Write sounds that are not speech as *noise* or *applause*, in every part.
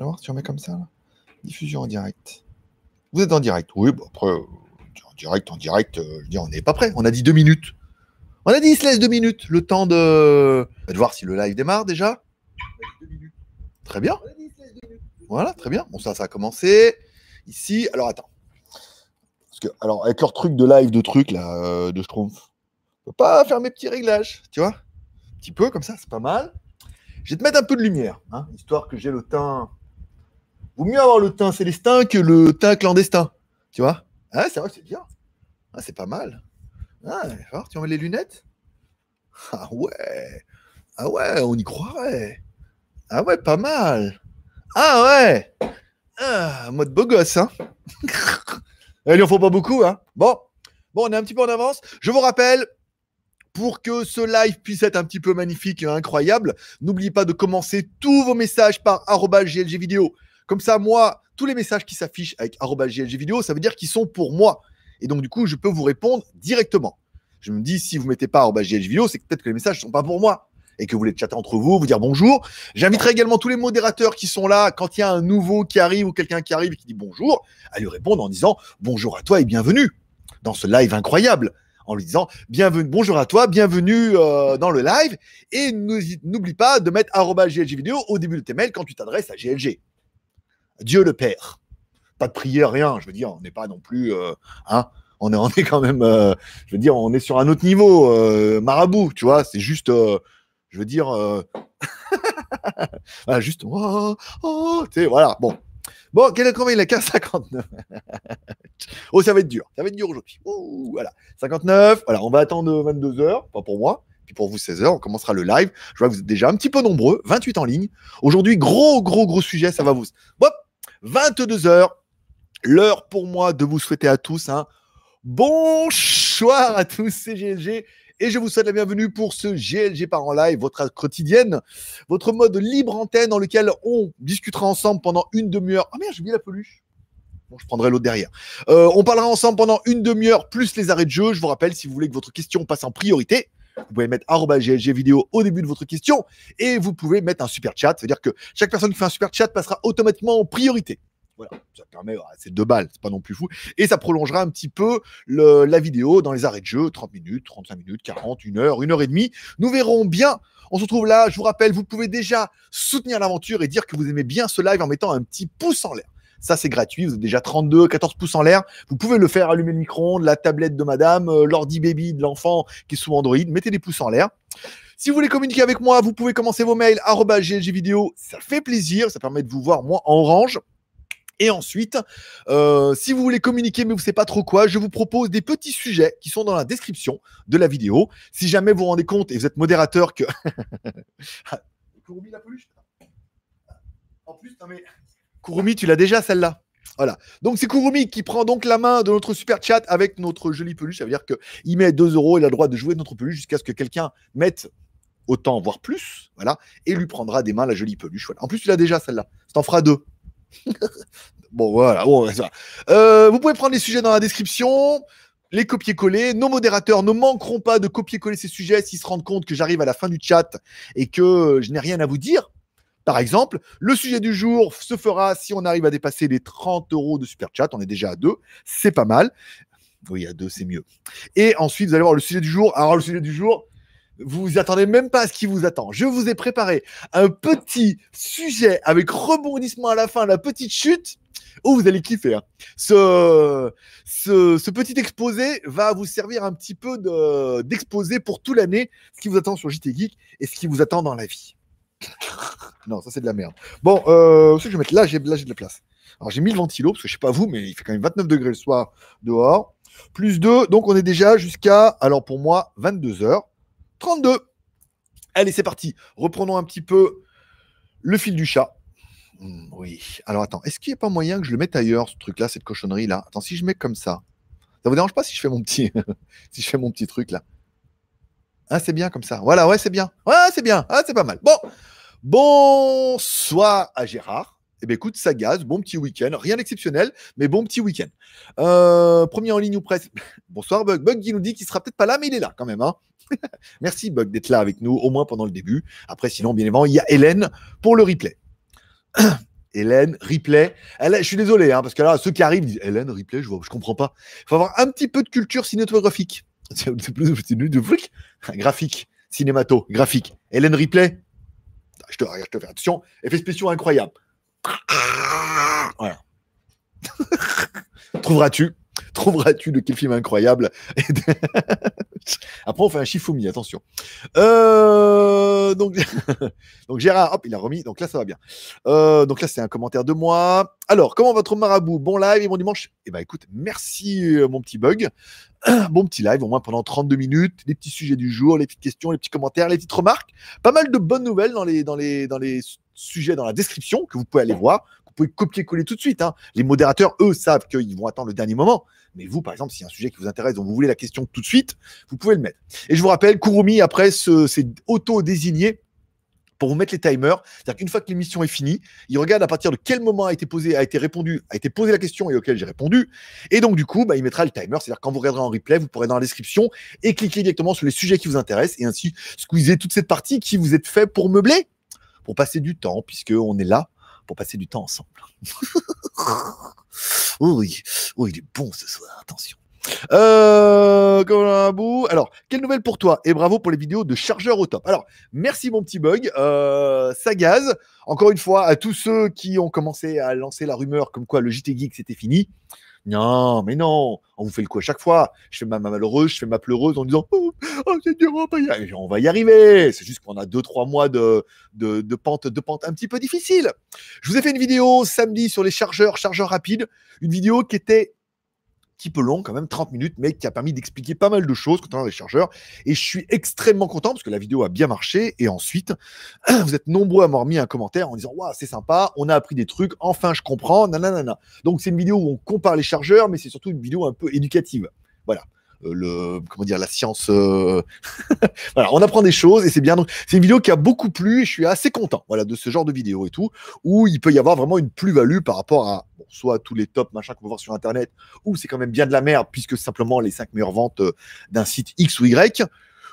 On va voir si on met comme ça. là. Diffusion en direct. Vous êtes en direct. Oui, bah après, euh, en direct, en direct, euh, on n'est pas prêt. On a dit deux minutes. On a dit, il se laisse deux minutes. Le temps de, de voir si le live démarre déjà. Très bien. Voilà, très bien. Bon, ça, ça a commencé. Ici, alors attends. Parce que, alors, avec leur truc de live, de trucs, là, euh, de Schtroumpf, je peux pas faire mes petits réglages, tu vois Un petit peu, comme ça, c'est pas mal. Je vais te mettre un peu de lumière, hein, histoire que j'ai le teint. Vaut mieux avoir le teint célestin que le teint clandestin, tu vois? Ah, c'est vrai, c'est bien. Ah, c'est pas mal. Ah, alors, tu enlèves les lunettes? Ah ouais Ah ouais, on y croirait. Ah ouais, pas mal. Ah ouais ah, Mode beau gosse, hein *laughs* Eh, Il en faut pas beaucoup, hein Bon, bon, on est un petit peu en avance. Je vous rappelle, pour que ce live puisse être un petit peu magnifique et incroyable, n'oubliez pas de commencer tous vos messages par arobase GLG vidéo. Comme ça, moi, tous les messages qui s'affichent avec vidéo, ça veut dire qu'ils sont pour moi. Et donc, du coup, je peux vous répondre directement. Je me dis, si vous mettez pas vidéo, c'est peut-être que les messages ne sont pas pour moi et que vous voulez chatter entre vous, vous dire bonjour. J'inviterai également tous les modérateurs qui sont là quand il y a un nouveau qui arrive ou quelqu'un qui arrive et qui dit bonjour, à lui répondre en disant bonjour à toi et bienvenue dans ce live incroyable. En lui disant bienvenue, bonjour à toi, bienvenue euh, dans le live. Et n'oublie pas de mettre GLG vidéo au début de tes mails quand tu t'adresses à GLG. Dieu le Père. Pas de prière, rien. Je veux dire, on n'est pas non plus. euh, hein, on, est, quand même. euh, je veux dire, on est sur un autre niveau. euh, marabout, tu vois. C'est juste. je veux dire. voilà, *laughs* juste. Oh, oh, tu sais, voilà. Bon. Bon, quel est combien? Il est 15,59. *laughs* oh, ça va être dur. Ça va être dur aujourd'hui. Voilà. 59. Voilà, on va attendre 22h. Pas pour moi. Puis pour vous, 16h, on commencera le live. Je vois que vous êtes déjà un petit peu nombreux. 28 en ligne. Aujourd'hui, gros, gros, gros sujet. Ça va vous. Hop, 22h. L'heure pour moi de vous souhaiter à tous un bonsoir à tous, c'est GLG. Et je vous souhaite la bienvenue pour ce GLG par en live, votre quotidienne, votre mode libre antenne dans lequel on discutera ensemble pendant une demi-heure. Ah merde, j'ai oublié la peluche. Bon, je prendrai l'autre derrière. Euh, on parlera ensemble pendant une demi-heure plus les arrêts de jeu. Je vous rappelle, si vous voulez que votre question passe en priorité, vous pouvez mettre GLG vidéo au début de votre question et vous pouvez mettre un super chat. C'est-à-dire que chaque personne qui fait un super chat passera automatiquement en priorité. Voilà, ça permet, c'est deux balles, c'est pas non plus fou. Et ça prolongera un petit peu la vidéo dans les arrêts de jeu, 30 minutes, 35 minutes, 40, 1 heure, 1 heure et demie. Nous verrons bien. On se retrouve là. Je vous rappelle, vous pouvez déjà soutenir l'aventure et dire que vous aimez bien ce live en mettant un petit pouce en l'air. Ça, c'est gratuit. Vous êtes déjà 32, 14 pouces en l'air. Vous pouvez le faire allumer le micro-ondes, la tablette de madame, euh, l'ordi baby de l'enfant qui est sous Android. Mettez des pouces en l'air. Si vous voulez communiquer avec moi, vous pouvez commencer vos mails vidéo. Ça fait plaisir. Ça permet de vous voir, moi, en orange. Et ensuite, euh, si vous voulez communiquer mais vous ne savez pas trop quoi, je vous propose des petits sujets qui sont dans la description de la vidéo. Si jamais vous vous rendez compte et vous êtes modérateur que... *laughs* Ah, En plus, non mais... Kurumi, tu l'as déjà celle-là. Voilà. Donc c'est Kurumi qui prend donc la main de notre super chat avec notre jolie peluche. Ça veut dire qu'il met 2 euros, il a le droit de jouer notre peluche jusqu'à ce que quelqu'un mette autant, voire plus, voilà, et lui prendra des mains la jolie peluche. En plus, tu l'as déjà celle-là. T'en fera deux. *laughs* Bon, voilà. Bon, ça. Euh, vous pouvez prendre les sujets dans la description, les copier-coller. Nos modérateurs ne manqueront pas de copier-coller ces sujets s'ils se rendent compte que j'arrive à la fin du chat et que je n'ai rien à vous dire. Par exemple, le sujet du jour se fera si on arrive à dépasser les 30 euros de super chat. On est déjà à deux. C'est pas mal. Oui, à deux, c'est mieux. Et ensuite, vous allez voir le sujet du jour. Alors, le sujet du jour, vous vous attendez même pas à ce qui vous attend. Je vous ai préparé un petit sujet avec rebondissement à la fin, la petite chute. Oh, vous allez kiffer. hein. Ce, petit exposé va vous servir un petit peu de- d'exposé pour toute l'année, ce qui vous attend sur JT Geek et ce qui vous attend dans la vie. Non, ça c'est de la merde. Bon, euh, ce que je vais mettre? Là, j'ai de la place. Alors j'ai mis le ventilo, parce que je sais pas vous, mais il fait quand même 29 degrés le soir dehors. Plus 2, donc on est déjà jusqu'à, alors pour moi, 22h32. Allez, c'est parti. Reprenons un petit peu le fil du chat. Hmm, oui. Alors attends, est-ce qu'il n'y a pas moyen que je le mette ailleurs, ce truc-là, cette cochonnerie-là? Attends, si je mets comme ça, ça vous dérange pas si je fais mon petit, *laughs* si je fais mon petit truc là? Ah, c'est bien comme ça. Voilà, ouais, c'est bien. Ouais, c'est bien. Ah, c'est pas mal. Bon, bonsoir à Gérard. Eh bien, écoute, ça gaz, bon petit week-end, rien d'exceptionnel, mais bon petit week-end. Euh, premier en ligne ou presque. *laughs* Bonsoir Bug. Bug qui nous dit qu'il sera peut-être pas là, mais il est là quand même. Hein. *laughs* Merci Bug d'être là avec nous, au moins pendant le début. Après, sinon, bien évidemment, il y a Hélène pour le replay. *clears throat* Hélène, replay. Je suis désolé, hein, parce que là, ceux qui arrivent disent Hélène, replay, je vois, je comprends pas. Il faut avoir un petit peu de culture cinématographique. Graphique, cinémato, graphique. Hélène Ripley. Je te, je te fais attention. Effet spéciaux incroyable. Voilà. *laughs* Trouveras-tu *laughs* Trouveras-tu de quel film incroyable *laughs* Après, on fait un Shifumi, attention. Euh, donc, *laughs* donc, Gérard, hop, il a remis. Donc là, ça va bien. Euh, donc là, c'est un commentaire de moi. Alors, comment votre marabout? Bon live et bon dimanche? Eh ben, écoute, merci, euh, mon petit bug. *clears throat* bon petit live, au moins pendant 32 minutes. Les petits sujets du jour, les petites questions, les petits commentaires, les petites remarques. Pas mal de bonnes nouvelles dans les, dans les, dans les sujets dans la description que vous pouvez aller voir. Pouvez copier-coller tout de suite. Hein. Les modérateurs, eux, savent qu'ils vont attendre le dernier moment. Mais vous, par exemple, si y a un sujet qui vous intéresse, dont vous voulez la question tout de suite, vous pouvez le mettre. Et je vous rappelle, Kurumi, après, s'est auto-désigné pour vous mettre les timers. C'est-à-dire qu'une fois que l'émission est finie, il regarde à partir de quel moment a été posé, a été répondu, a été posé la question et auquel j'ai répondu. Et donc, du coup, bah, il mettra le timer. C'est-à-dire quand vous regarderez en replay, vous pourrez dans la description et cliquer directement sur les sujets qui vous intéressent et ainsi squeezer toute cette partie qui vous est fait pour meubler, pour passer du temps, puisque on est là pour passer du temps ensemble. *laughs* oui, oui, il est bon ce soir, attention. Euh, alors, quelle nouvelle pour toi? Et bravo pour les vidéos de chargeur au top. Alors, merci mon petit bug. Euh, ça gaz. Encore une fois, à tous ceux qui ont commencé à lancer la rumeur comme quoi le JT Geek c'était fini. Non, mais non, on vous fait le coup à chaque fois. Je fais ma, malheureuse, je fais ma pleureuse en disant Oh, oh on va y arriver. C'est juste qu'on a 2-3 mois de, de, pente, de pente un petit peu difficile. Je vous ai fait une vidéo samedi sur les chargeurs, chargeurs rapides. Une vidéo qui était petit peu long, quand même 30 minutes, mais qui a permis d'expliquer pas mal de choses concernant les chargeurs. Et je suis extrêmement content parce que la vidéo a bien marché. Et ensuite, *clears throat* vous êtes nombreux à m'avoir mis un commentaire en disant Waouh, c'est sympa, on a appris des trucs, enfin je comprends, nanana. Donc c'est une vidéo où on compare les chargeurs, mais c'est surtout une vidéo un peu éducative. Voilà. Euh, le comment dire la science. Euh, *laughs* voilà, on apprend des choses et c'est bien. Donc c'est une vidéo qui a beaucoup plu je suis assez content. Voilà de ce genre de vidéo et tout où il peut y avoir vraiment une plus-value par rapport à soit tous les tops machin qu'on peut voir sur internet ou c'est quand même bien de la merde puisque simplement les 5 meilleures ventes euh, d'un site X ou Y.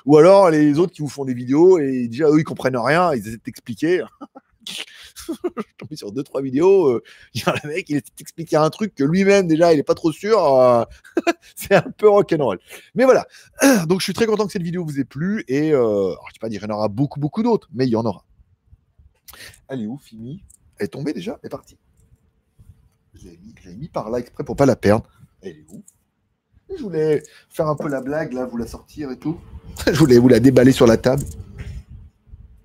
Ou alors les autres qui vous font des vidéos et déjà eux ils comprennent rien, ils essaient de t'expliquer. *laughs* je suis tombé sur deux trois vidéos. Euh, *laughs* il y a le mec, il t'expliquer un truc que lui-même déjà il est pas trop sûr. Euh, *laughs* c'est un peu rock'n'roll. Mais voilà. *clears throat* Donc je suis très content que cette vidéo vous ait plu et euh, je sais pas dire il y en aura beaucoup beaucoup d'autres, mais il y en aura. Elle est où, Fini Elle est tombée déjà? Elle est partie. J'ai mis, mis, par là exprès pour pas la perdre. Elle est où? Je voulais faire un peu la blague là, vous la sortir et tout. *laughs* je voulais vous la déballer sur la table.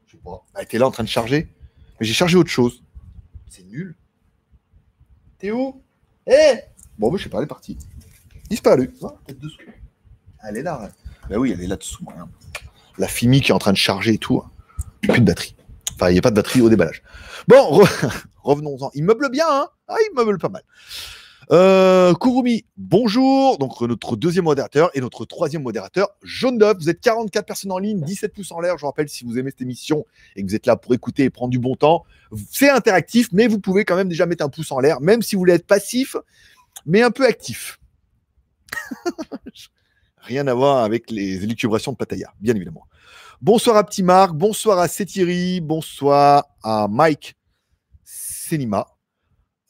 Je sais pas. Elle était là en train de charger. Mais j'ai chargé autre chose. C'est nul. T'es où? Eh Bon, bah, je sais pas, elle est partie. Disparu. Peut-être dessous. Elle est là. Ben oui, elle est là-dessous. Hein. La FIMI qui est en train de charger et tout. Hein. Plus de batterie. Enfin, il n'y a pas de batterie au déballage. Bon, *laughs* revenons-en. Il meuble bien, hein? Ah, pas mal. Euh, Kurumi, bonjour. Donc, notre deuxième modérateur et notre troisième modérateur, Jaune d'œuf. Vous êtes 44 personnes en ligne, 17 pouces en l'air. Je vous rappelle, si vous aimez cette émission et que vous êtes là pour écouter et prendre du bon temps, c'est interactif, mais vous pouvez quand même déjà mettre un pouce en l'air, même si vous voulez être passif, mais un peu actif. *laughs* Rien à voir avec les élucubrations de Pataya, bien évidemment. Bonsoir à Petit Marc, bonsoir à Setiri, bonsoir à Mike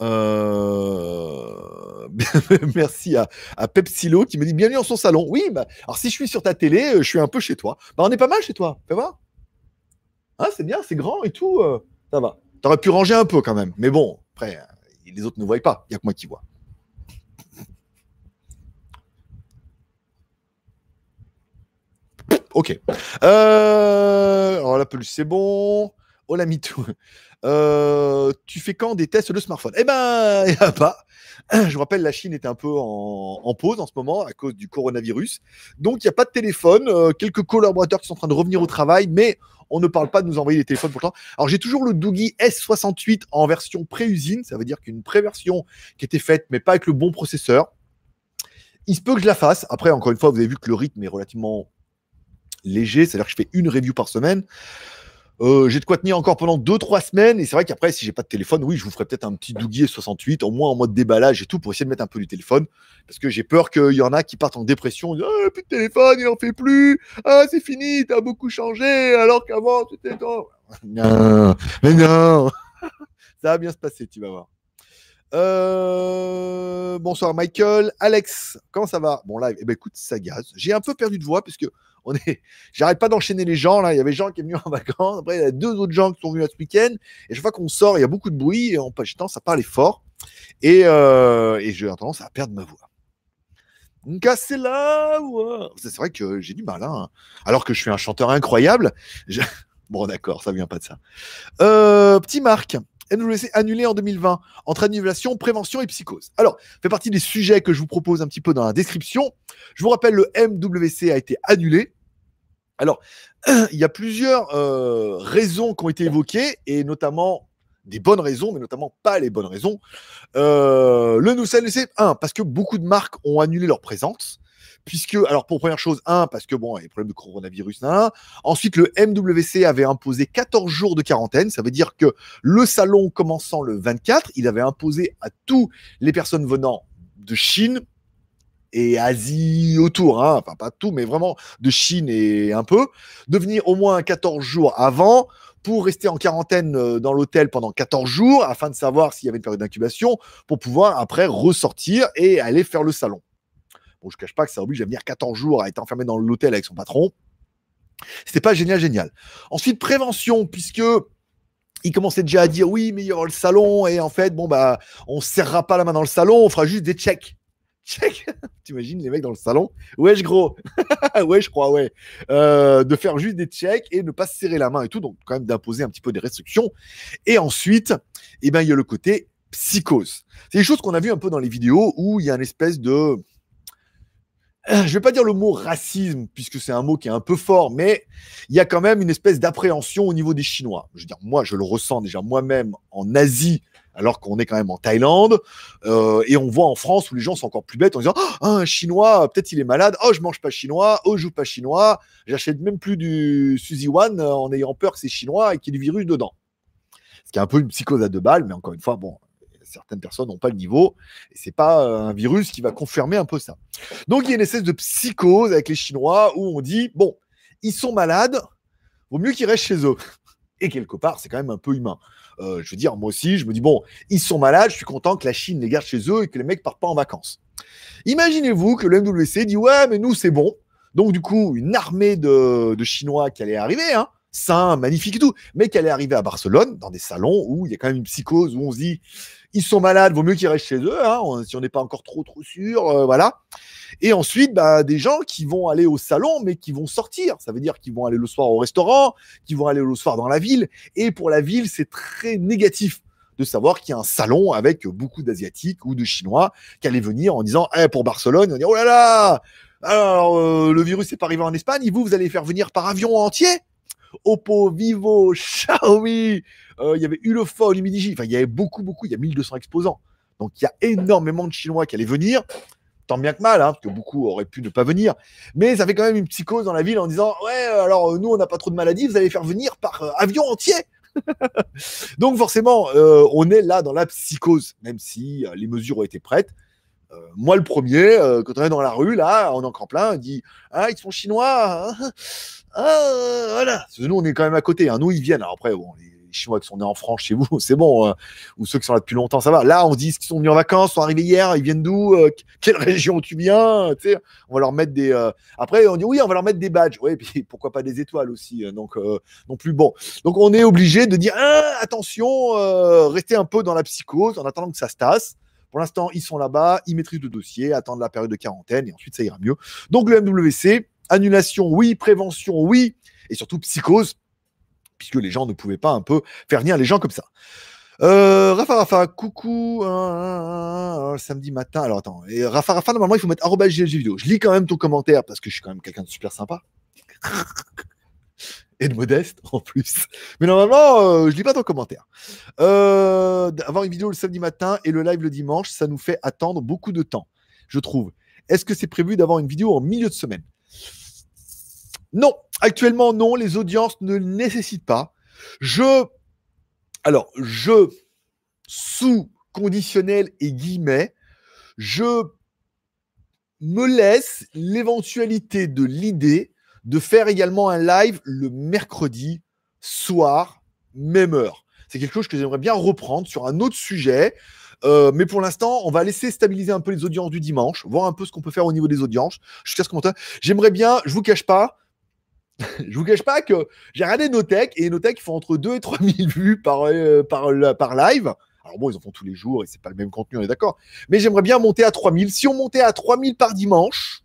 Euh, *laughs* merci à, Pepsilo qui me dit bienvenue dans son salon. Oui, bah, alors si je suis sur ta télé, euh, je suis un peu chez toi. Bah, on est pas mal chez toi, fais voir. Ah, c'est bien, c'est grand et tout. Euh, ça va. T'aurais pu ranger un peu quand même. Mais bon, après, les autres ne voient pas. Il n'y a que moi qui vois. Ok. alors la peluche, c'est bon. Oh la MeToo. Euh, tu fais quand des tests de smartphone? Eh ben, il n'y a pas. *clears throat* Je vous rappelle, la Chine est un peu en, pause en ce moment à cause du coronavirus. Donc, il n'y a pas de téléphone. Euh, quelques collaborateurs qui sont en train de revenir au travail, mais on ne parle pas de nous envoyer des téléphones pourtant. Alors, j'ai toujours le Doogie S68 en version pré-usine. Ça veut dire qu'une pré-version qui était faite, mais pas avec le bon processeur. Il se peut que je la fasse. Après, encore une fois, vous avez vu que le rythme est relativement léger. C'est-à-dire que je fais une review par semaine. Euh, j'ai de quoi tenir encore pendant 2-3 semaines. Et c'est vrai qu'après, si j'ai pas de téléphone, oui, je vous ferai peut-être un petit Dougie 68, au moins en mode déballage et tout, pour essayer de mettre un peu du téléphone. Parce que j'ai peur qu'il y en a qui partent en dépression. Disent, ah, plus de téléphone, il en fait plus. Ah, c'est fini, t'as beaucoup changé, alors qu'avant, c'était. *laughs* Non, mais non, *laughs* Ça va bien se passer, tu vas voir. Euh, bonsoir Michael. Alex, comment ça va? Bon live, eh ben, écoute, ça gaz. J'ai un peu perdu de voix puisque on est... j'arrête pas d'enchaîner les gens. Là. Il y avait des gens qui sont venus en vacances. Après, il y a deux autres gens qui sont venus ce week-end. Et je vois qu'on sort, il y a beaucoup de bruit. Et en temps, ça parle fort. Et, euh, j'ai tendance à perdre ma voix. Casser la voix. C'est vrai que j'ai du mal. Hein. Alors que je suis un chanteur incroyable. *laughs* Bon, d'accord, ça vient pas de ça. Euh, petit Marc. NWC annulé en 2020 entre annulation, prévention et psychose. Alors, fait partie des sujets que je vous propose un petit peu dans la description. Je vous rappelle, le MWC a été annulé. Alors, *clears throat* il y a plusieurs euh, raisons qui ont été évoquées, et notamment des bonnes raisons, mais notamment pas les bonnes raisons. Euh, le nous un, parce que beaucoup de marques ont annulé leur présence puisque, alors pour première chose, un, parce que bon, il y a des problèmes de coronavirus, là. Ensuite, le MWC avait imposé 14 jours de quarantaine. Ça veut dire que le salon commençant le 24, il avait imposé à tous les personnes venant de Chine et Asie autour, hein, enfin pas tout, mais vraiment de Chine et un peu, de venir au moins 14 jours avant pour rester en quarantaine euh, dans l'hôtel pendant 14 jours afin de savoir s'il y avait une période d'incubation pour pouvoir après ressortir et aller faire le salon. Bon, je ne cache pas que ça oblige à venir 14 jours à être enfermé dans l'hôtel avec son patron. C'était pas génial, génial. Ensuite, prévention, puisque il commençait déjà à dire oui, mais il y aura le salon, et en fait, bon, bah, on serrera pas la main dans le salon, on fera juste des checks. *laughs* Check *laughs* T'imagines les mecs dans le salon? Wesh, gros *laughs* Ouais, je crois, ouais. Euh, de faire juste des checks et ne pas se serrer la main et tout, donc quand même d'imposer un petit peu des restrictions. Et ensuite, eh ben, il y a le côté psychose. C'est des choses qu'on a vu un peu dans les vidéos où il y a une espèce de euh, je vais pas dire le mot racisme, puisque c'est un mot qui est un peu fort, mais il y a quand même une espèce d'appréhension au niveau des Chinois. Je veux dire, moi, je le ressens déjà moi-même en Asie, alors qu'on est quand même en Thaïlande, euh, et on voit en France où les gens sont encore plus bêtes en disant oh, un Chinois, peut-être il est malade, oh, je mange pas chinois, oh, je joue pas chinois, j'achète même plus du Suzy One euh, en ayant peur que c'est chinois et qu'il y ait du virus dedans. Ce qui est un peu une psychose à deux balles, mais encore une fois, bon, certaines personnes n'ont pas le niveau. Et c'est pas euh, un virus qui va confirmer un peu ça. Donc il y a une espèce de psychose avec les Chinois où on dit bon, ils sont malades, vaut mieux qu'ils restent chez eux. Et quelque part, c'est quand même un peu humain. Euh, je veux dire, moi aussi, je me dis bon, ils sont malades, je suis content que la Chine les garde chez eux et que les mecs partent pas en vacances. Imaginez-vous que le MWC dit ouais, mais nous c'est bon. Donc du coup, une armée de, Chinois qui allait arriver, hein, sain, magnifique et tout, mais qui allait arriver à Barcelone, dans des salons où il y a quand même une psychose, où on se dit, ils sont malades, vaut mieux qu'ils restent chez eux, hein, si on n'est pas encore trop trop sûr, euh, voilà. Et ensuite, bah, des gens qui vont aller au salon, mais qui vont sortir. Ça veut dire qu'ils vont aller le soir au restaurant, qu'ils vont aller le soir dans la ville. Et pour la ville, c'est très négatif de savoir qu'il y a un salon avec beaucoup d'Asiatiques ou de Chinois qui allaient venir en disant hey, pour Barcelone, on dit oh là là, alors euh, le virus n'est pas arrivé en Espagne, vous, vous allez faire venir par avion entier? Oppo, Vivo, Xiaomi, euh, il y avait Ulefone, Humidigi, enfin il y avait beaucoup, beaucoup, il y a 1200 exposants. Donc il y a énormément de Chinois qui allaient venir, tant bien que mal, hein, parce que beaucoup auraient pu ne pas venir. Mais ça fait quand même une psychose dans la ville en disant Ouais, alors nous on n'a pas trop de maladies, vous allez faire venir par euh, avion entier. *laughs* Donc forcément, euh, on est là dans la psychose, même si les mesures ont été prêtes. Moi, le premier, quand on est dans la rue, là, on est encore plein, on dit Ah, ils sont chinois. Ah, voilà. Nous, on est quand même à côté. Nous, ils viennent. Alors après, bon, les Chinois qui sont nés en France chez vous, *laughs* c'est bon. Ou ceux qui sont là depuis longtemps, ça va. Là, on dit qu'ils sont venus en vacances, sont arrivés hier, ils viennent d'où euh, Quelle région tu viens tu sais, On va leur mettre des. Euh, après, on dit oui, on va leur mettre des badges. Oui, puis *laughs* pourquoi pas des étoiles aussi. Euh, donc, non plus bon. Donc, on est obligé de dire attention, restez un peu dans la psychose en attendant que ça se tasse. Pour l'instant, ils sont là-bas, ils maîtrisent le dossier, attendent la période de quarantaine et ensuite ça ira mieux. Donc le MWC, annulation, oui, prévention, oui, et surtout psychose, puisque les gens ne pouvaient pas un peu faire venir les gens comme ça. Euh, Rafa Rafa, coucou, samedi matin. Alors attends, et Rafa Rafa, normalement il faut mettre arrobas vidéo. Je lis quand même ton commentaire parce que je suis quand même quelqu'un de super sympa. De modeste en plus. Mais normalement, euh, je lis pas ton commentaire. Euh, avoir une vidéo le samedi matin et le live le dimanche, ça nous fait attendre beaucoup de temps, je trouve. Est-ce que c'est prévu d'avoir une vidéo en milieu de semaine? Non, actuellement non, les audiences ne le nécessitent pas. Je, alors, je, sous conditionnel et guillemets, je me laisse l'éventualité de l'idée de faire également un live le mercredi soir, même heure. C'est quelque chose que j'aimerais bien reprendre sur un autre sujet. Euh, mais pour l'instant, on va laisser stabiliser un peu les audiences du dimanche, voir un peu ce qu'on peut faire au niveau des audiences. Jusqu'à ce commentaire. J'aimerais bien, je vous cache pas, *laughs* je vous cache pas que j'ai regardé Notech et Notech font entre 2 et 3 000 *laughs* vues par, euh, par, par live. Alors bon, ils en font tous les jours et c'est pas le même contenu, on est d'accord. Mais j'aimerais bien monter à 3000. Si on montait à 3000 par dimanche,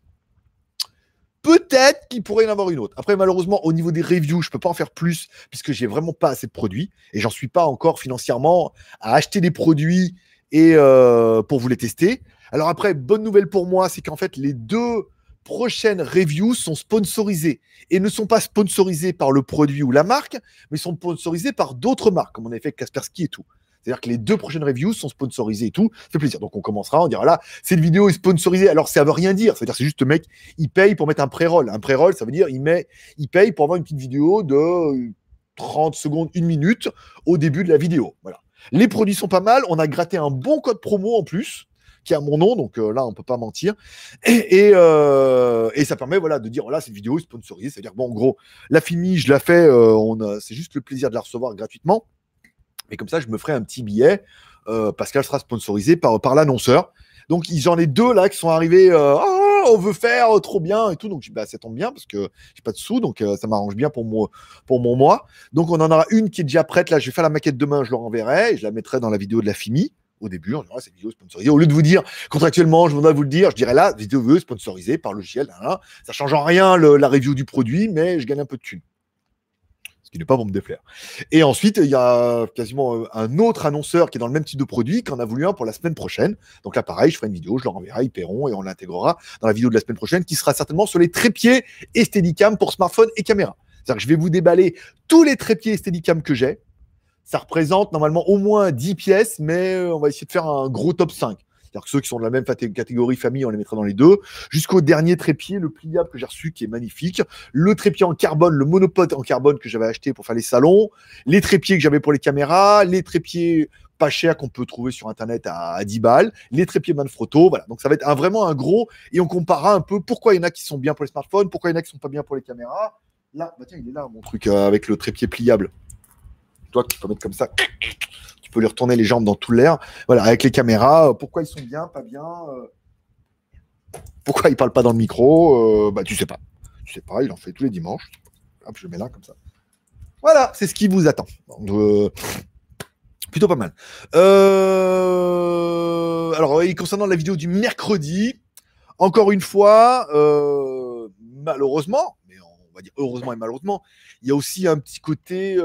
peut-être qu'il pourrait y en avoir une autre. Après, malheureusement, au niveau des reviews, je peux pas en faire plus puisque j'ai vraiment pas assez de produits et j'en suis pas encore financièrement à acheter des produits et euh, pour vous les tester. Alors après, bonne nouvelle pour moi, c'est qu'en fait, les deux prochaines reviews sont sponsorisées et ne sont pas sponsorisées par le produit ou la marque, mais sont sponsorisées par d'autres marques, comme on a fait Kaspersky et tout. C'est-à-dire que les deux prochaines reviews sont sponsorisées et tout. Ça fait plaisir. Donc on commencera, on dira là, cette vidéo est sponsorisée. Alors ça veut rien dire. C'est-à-dire c'est juste le mec, il paye pour mettre un pré-roll. Un pré-roll, ça veut dire il met, il paye pour avoir une petite vidéo de 30 secondes, une minute au début de la vidéo. Voilà. Les produits sont pas mal. On a gratté un bon code promo en plus qui a mon nom, donc euh, là on peut pas mentir. Et, euh, et, ça permet voilà de dire voilà cette vidéo est sponsorisée, c'est-à-dire bon en gros la fini, je la fais, euh, c'est juste le plaisir de la recevoir gratuitement. Mais comme ça je me ferai un petit billet parce qu'elle sera sponsorisée par par l'annonceur. Donc j'en ai deux là qui sont arrivés. Ah, on veut faire trop bien et tout. Donc bah, ça tombe bien parce que j'ai pas de sous, donc ça m'arrange bien pour mon, pour mon mois. Donc on en aura une qui est déjà prête. Là, je vais faire la maquette demain, je leur enverrai et je la mettrai dans la vidéo de la FIMI au début, on dirait cette vidéo sponsorisée. Au lieu de vous dire contractuellement, je voudrais vous le dire, je dirais là, vidéo sponsorisée par le logiciel. Ça Ça change en rien la review du produit, mais je gagne un peu de thunes. Ce qui n'est pas pour me. Et ensuite, il y a quasiment euh, un autre annonceur qui est dans le même type de produit, qui en a voulu un pour la semaine prochaine. Donc là, pareil, je ferai une vidéo, je leur enverrai, ils paieront et on l'intégrera dans la vidéo de la semaine prochaine, qui sera certainement sur les trépieds et pour smartphone et caméra. C'est-à-dire que je vais vous déballer tous les trépieds et que j'ai ça représente normalement au moins 10 pièces, mais euh, on va essayer de faire un gros top 5. C'est-à-dire que ceux qui sont de la même catégorie famille, on les mettra dans les deux. Jusqu'au dernier trépied, le pliable que j'ai reçu, qui est magnifique. Le trépied en carbone, le monopode en carbone que j'avais acheté pour faire les salons. Les trépieds que j'avais pour les caméras. Les trépieds pas chers qu'on peut trouver sur Internet à, 10 balles. Les trépieds Manfrotto. Voilà. Donc ça va être vraiment un gros. Et on comparera un peu pourquoi il y en a qui sont bien pour les smartphones, pourquoi il y en a qui sont pas bien pour les caméras. Là, bah tiens, il est là, mon truc, euh, avec le trépied pliable toi tu peux mettre comme ça. Tu peux lui retourner les jambes dans tout l'air. Voilà, avec les caméras, euh, pourquoi ils sont bien, pas bien euh, Pourquoi ils parlent pas dans le micro euh, Bah tu sais pas. Tu sais pas, il en fait tous les dimanches. Hop, je le mets là comme ça. Voilà, c'est ce qui vous attend. plutôt pas mal. alors, concernant la vidéo du mercredi, encore une fois, malheureusement, mais on va dire heureusement et malheureusement, il y a aussi un petit côté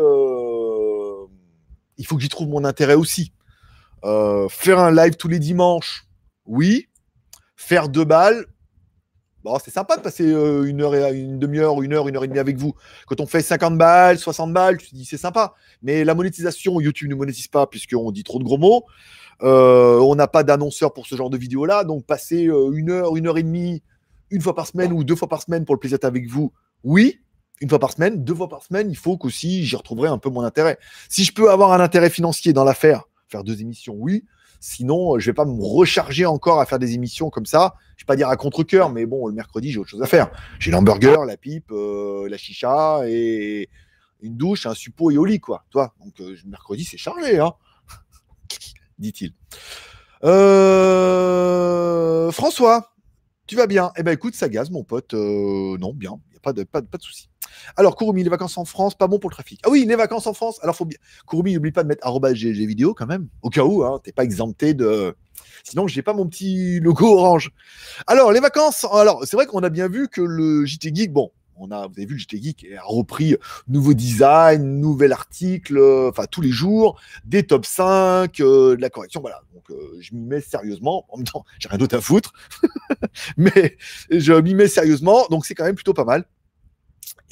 il faut que j'y trouve mon intérêt aussi. Euh, faire un live tous les dimanches, oui. Faire deux balles, c'est sympa de passer euh, une heure et une demi-heure, une heure, une heure et demie avec vous. Quand on fait 50 balles, 60 balles, tu te dis c'est sympa. Mais la monétisation, YouTube ne monétise pas puisqu'on dit trop de gros mots. Euh, on n'a pas d'annonceur pour ce genre de vidéo-là. Donc passer une heure, une heure et demie, une fois par semaine ou deux fois par semaine pour le plaisir d'être avec vous, oui une fois par semaine, deux fois par semaine, il faut qu'aussi j'y retrouverai un peu mon intérêt. Si je peux avoir un intérêt financier dans l'affaire, faire deux émissions, oui. Sinon, je vais pas me recharger encore à faire des émissions comme ça. Je vais pas dire à contre-coeur, mais bon, le mercredi, j'ai autre chose à faire. J'ai l'hamburger, la pipe, euh, la chicha et une douche, un suppôt et au lit, quoi. Toi, donc euh, mercredi, c'est chargé, hein *laughs* dit-il. Euh, François, tu vas bien? Eh ben écoute, ça gaz, mon pote. non, bien, il n'y a pas de, pas, pas de souci. Alors, Kurumi, les vacances en France, pas bon pour le trafic. Ah oui, les vacances en France. Alors, faut bien. Kurumi, n'oublie pas de mettre GG vidéo quand même, au cas où, hein, t'es pas exempté de. Sinon, j'ai pas mon petit logo orange. Alors, les vacances. Alors, c'est vrai qu'on a bien vu que le JT Geek, bon, on a, vous avez vu, le JT Geek a repris nouveau design, nouvel article, enfin tous les jours, des top 5, euh, de la correction, voilà. Donc euh, je m'y mets sérieusement. En même temps, j'ai rien d'autre à foutre, *laughs* mais je m'y mets sérieusement, donc c'est quand même plutôt pas mal.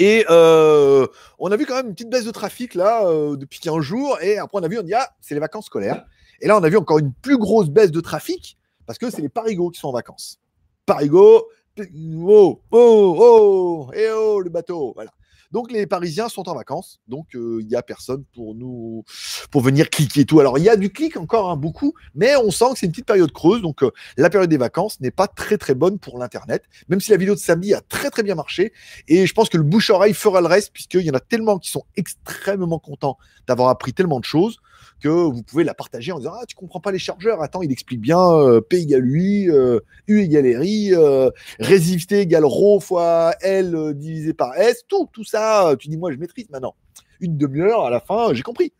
Et euh, on a vu quand même une petite baisse de trafic là euh, depuis 15 jours. Et après, on a vu, on dit, ah, c'est les vacances scolaires. Et là, on a vu encore une plus grosse baisse de trafic parce que c'est les parigots qui sont en vacances. Parigots, oh, oh, oh, et oh, le bateau. Voilà. Donc les Parisiens sont en vacances, donc il n'y a personne pour nous pour venir cliquer et tout. Alors il y a du clic encore hein, beaucoup, mais on sent que c'est une petite période creuse, donc la période des vacances n'est pas très très bonne pour l'internet, même si la vidéo de samedi a très très bien marché. Et je pense que le bouche-oreille fera le reste, puisqu'il y en a tellement qui sont extrêmement contents d'avoir appris tellement de choses que vous pouvez la partager en disant Ah, tu comprends pas les chargeurs, attends, il explique bien euh, P égale U, euh, U égale RI, euh, résisté égale ρ fois L divisé par S, tout, tout ça, tu dis Moi, je maîtrise maintenant. Une demi-heure, à la fin, j'ai compris.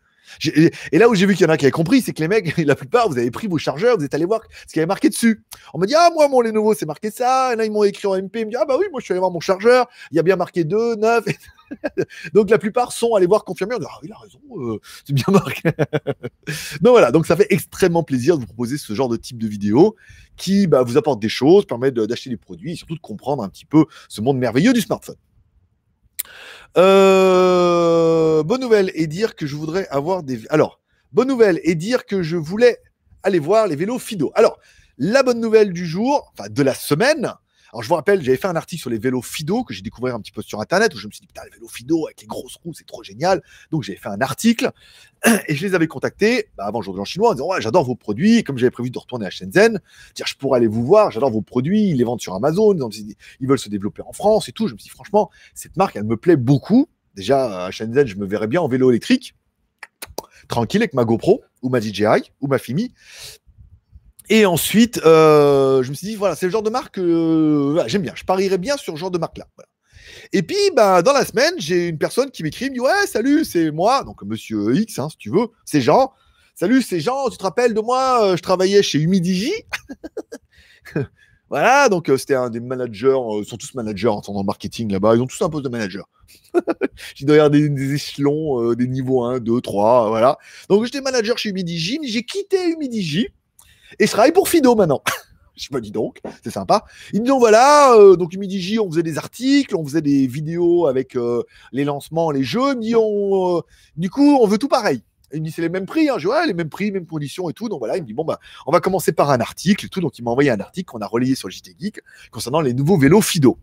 Et là où j'ai vu qu'il y en a qui avaient compris, c'est que les mecs, *laughs* la plupart, vous avez pris vos chargeurs, vous êtes allé voir ce qu'il y avait marqué dessus. On m'a dit, ah, moi, mon Lenovo, c'est marqué ça. Et là, ils m'ont écrit en MP. Ils me disent, ah, bah oui, moi, je suis allé voir mon chargeur. Il y a bien marqué 2, 9. *laughs* donc, la plupart sont allés voir confirmer. ah, il a raison, euh, c'est bien marqué. *laughs* donc, voilà. Donc, ça fait extrêmement plaisir de vous proposer ce genre de type de vidéo qui bah, vous apporte des choses, permet d'acheter des produits et surtout de comprendre un petit peu ce monde merveilleux du smartphone. Euh, bonne nouvelle et dire que je voudrais avoir des. Alors, bonne nouvelle et dire que je voulais aller voir les vélos Fido. Alors, la bonne nouvelle du jour, enfin de la semaine, alors, je vous rappelle, j'avais fait un article sur les vélos Fido que j'ai découvert un petit peu sur Internet où je me suis dit, putain, les vélos Fido avec les grosses roues, c'est trop génial. Donc, j'avais fait un article *clears throat* et je les avais contactés bah, avant jour de chinois en disant, ouais, j'adore vos produits. comme j'avais prévu de retourner à Shenzhen, je pourrais aller vous voir, j'adore vos produits, ils les vendent sur Amazon, ils veulent se développer en France et tout. Je me suis dit, franchement, cette marque, elle me plaît beaucoup. Déjà, à Shenzhen, je me verrais bien en vélo électrique, tranquille avec ma GoPro ou ma DJI ou ma Fimi. Et ensuite, euh, je me suis dit, voilà, c'est le genre de marque que j'aime bien. Je parierais bien sur ce genre de marque-là. Et puis, bah, dans la semaine, j'ai une personne qui m'écrit, me dit, ouais, salut, c'est moi, donc Monsieur X, hein, si tu veux, c'est Jean. Salut, c'est Jean, tu te rappelles de moi euh, Je travaillais chez Humidigi. *laughs* voilà, donc euh, c'était un des managers, ils sont tous managers en le marketing là-bas, ils ont tous un poste de manager. *laughs* J'ai des, des échelons, des niveaux 1, 2, 3, voilà. Donc j'étais manager chez Humidigi, j'ai quitté Humidigi et je travaille pour Fido maintenant. *laughs* je me dis donc, c'est sympa. Ils me disent voilà, euh, donc Midi on faisait des articles, on faisait des vidéos avec euh, les lancements, les jeux. Ils me euh, du coup, on veut tout pareil. Il me dit c'est les mêmes prix, hein. je les mêmes prix, mêmes conditions et tout. Donc voilà, il me dit bon bah on va commencer par un article et tout. Donc il m'a envoyé un article qu'on a relayé sur JT Geek concernant les nouveaux vélos Fido.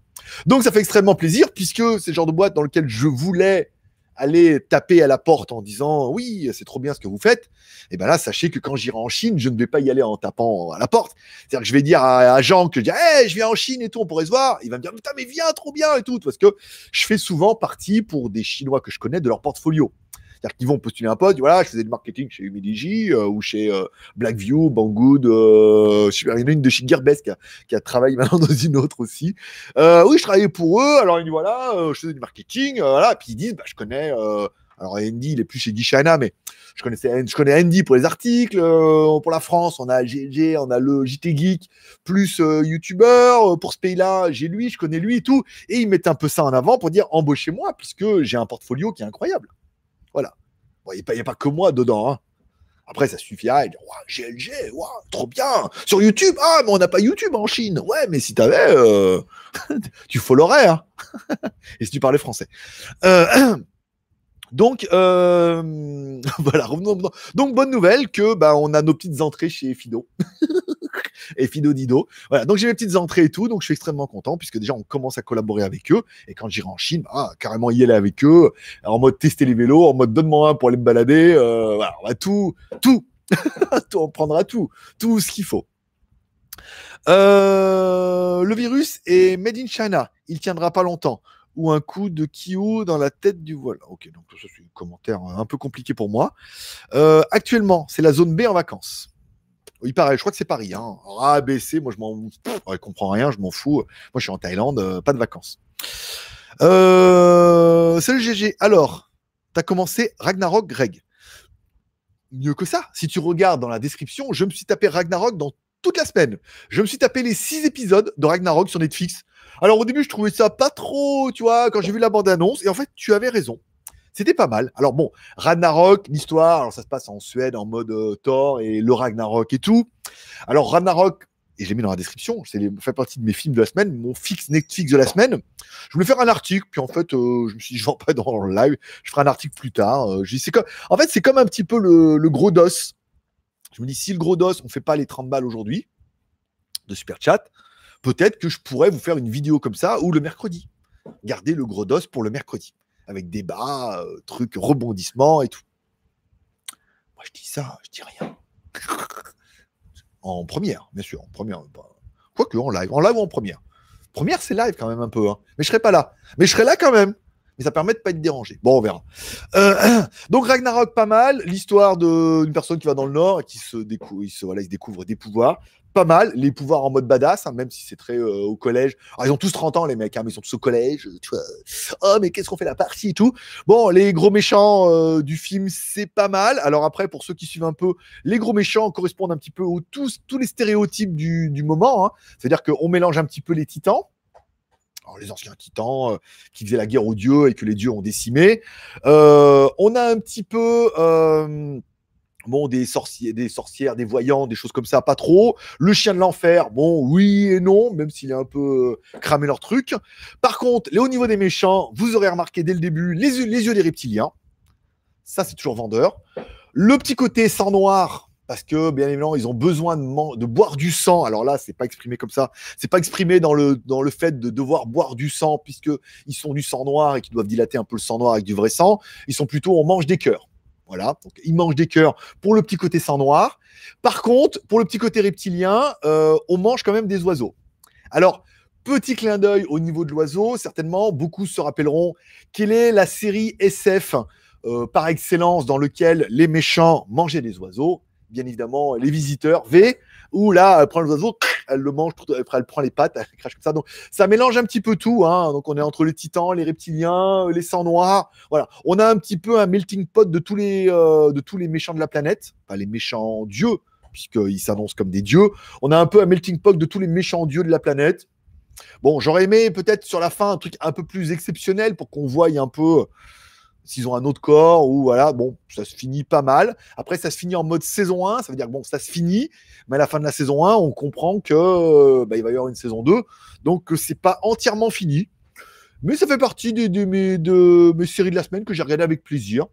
Donc ça fait extrêmement plaisir puisque c'est le genre de boîte dans lequel je voulais aller taper à la porte en disant oui, c'est trop bien ce que vous faites, et eh ben là, sachez que quand j'irai en Chine, je ne vais pas y aller en tapant à la porte. C'est-à-dire que je vais dire à, Jean que je dis, hey, je viens en Chine et tout, on pourrait se voir. Il va me dire, putain, mais viens, trop bien et tout, parce que je fais souvent partie pour des Chinois que je connais de leur portfolio. C'est-à-dire qu'ils vont postuler un poste, voilà, je faisais du marketing chez Humidigi euh, ou chez euh, Blackview, Banggood, euh, il y en a une de chez Gearbest qui a, travaillé *laughs* maintenant dans une autre aussi. Euh, oui, je travaillais pour eux, alors ils disent voilà, je faisais du marketing, voilà, puis ils disent, bah, je connais, alors Andy, il est plus chez Gishana, mais je, connaissais, je connais Andy pour les articles, pour la France, on a GG, on a le JT Geek, plus youtubeur, pour ce pays-là, j'ai lui, je connais lui et tout, et ils mettent un peu ça en avant pour dire embauchez-moi, puisque j'ai un portfolio qui est incroyable. Voilà. Il n'y a, pas que moi dedans. Hein. Après, ça suffira. Et dire, GLG, trop bien. Sur YouTube, ah, mais on n'a pas YouTube en Chine. Ouais, mais si tu avais, euh, *laughs* tu followerais. Hein. *laughs* Et si tu parlais français. Euh, *clears throat* donc, euh, *laughs* voilà, revenons. Donc, bonne nouvelle que bah, on a nos petites entrées chez Fido. Et Fido Dido. Voilà, donc j'ai mes petites entrées et tout, donc je suis extrêmement content puisque déjà on commence à collaborer avec eux. Et quand j'irai en Chine, bah, carrément y aller avec eux, en mode tester les vélos, en mode donne-moi un pour aller me balader. Euh, voilà, on va tout, tout, *laughs* on prendra tout, tout ce qu'il faut. Euh, le virus est made in China. Il tiendra pas longtemps ou un coup de Kyo dans la tête du vol. Ok, donc ça c'est un commentaire un peu compliqué pour moi. Euh, actuellement, c'est la zone B en vacances. Il paraît, je crois que c'est Paris. Hein. A, B, C, moi je m'en je comprends rien, je m'en fous. Moi je suis en Thaïlande, euh, pas de vacances. Euh, salut GG. Alors, tu as commencé Ragnarok Greg. Mieux que ça. Si tu regardes dans la description, je me suis tapé Ragnarok dans toute la semaine. Je me suis tapé les six épisodes de Ragnarok sur Netflix. Alors au début, je trouvais ça pas trop, tu vois, quand j'ai vu la bande-annonce. Et en fait, tu avais raison. C'était pas mal. Alors bon, Ragnarok, l'histoire, alors ça se passe en Suède en mode euh, Thor et le Ragnarok et tout. Alors Ragnarok, et je l'ai mis dans la description, c'est fait partie de mes films de la semaine, mon fixe Netflix de la semaine. Je voulais faire un article, puis en fait, euh, je me suis dit, *laughs* je vais pas dans le live, je ferai un article plus tard. Euh, comme, en fait, c'est comme un petit peu le, le, gros dos. Je me dis, si le gros dos, on fait pas les 30 balles aujourd'hui de super chat, peut-être que je pourrais vous faire une vidéo comme ça ou le mercredi. Gardez le gros dos pour le mercredi. Avec débat, euh, trucs, rebondissements et tout. Moi, je dis ça, je dis rien. *laughs* en première, bien sûr, en première. Quoique, en live. En live ou en première. Première, c'est live quand même un peu. Hein. Mais je serai pas là. Mais je serai là quand même mais ça permet de pas être dérangé. Bon, on verra. Euh, *clears throat* donc Ragnarok, pas mal. L'histoire d'une personne qui va dans le Nord et qui se découvre, il se, voilà, il découvre des pouvoirs. Pas mal, les pouvoirs en mode badass, hein, même si c'est très euh, au collège. Alors, ils ont tous 30 ans, les mecs, hein, mais ils sont tous au collège. Oh, mais qu'est-ce qu'on fait la partie et tout. Bon, les gros méchants euh, du film, c'est pas mal. Alors après, pour ceux qui suivent un peu, les gros méchants correspondent un petit peu aux tous, tous les stéréotypes du, du moment. Hein. C'est-à-dire qu'on mélange un petit peu les titans les anciens titans euh, qui faisaient la guerre aux dieux et que les dieux ont décimé. Euh, on a un petit peu euh, bon, des, sorciers, des sorcières, des voyants, des choses comme ça, pas trop. Le chien de l'enfer, bon, oui et non, même s'il est un peu cramé leur truc. Par contre, les, au niveau des méchants, vous aurez remarqué dès le début les, les yeux des reptiliens. Ça, c'est toujours vendeur. Le petit côté sang noir, parce que bien évidemment ils ont besoin de, boire du sang. Alors là, c'est pas exprimé comme ça. C'est pas exprimé dans le dans le fait de devoir boire du sang puisque ils sont du sang noir et qu'ils doivent dilater un peu le sang noir avec du vrai sang. Ils sont plutôt on mange des cœurs. Voilà, donc ils mangent des cœurs pour le petit côté sang noir. Par contre, pour le petit côté reptilien, euh, on mange quand même des oiseaux. Alors, petit clin d'œil au niveau de l'oiseau, certainement, beaucoup se rappelleront quelle est la série SF euh, par excellence dans lequel les méchants mangeaient des oiseaux bien évidemment les visiteurs. V, où là, elle prend l'oiseau, elle le mange, elle prend les pattes, elle crache comme ça. Donc ça mélange un petit peu tout. Hein. Donc on est entre les titans, les reptiliens, les sangs noirs. Voilà, on a un petit peu un melting pot de tous les, euh, de tous les méchants de la planète, pas les méchants dieux, puisqu'ils s'annoncent comme des dieux. On a un peu un melting pot de tous les méchants dieux de la planète. Bon, j'aurais aimé peut-être sur la fin un truc un peu plus exceptionnel pour qu'on voie un peu s'ils ont un autre corps ou voilà, bon, ça se finit pas mal. Après, ça se finit en mode saison 1, ça veut dire que bon, ça se finit, mais à la fin de la saison 1, on comprend que bah, il va y avoir une saison 2, donc c'est pas entièrement fini. Mais ça fait partie de, mes, de mes séries de la semaine que j'ai regardé avec plaisir.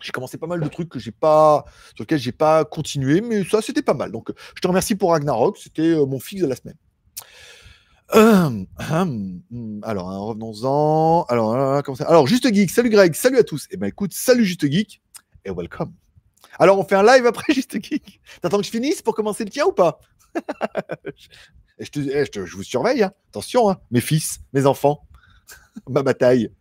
J'ai commencé pas mal de trucs que j'ai pas, sur lesquels j'ai pas continué, mais ça c'était pas mal. Donc je te remercie pour Ragnarok, c'était euh, mon fixe de la semaine. Hum, hum, alors, hein, revenons-en. Alors, alors, Juste Geek, salut Greg, salut à tous. Eh ben écoute, salut Juste Geek et welcome. Alors, on fait un live après *laughs* Juste Geek? T'attends que je finisse pour commencer le tien ou pas? *laughs* Je, te, eh, je, je, vous surveille, hein. attention, hein. mes fils, mes enfants, *laughs* ma bataille.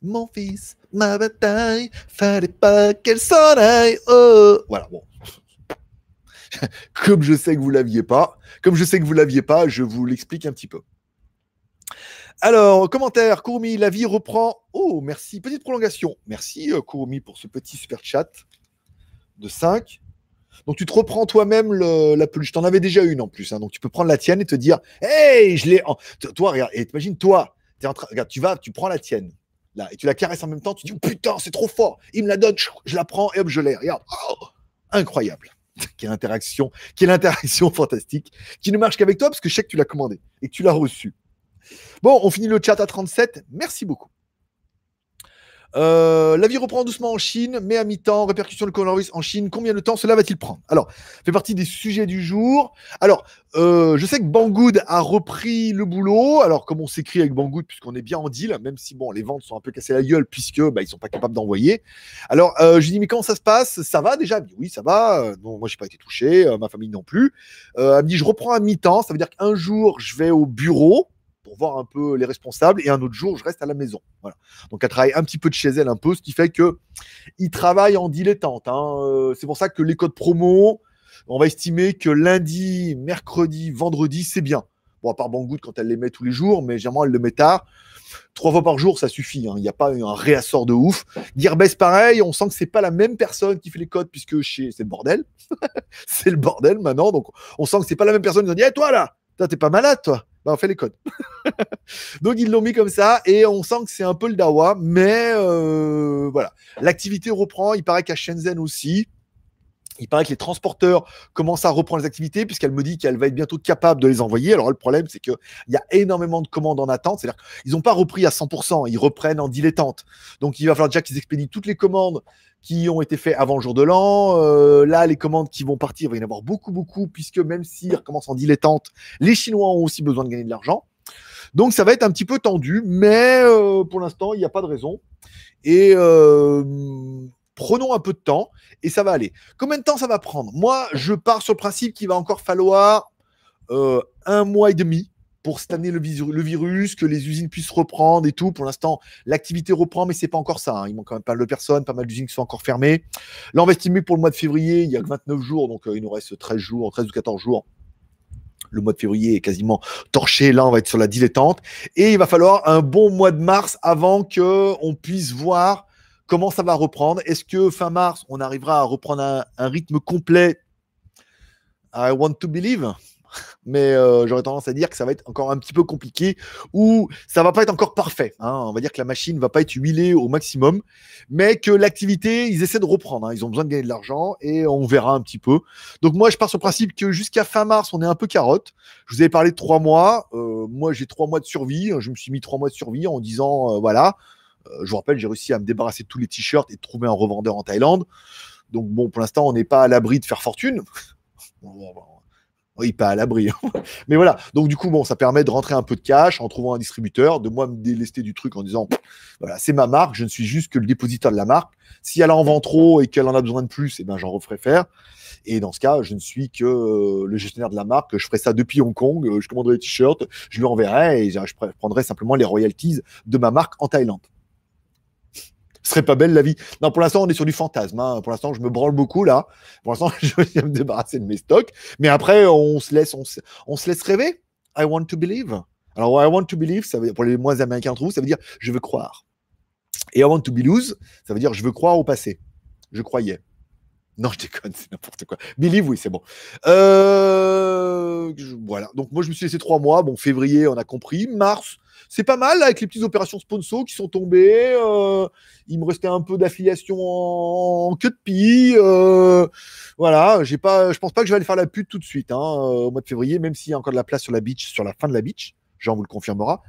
Mon fils, ma bataille, fallait pas qu'elle s'en aille. Oh. Voilà, bon. *laughs* Comme je sais que vous l'aviez pas, comme je sais que vous l'aviez pas, je vous l'explique un petit peu. Alors, commentaire, Kourmi, la vie reprend. Oh, merci. Petite prolongation. Merci, euh, Kourmi, pour ce petit super chat de 5. Donc, tu te reprends toi-même la peluche. T'en avais déjà une en plus. Hein. donc, tu peux prendre la tienne et te dire Hey, je l'ai. En... Toi, regarde, et t'imagines, toi, tu vas, tu prends la tienne. Là, et tu la caresses en même temps. Tu dis oh, Putain, c'est trop fort. Il me la donne. Je la prends et hop, je l'ai. Regarde. Oh, incroyable. *laughs* quelle interaction, quelle interaction *laughs* fantastique, qui ne marche qu'avec toi parce que je sais que tu l'as commandé et que tu l'as reçu. Bon, on finit le chat à 37. Merci beaucoup. Euh, la vie reprend doucement en Chine, mais à mi-temps, répercussion du coronavirus en Chine, combien de temps cela va-t-il prendre? Alors, fait partie des sujets du jour. Alors, euh, je sais que Banggood a repris le boulot. Alors, comme on s'écrit avec Banggood, puisqu'on est bien en deal, même si bon, les ventes sont un peu cassées la gueule, puisque bah, ils sont pas capables d'envoyer. Alors, euh, je dis mais comment ça se passe? Ça va déjà? Oui, ça va. Non, moi, j'ai pas été touché, ma famille non plus. elle me dit, je reprends à mi-temps. Ça veut dire qu'un jour, je vais au bureau pour voir un peu les responsables et un autre jour je reste à la maison. Voilà. Donc elle travaille un petit peu de chez elle un peu, ce qui fait que il travaille en dilettante. Hein. Euh, c'est pour ça que les codes promo, on va estimer que lundi, mercredi, vendredi, c'est bien. Bon, à part Banggood quand elle les met tous les jours, mais généralement elle le met tard. Trois fois par jour, ça suffit. Hein. Il n'y a pas un réassort de ouf. Gearbest, pareil, on sent que c'est pas la même personne qui fait les codes puisque chez c'est le bordel. *laughs* c'est le bordel maintenant. Donc on sent que c'est pas la même personne qui dit hey, toi là, t'es pas malade toi bah, on fait les codes. *laughs* Donc ils l'ont mis comme ça et on sent que c'est un peu le dawa, mais euh, voilà. L'activité reprend. Il paraît qu'à Shenzhen aussi. Il paraît que les transporteurs commencent à reprendre les activités puisqu'elle me dit qu'elle va être bientôt capable de les envoyer. Alors le problème, c'est qu'il y a énormément de commandes en attente. C'est-à-dire qu'ils n'ont pas repris à 100%, ils reprennent en dilettante. Donc il va falloir déjà qu'ils expédient toutes les commandes qui ont été faites avant le jour de l'an. Euh, là, les commandes qui vont partir, il va y en avoir beaucoup, beaucoup, puisque même s'ils recommencent en dilettante, les Chinois ont aussi besoin de gagner de l'argent. Donc ça va être un petit peu tendu, mais euh, pour l'instant, il n'y a pas de raison. Et euh, prenons un peu de temps et ça va aller. Combien de temps ça va prendre? Moi, je pars sur le principe qu'il va encore falloir euh, un mois et demi pour stanner le, virus, que les usines puissent reprendre et tout. Pour l'instant, l'activité reprend, mais c'est pas encore ça. Hein. Il manque quand même pas mal de personnes, pas mal d'usines qui sont encore fermées. Là, on va estimer pour le mois de février, il y a que 29 jours, donc il nous reste 13 jours, 13 ou 14 jours le mois de février est quasiment torché. Là, on va être sur la dilettante. Et il va falloir un bon mois de mars avant que on puisse voir comment ça va reprendre? Est-ce que fin mars, on arrivera à reprendre un, rythme complet? I want to believe *laughs* mais euh, j'aurais tendance à dire que ça va être encore un petit peu compliqué ou ça va pas être encore parfait. Hein. On va dire que la machine va pas être huilée au maximum, mais que l'activité, ils essaient de reprendre. Hein. Ils ont besoin de gagner de l'argent et on verra un petit peu. Donc moi, je pars sur le principe que jusqu'à fin mars, on est un peu carotte. Je vous avais parlé de trois mois. Euh, moi, j'ai trois mois de survie. Je me suis mis trois mois de survie en disant, euh, voilà, je vous rappelle, j'ai réussi à me débarrasser de tous les t-shirts et de trouver un revendeur en Thaïlande. Donc bon, pour l'instant, on n'est pas à l'abri de faire fortune. *laughs* Oui, pas à l'abri. Hein. *laughs* Mais voilà. Donc, du coup, bon, ça permet de rentrer un peu de cash en trouvant un distributeur, de moi me délester du truc en disant voilà, c'est ma marque, je ne suis juste que le dépositeur de la marque. Si elle en vend trop et qu'elle en a besoin de plus, eh ben, j'en referai faire. Et dans ce cas, je ne suis que euh, le gestionnaire de la marque. Je ferai ça depuis Hong Kong. Euh, je commanderai les t-shirts, je lui enverrai et je prendrai simplement les royalties de ma marque en Thaïlande ce serait pas belle la vie. Non, pour l'instant, on est sur du fantasme. Hein. Pour l'instant, je me branle beaucoup là. Pour l'instant, *laughs* je vais me débarrasser de mes stocks. Mais après, on se laisse, on se, laisse rêver. I want to believe. Alors, I want to believe, ça veut, pour les moins américains entre vous, ça veut dire je veux croire. Et I want to be lose, ça veut dire je veux croire au passé. Je croyais. Non, je déconne, c'est n'importe quoi. Believe, oui, c'est bon. Euh, voilà. Donc, moi, je me suis laissé trois mois. Bon, février, on a compris. Mars, c'est pas mal avec les petites opérations sponsor qui sont tombées. Euh, il me restait un peu d'affiliation en, queue de pie. Euh, voilà, j'ai pas, je pense pas que je vais aller faire la pute tout de suite hein, euh, au mois de février, même s'il y a encore de la place sur la beach, sur la fin de la beach. Jean vous le confirmera.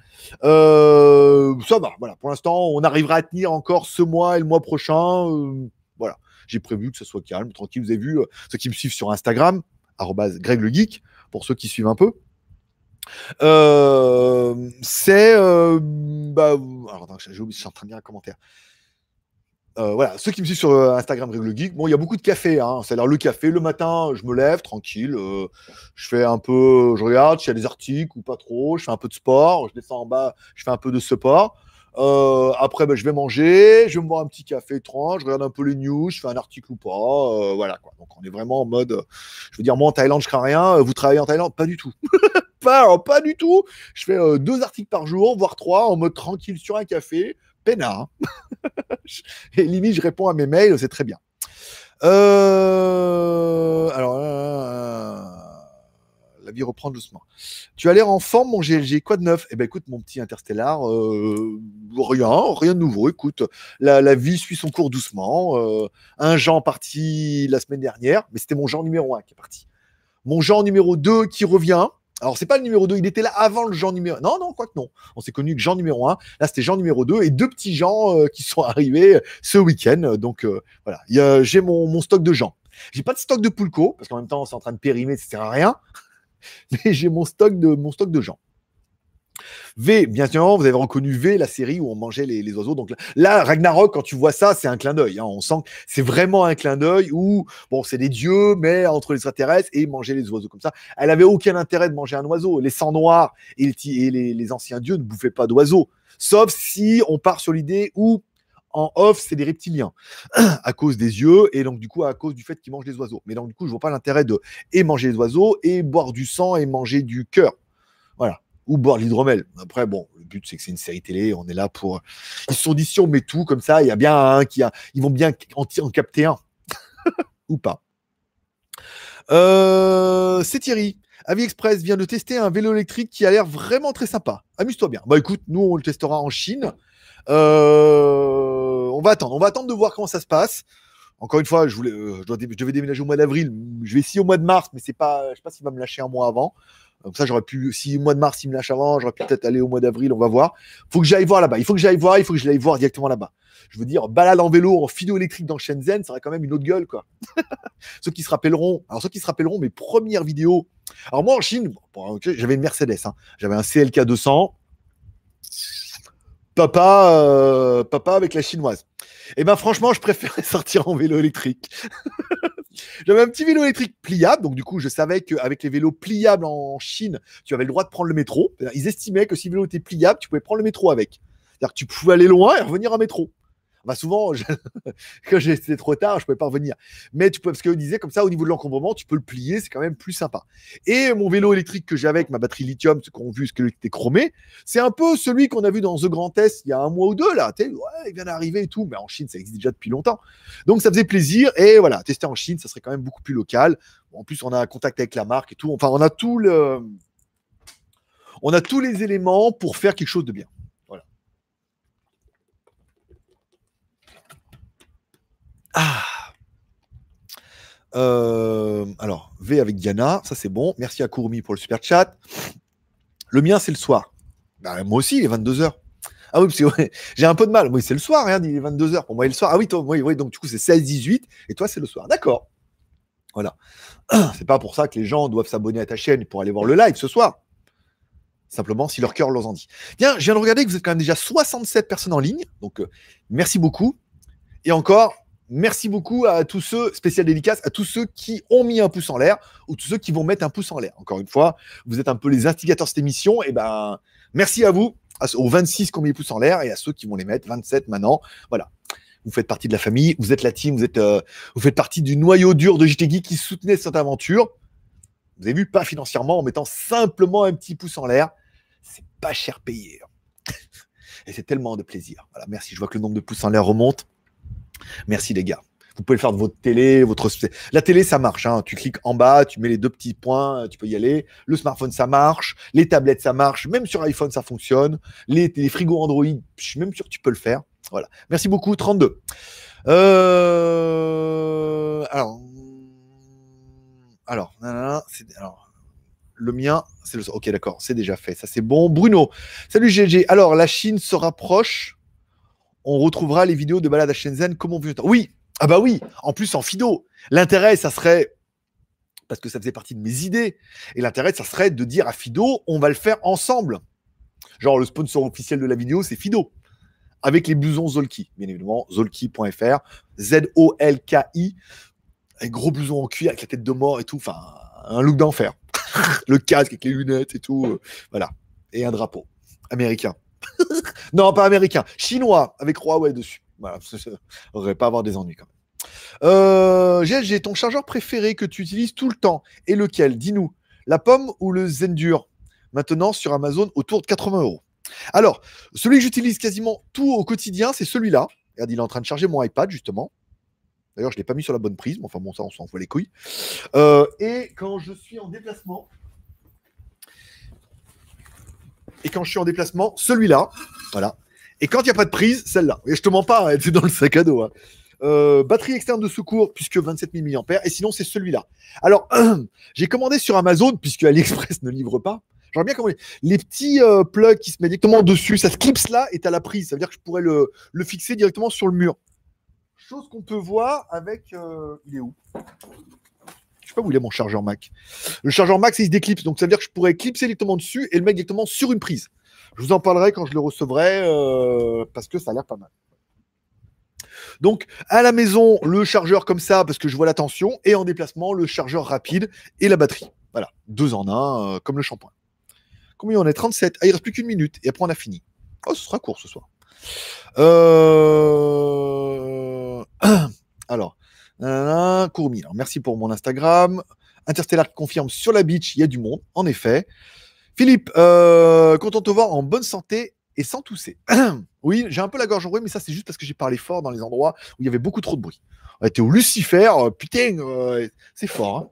ça va, voilà. Pour l'instant, on arrivera à tenir encore ce mois et le mois prochain. voilà, j'ai prévu que ce soit calme, tranquille. Vous avez vu ceux qui me suivent sur Instagram, Greg le pour ceux qui suivent un peu. Euh, c'est. Euh, bah, alors, j'ai oublié, je suis en train de lire un commentaire. Euh, voilà, ceux qui me suivent sur Instagram Règle Geek, bon, il y a beaucoup de café. Hein. C'est-à-dire le café, le matin, je me lève tranquille. je fais un peu, je regarde s'il y a des articles ou pas trop. Je fais un peu de sport. Je descends en bas, je fais un peu de sport. après, ben, je vais manger, je vais me boire un petit café étrange, je regarde un peu les news, je fais un article ou pas. voilà quoi. Donc on est vraiment en mode. je veux dire, moi en Thaïlande, je crains rien. Vous travaillez en Thaïlande? Pas du tout. *laughs* pas, pas du tout. Je fais euh, deux articles par jour, voire trois, en mode tranquille sur un café, peinard. *laughs* Et limite, je réponds à mes mails, c'est très bien. Euh, alors, euh, la vie reprend doucement. Tu as l'air en forme, mon GLG. Quoi de neuf? Eh ben, écoute, mon petit interstellar, rien, rien de nouveau. Écoute, la, vie suit son cours doucement. un Jean parti la semaine dernière, mais c'était mon genre numéro un qui est parti. Mon genre numéro 2 qui revient. Alors, c'est pas le numéro 2, il était là avant le Jean numéro Non, non, quoi que non. On s'est connu que Jean numéro 1. Là, c'était Jean numéro 2 et deux petits gens euh, qui sont *laughs* arrivés euh, ce week-end. Donc, euh, voilà, j'ai mon, mon, stock de gens. J'ai pas de stock de Poulco, parce qu'en même temps, c'est en train de périmer, ça sert à rien. *laughs* Mais j'ai mon stock de, mon stock de gens. V, bien sûr, vous avez reconnu V, la série où on mangeait les, oiseaux. Donc là, Ragnarok, quand tu vois ça, c'est un clin d'œil. Hein. On sent que c'est vraiment un clin d'œil où, bon, c'est des dieux, mais entre les extraterrestres et manger les oiseaux comme ça. Elle avait aucun intérêt de manger un oiseau. Les sangs noirs et, les, anciens dieux ne bouffaient pas d'oiseaux. Sauf si on part sur l'idée où en off, c'est des reptiliens *clears throat* à cause des yeux et donc du coup à cause du fait qu'ils mangent des oiseaux. Mais donc du coup, je vois pas l'intérêt de et manger les oiseaux et boire du sang et manger du cœur. Ou boire l'hydromel. Après, bon, le but, c'est que c'est une série télé. On est là pour. Ils se sont dit, si on met tout comme ça, il y a bien un qui a. Ils vont bien en, capter un. *laughs* ou pas. Euh, c'est Thierry. Avi Express vient de tester un vélo électrique qui a l'air vraiment très sympa. Amuse-toi bien. Bah écoute, nous, on le testera en Chine. Euh, on va attendre. On va attendre de voir comment ça se passe. Encore une fois, je, voulais, euh, je, devais déménager au mois d'avril. Je vais essayer au mois de mars, mais c'est pas, je sais pas s'il va me lâcher un mois avant. Donc ça, j'aurais pu, si au mois de mars, il me lâche avant, j'aurais pu peut-être aller au mois d'avril, on va voir. faut que j'aille voir là-bas. Il faut que j'aille voir, il faut que je l'aille voir directement là-bas. Je veux dire, balade en vélo, en philo électrique dans Shenzhen, ça aurait quand même une autre gueule, quoi. *laughs* ceux qui se rappelleront, alors ceux qui se rappelleront mes premières vidéos. Alors moi, en Chine, j'avais une Mercedes, hein. j'avais un CLK 200, Papa, euh, papa avec la chinoise. Et eh ben franchement, je préférais *laughs* sortir en vélo électrique. *laughs* J'avais un petit vélo électrique pliable, donc du coup, je savais qu'avec les vélos pliables en Chine, tu avais le droit de prendre le métro. Ils estimaient que si le vélo était pliable, tu pouvais prendre le métro avec. C'est-à-dire que tu pouvais aller loin et revenir en métro. Bah souvent, *laughs* quand j'étais trop tard, je pouvais pas revenir. Mais tu peux, parce qu'ils disaient comme ça, au niveau de l'encombrement, tu peux le plier, c'est quand même plus sympa. Et mon vélo électrique que j'avais avec ma batterie lithium, ce qu'on a vu, ce qui était chromé, c'est un peu celui qu'on a vu dans The Grand Test il y a un mois ou deux là. ouais, il vient d'arriver et tout, mais en Chine, ça existe déjà depuis longtemps. Donc ça faisait plaisir. Et voilà, tester en Chine, ça serait quand même beaucoup plus local. En plus, on a un contact avec la marque et tout. Enfin, on a tout le, on a tous les éléments pour faire quelque chose de bien. Ah euh, alors, V avec Diana, ça c'est bon. Merci à Courmi pour le super chat. Le mien, c'est le soir. Bah, moi aussi, il est 22h. Ah oui, parce que j'ai un peu de mal. Moi, c'est le soir, regarde, il est 22h. Pour moi, il le soir. Ah oui, oui, oui, donc du coup, c'est 16-18 et toi, c'est le soir. D'accord. Voilà. *clears throat* C'est pas pour ça que les gens doivent s'abonner à ta chaîne pour aller voir le live ce soir. Simplement, si leur cœur leur en dit. Bien, je viens de regarder que vous êtes quand même déjà 67 personnes en ligne. Donc, euh, merci beaucoup. Et encore, Merci beaucoup à tous ceux, spécial dédicace, à tous ceux qui ont mis un pouce en l'air ou tous ceux qui vont mettre un pouce en l'air. Encore une fois, vous êtes un peu les instigateurs de cette émission. Et eh ben, merci à vous, aux 26 qui ont mis les pouces en l'air et à ceux qui vont les mettre, 27 maintenant. Voilà. Vous faites partie de la famille, vous êtes la team, vous, êtes, euh, vous faites partie du noyau dur de JT qui soutenait cette aventure. Vous avez vu, pas financièrement, en mettant simplement un petit pouce en l'air. C'est pas cher payé. Hein. *laughs* Et c'est tellement de plaisir. Voilà, merci. Je vois que le nombre de pouces en l'air remonte. Merci les gars. Vous pouvez le faire de votre télé, votre la télé ça marche. Hein. Tu cliques en bas, tu mets les deux petits points, tu peux y aller. Le smartphone ça marche, les tablettes ça marche, même sur iPhone ça fonctionne. Les, frigos Android, je suis même sûr que tu peux le faire. Voilà. Merci beaucoup. 32. Euh, alors, alors, alors, le mien, c'est le. Ok, d'accord, c'est déjà fait. Ça c'est bon. Bruno, salut GG. Alors, la Chine se rapproche on retrouvera les vidéos de balade à Shenzhen comme on veut. Oui, ah bah oui, en plus en Fido. L'intérêt, ça serait, parce que ça faisait partie de mes idées, et l'intérêt, ça serait de dire à Fido, on va le faire ensemble. Genre, le sponsor officiel de la vidéo, c'est Fido. Avec les blousons Zolki, bien évidemment, zolki.fr, Z-O-L-K-I, un gros blouson en cuir avec la tête de mort et tout, enfin, un look d'enfer. *laughs* le casque avec les lunettes et tout, euh, voilà. Et un drapeau américain. *laughs* non, pas américain, chinois avec Huawei dessus. Voilà, on ne pas avoir des ennuis quand même. Euh, j'ai ton chargeur préféré que tu utilises tout le temps et lequel? Dis-nous, la pomme ou le Zendur? Maintenant sur Amazon autour de 80 euros. Alors, celui que j'utilise quasiment tout au quotidien, c'est celui-là. Regarde, il est en train de charger mon iPad justement. D'ailleurs, je ne l'ai pas mis sur la bonne prise, mais enfin bon, ça, on s'en fout les couilles. Euh, et quand je suis en déplacement, et quand je suis en déplacement, celui-là. Voilà. Et quand il n'y a pas de prise, celle-là. Et je te mens pas, hein, c'est dans le sac à dos. Hein. Euh, batterie externe de secours, puisque 27 000 mAh. Et sinon, c'est celui-là. Alors, *clears throat* j'ai commandé sur Amazon, puisque AliExpress *laughs* ne livre pas. J'aurais bien commandé les petits euh, plugs qui se mettent directement dessus. Ça se clipse là et as la prise. Ça veut dire que je pourrais le, fixer directement sur le mur. Chose qu'on peut voir avec. Euh, il est où? Sais pas où il est mon chargeur Mac. Le chargeur Mac, il se déclipse. Donc ça veut dire que je pourrais clipser directement dessus et le mettre directement sur une prise. Je vous en parlerai quand je le recevrai euh, parce que ça a l'air pas mal. Donc à la maison, le chargeur comme ça parce que je vois la tension et en déplacement, le chargeur rapide et la batterie. Voilà, deux en un, euh, comme le shampoing. Combien on est? 37. Ah, il reste plus qu'une minute et après on a fini. Oh, ce sera court ce soir. Euh... *clears throat* Alors, Merci pour mon Instagram. Interstellar confirme sur la beach, il y a du monde, en effet. Philippe, euh, content de te voir en bonne santé et sans tousser. *clears throat* oui, j'ai un peu la gorge enrouée, mais ça, c'est juste parce que j'ai parlé fort dans les endroits où il y avait beaucoup trop de bruit. On était au Lucifer, euh, putain, euh, c'est fort.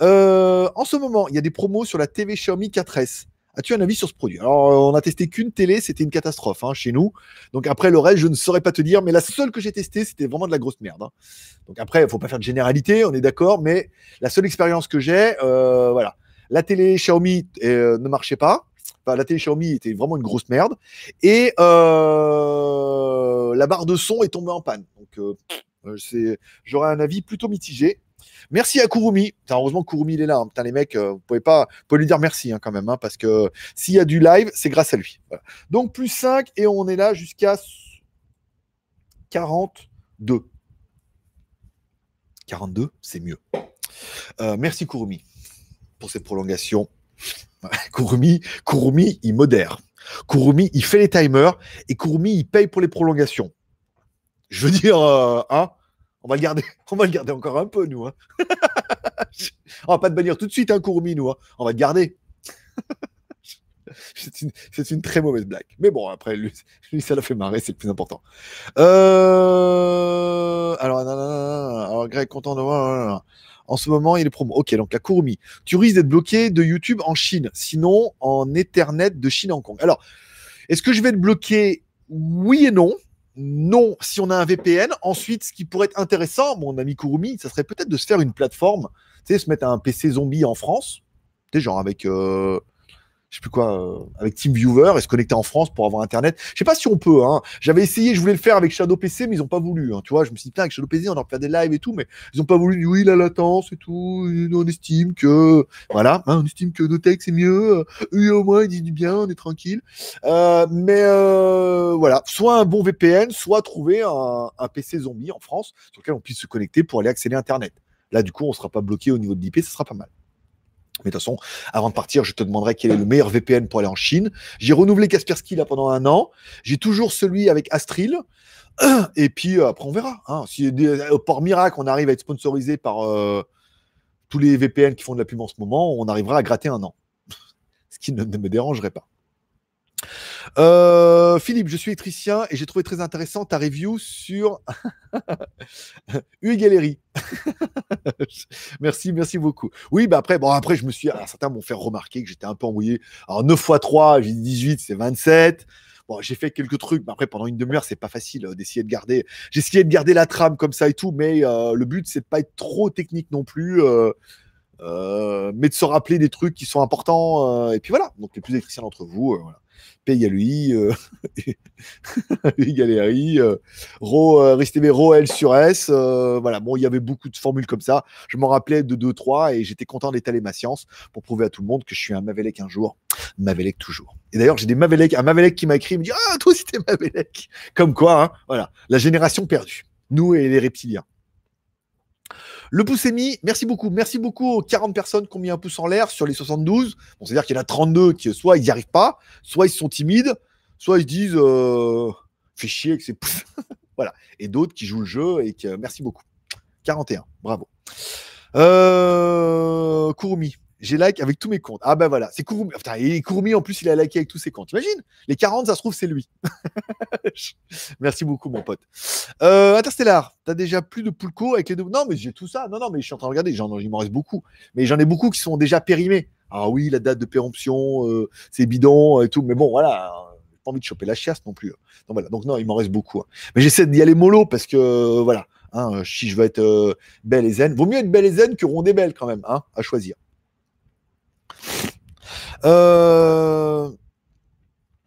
Hein. en ce moment, il y a des promos sur la TV Xiaomi 4S. As-tu un avis sur ce produit? Alors, euh, on a testé qu'une télé, c'était une catastrophe hein, chez nous. Donc après, le reste, je ne saurais pas te dire, mais la seule que j'ai testée, c'était vraiment de la grosse merde. Hein. Donc après, il faut pas faire de généralité, on est d'accord, mais la seule expérience que j'ai, euh, voilà. La télé Xiaomi euh, ne marchait pas. Enfin, la télé Xiaomi était vraiment une grosse merde. Et la barre de son est tombée en panne. Donc j'aurais un avis plutôt mitigé. Merci à Kurumi. heureusement Kurumi il est là. Hein. Putain, les mecs, euh, vous pouvez pas, lui dire merci hein, quand même, hein, parce que s'il y a du live, c'est grâce à lui. Donc plus 5 et on est là jusqu'à 42. 42, c'est mieux. Euh, merci Kurumi pour cette prolongation. *laughs* Kurumi, Kurumi, il modère. Kurumi, il fait les timers et Kurumi, il paye pour les prolongations. Je veux dire, euh, hein, on va le garder, *laughs* on va le garder encore un peu, nous. Hein. *laughs* on va pas te bannir tout de suite, hein, Kurumi, nous. Hein. On va te garder. *laughs* c'est une, très mauvaise blague. Mais bon, après, lui, ça l'a fait marrer, c'est le plus important. Euh... Alors, alors, Greg, content de voir. En ce moment, il est promo. Ok, donc la Kurumi. Tu risques d'être bloqué de YouTube en Chine, sinon en Ethernet de Chine à Hong Kong. Alors, est-ce que je vais être bloqué? Oui et non. Non, si on a un VPN. Ensuite, ce qui pourrait être intéressant, mon ami Kurumi, ça serait peut-être de se faire une plateforme, tu sais, se mettre un PC zombie en France, tu sais, genre avec euh, je sais plus quoi, euh, avec TeamViewer et se connecter en France pour avoir Internet. Je sais pas si on peut. Hein. J'avais essayé, je voulais le faire avec Shadow PC, mais ils ont pas voulu. Hein. Tu vois, je me suis dit, putain, avec Shadow PC, on va faire des lives et tout, mais ils ont pas voulu. Oui, la latence et tout. on estime que, voilà, hein, on estime que textes c'est mieux. Eux, au moins, ils disent du bien, on est tranquille. Euh, mais euh, voilà, soit un bon VPN, soit trouver un, un PC zombie en France sur lequel on puisse se connecter pour aller accéder à Internet. Là, du coup, on sera pas bloqué au niveau de l'IP, ça sera pas mal. Mais de toute façon, avant de partir, je te demanderai quel est le meilleur VPN pour aller en Chine. J'ai renouvelé Kaspersky là pendant un an. J'ai toujours celui avec Astril. *clears throat* Et puis euh, après, on verra. Hein. Si euh, par miracle, on arrive à être sponsorisé par euh, tous les VPN qui font de la pub en ce moment, on arrivera à gratter un an. *laughs* Ce qui ne me dérangerait pas. Euh, Philippe, je suis électricien et j'ai trouvé très intéressant ta review sur *laughs* UE Gallery. *laughs* merci, merci beaucoup. Oui, bah après, bon, après, je me suis. certains m'ont fait remarquer que j'étais un peu envoyé. Alors, 9 x 3, j'ai dit 18, c'est 27. Bon, j'ai fait quelques trucs, mais après, pendant une demi-heure, c'est pas facile euh, d'essayer de garder. J'ai de garder la trame comme ça et tout, mais euh, le but, c'est de pas être trop technique non plus. mais de se rappeler des trucs qui sont importants. et puis voilà, donc les plus électriciens d'entre vous, voilà paye à lui, euh, Ro, euh, L sur S. Euh, voilà, bon, il y avait beaucoup de formules comme ça. Je m'en rappelais de 2-3 et j'étais content d'étaler ma science pour prouver à tout le monde que je suis un Mavelec un jour, Mavelec toujours. Et d'ailleurs, j'ai des Mavelec, un Mavelec qui m'a écrit, il me dit Ah, toi t'es Mavelec. Comme quoi, hein, voilà, la génération perdue. Nous et les reptiliens. Le pouce est mis. Merci beaucoup. Merci beaucoup aux 40 personnes qui ont mis un pouce en l'air sur les 72. Bon, c'est-à-dire qu'il y en a 32 qui, soit ils n'y arrivent pas, soit ils sont timides, soit ils se disent euh, fait chier que c'est *laughs* voilà. Et d'autres qui jouent le jeu et qui. merci beaucoup. 41. Bravo. Euh. J'ai like avec tous mes comptes. Ah ben voilà, c'est Kurumi. Putain, et Kurumi en plus, il a liké avec tous ses comptes. Imagine, les 40, ça se trouve, c'est lui. *laughs* Merci beaucoup, mon pote. Euh, Interstellar, t'as déjà plus de Pulco avec les deux. Non, mais j'ai tout ça. Non, non, mais je suis en train de regarder. J'en, il m'en reste beaucoup. Mais j'en ai beaucoup qui sont déjà périmés. Ah oui, la date de péremption, euh, c'est bidon et tout. Mais bon, voilà, j'ai pas envie de choper la chiasse non plus. Donc voilà, donc non, il m'en reste beaucoup. Hein. Mais j'essaie d'y aller mollo parce que euh, voilà, hein, si je veux être belle et zen, vaut mieux être belle et zen que rondée belle quand même, hein, à choisir. Euh,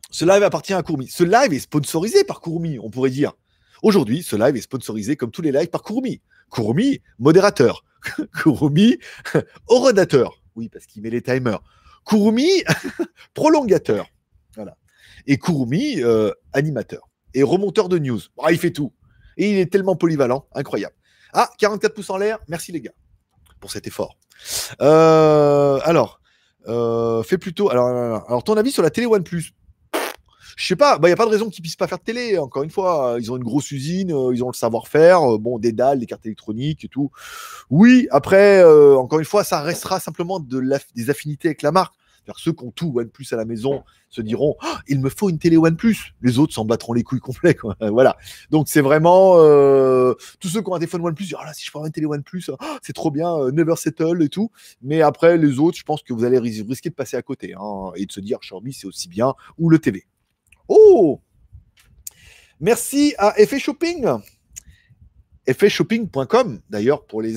ce live appartient à Kurumi. Ce live est sponsorisé par Kurumi, on pourrait dire. Aujourd'hui, ce live est sponsorisé comme tous les lives par Kurumi. Kurumi, modérateur. *laughs* Kurumi, *laughs* orodateur. Oui, parce qu'il met les timers. Kurumi, *laughs* prolongateur. Voilà. Et Kurumi, euh, animateur. Et remonteur de news. Ah, il fait tout. Et il est tellement polyvalent. Incroyable. Ah, 44 pouces en l'air. Merci les gars pour cet effort. Euh, alors, euh, plutôt. Alors, alors, ton avis sur la télé OnePlus? Je sais pas, il bah, n'y a pas de raison qu'ils puissent pas faire de télé. Encore une fois, ils ont une grosse usine, euh, ils ont le savoir-faire, euh, bon, des dalles, des cartes électroniques et tout. Oui, après, encore une fois, ça restera simplement de des affinités avec la marque. Ceux qui ont tout OnePlus à la maison se diront oh, il me faut une télé OnePlus. Les autres s'en battront les couilles complets. *laughs* voilà. Donc c'est vraiment tous ceux qui ont un téléphone OnePlus, disent, oh là, si je prends une télé OnePlus, oh, c'est trop bien, never settle et tout. Mais après les autres, je pense que vous allez risquer de passer à côté hein, et de se dire Xiaomi c'est aussi bien ou le TV. Oh Merci à Effet Shopping. Effetshopping.com d'ailleurs pour les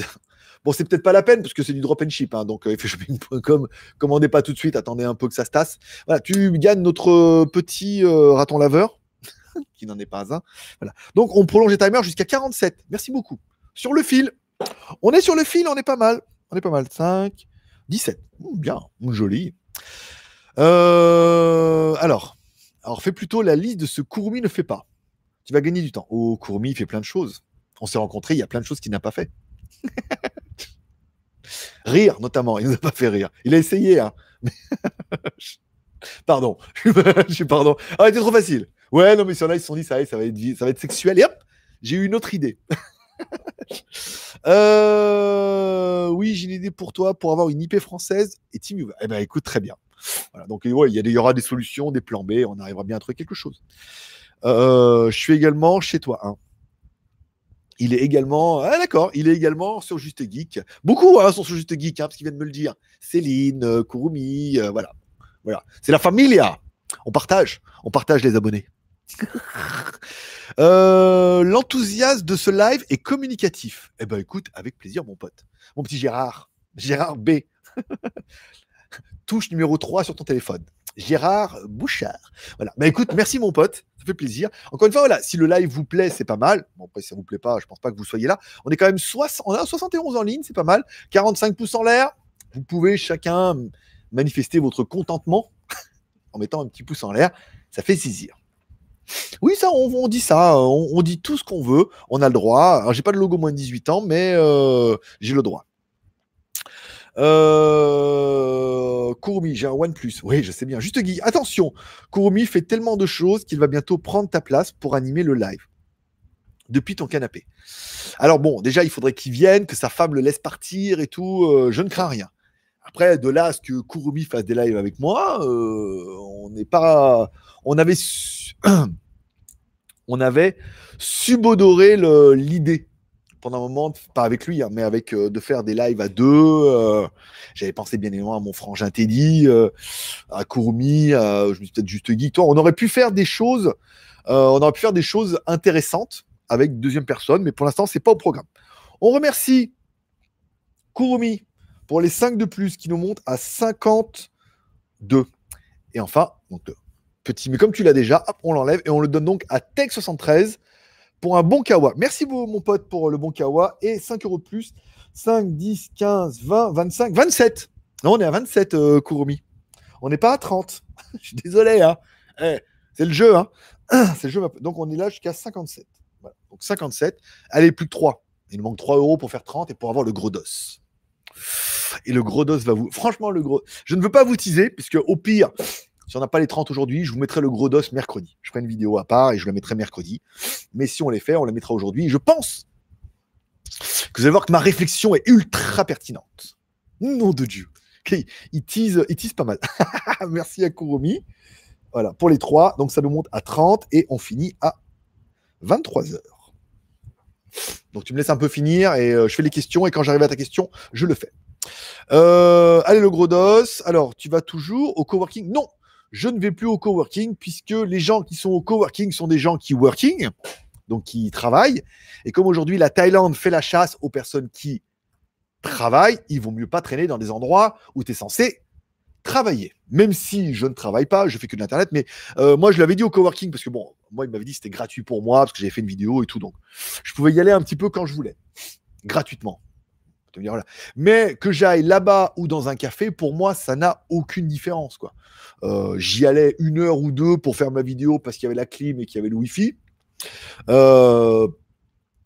Bon, c'est peut-être pas la peine parce que c'est du drop and ship. Hein, donc, euh, ffshopping.com, *laughs* commandez pas tout de suite, attendez un peu que ça se tasse. Voilà, tu gagnes notre euh, petit euh, raton laveur, *laughs* qui n'en est pas un. Voilà. Donc, on prolonge les timers jusqu'à 47. Merci beaucoup. Sur le fil, On est sur le fil, on est pas mal. On est pas mal. 5, 17. bien, joli. Euh, alors, alors, fais plutôt la liste de ce Kurumi ne fait pas. Tu vas gagner du temps. Oh, Kurumi, il fait plein de choses. On s'est rencontrés, il y a plein de choses qu'il n'a pas fait. *laughs* rire, notamment. Il nous a pas fait rire. Il a essayé, hein. *laughs* pardon. *laughs* je suis pardon. Ah, c'était trop facile. Ouais, non, mais sur là, ils se sont dit, ça, ça, va être, ça va être sexuel. Et hop, j'ai eu une autre idée. *laughs* Euh, oui, j'ai une idée pour toi pour avoir une IP française et Team Eh ben, écoute, très bien. Voilà, donc, il y, y, aura des solutions, des plans B, on arrivera bien à trouver quelque chose. Euh, je suis également chez toi. Hein. Il est également, ah d'accord, il est également sur Juste Geek. Beaucoup hein, sont sur Juste Geek, hein, parce qu'ils viennent me le dire. Céline, euh, Kurumi, voilà. Voilà. C'est la familia. On partage. On partage les abonnés. *laughs* Euh, l'enthousiasme de ce live est communicatif. Eh ben écoute, avec plaisir, mon pote. Mon petit Gérard. Gérard B. *laughs* Touche numéro 3 sur ton téléphone. Gérard Bouchard. Voilà. Mais écoute, merci mon pote. Ça fait plaisir. Encore une fois, voilà, si le live vous plaît, c'est pas mal. Bon, après, si ça vous plaît pas, je pense pas que vous soyez là. On est quand même 60, on a 71 en ligne, c'est pas mal. 45 pouces en l'air. Vous pouvez chacun manifester votre contentement *laughs* en mettant un petit pouce en l'air. Ça fait saisir. Oui, ça, on, dit ça. On, dit tout ce qu'on veut. On a le droit. Alors, j'ai pas de logo moins de 18 ans, mais euh, j'ai le droit. Euh, j'ai un OnePlus. Oui, je sais bien. Juste Guy, attention. Kurumi fait tellement de choses qu'il va bientôt prendre ta place pour animer le live depuis ton canapé. Alors bon, déjà, il faudrait qu'il vienne, que sa femme le laisse partir et tout. Euh, je ne crains rien. Après, de là à ce que Kurumi fasse des lives avec moi, euh, on n'est pas. On avait *clears throat* subodoré l'idée un moment, pas avec lui, hein, mais avec euh, de faire des lives à deux. Euh, j'avais pensé bien évidemment à mon frangin Teddy, à Kurumi, je me suis peut-être juste geek. Toi, on aurait pu faire des choses, on aurait pu faire des choses intéressantes avec deuxième personne, mais pour l'instant, c'est pas au programme. On remercie Kurumi pour les 5 de plus qui nous montent à 52. Et enfin, donc, petit, mais comme tu l'as déjà, on l'enlève et on le donne donc à Tech73 pour un bon kawa. Merci mon pote pour le bon kawa et 5 euros de plus. 5, 10, 15, 20, 25, 27. Non, on est à 27, euh, Kurumi. On n'est pas à 30. *laughs* Je suis désolé, hein. Eh, c'est le jeu, hein. *clears throat* C'est le jeu. Donc on est là jusqu'à 57. Donc 57. Allez, plus que 3. Il nous manque 3 euros pour faire 30 et pour avoir le gros dos. Et le gros dos va vous. Franchement, le gros. Je ne veux pas vous teaser, puisque au pire, si on n'a pas les 30 aujourd'hui, je vous mettrai le gros dos mercredi. Je ferai une vidéo à part et je la mettrai mercredi. Mais si on les fait, on la mettra aujourd'hui. Je pense que vous allez voir que ma réflexion est ultra pertinente. Nom de Dieu. il, tease, pas mal. *laughs* Merci à Kurumi. Voilà, pour les trois. Donc ça nous monte à 30 et on finit à 23 heures. Donc tu me laisses un peu finir et euh, je fais les questions et quand j'arrive à ta question, je le fais. Euh, allez le gros dos. Alors tu vas toujours au coworking? Non, je ne vais plus au coworking puisque les gens qui sont au coworking sont des gens qui working, donc qui travaillent. Et comme aujourd'hui la Thaïlande fait la chasse aux personnes qui travaillent, il vaut mieux pas traîner dans des endroits où tu es censé travailler. Même si je ne travaille pas, je fais que de l'internet, mais euh, moi je l'avais dit au coworking parce que bon, moi il m'avait dit c'était gratuit pour moi parce que j'avais fait une vidéo et tout, donc je pouvais y aller un petit peu quand je voulais, gratuitement. Mais que j'aille là-bas ou dans un café, pour moi, ça n'a aucune différence. quoi. Euh, j'y allais une heure ou deux pour faire ma vidéo parce qu'il y avait la clim et qu'il y avait le wifi. Euh,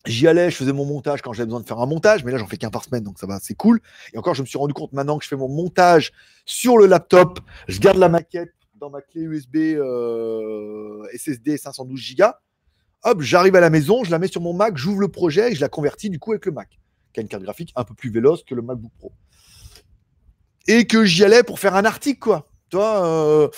J'y allais, je faisais mon montage quand j'avais besoin de faire un montage, mais là j'en fais qu'un par semaine, donc ça va, c'est cool. Et encore, je me suis rendu compte maintenant que je fais mon montage sur le laptop, je garde la maquette dans ma clé USB SSD 512 Go. Hop, j'arrive à la maison, je la mets sur mon Mac, j'ouvre le projet et je la convertis du coup avec le Mac, qui a une carte graphique un peu plus véloce que le MacBook Pro. Et que j'y allais pour faire un article, quoi. Toi, euh,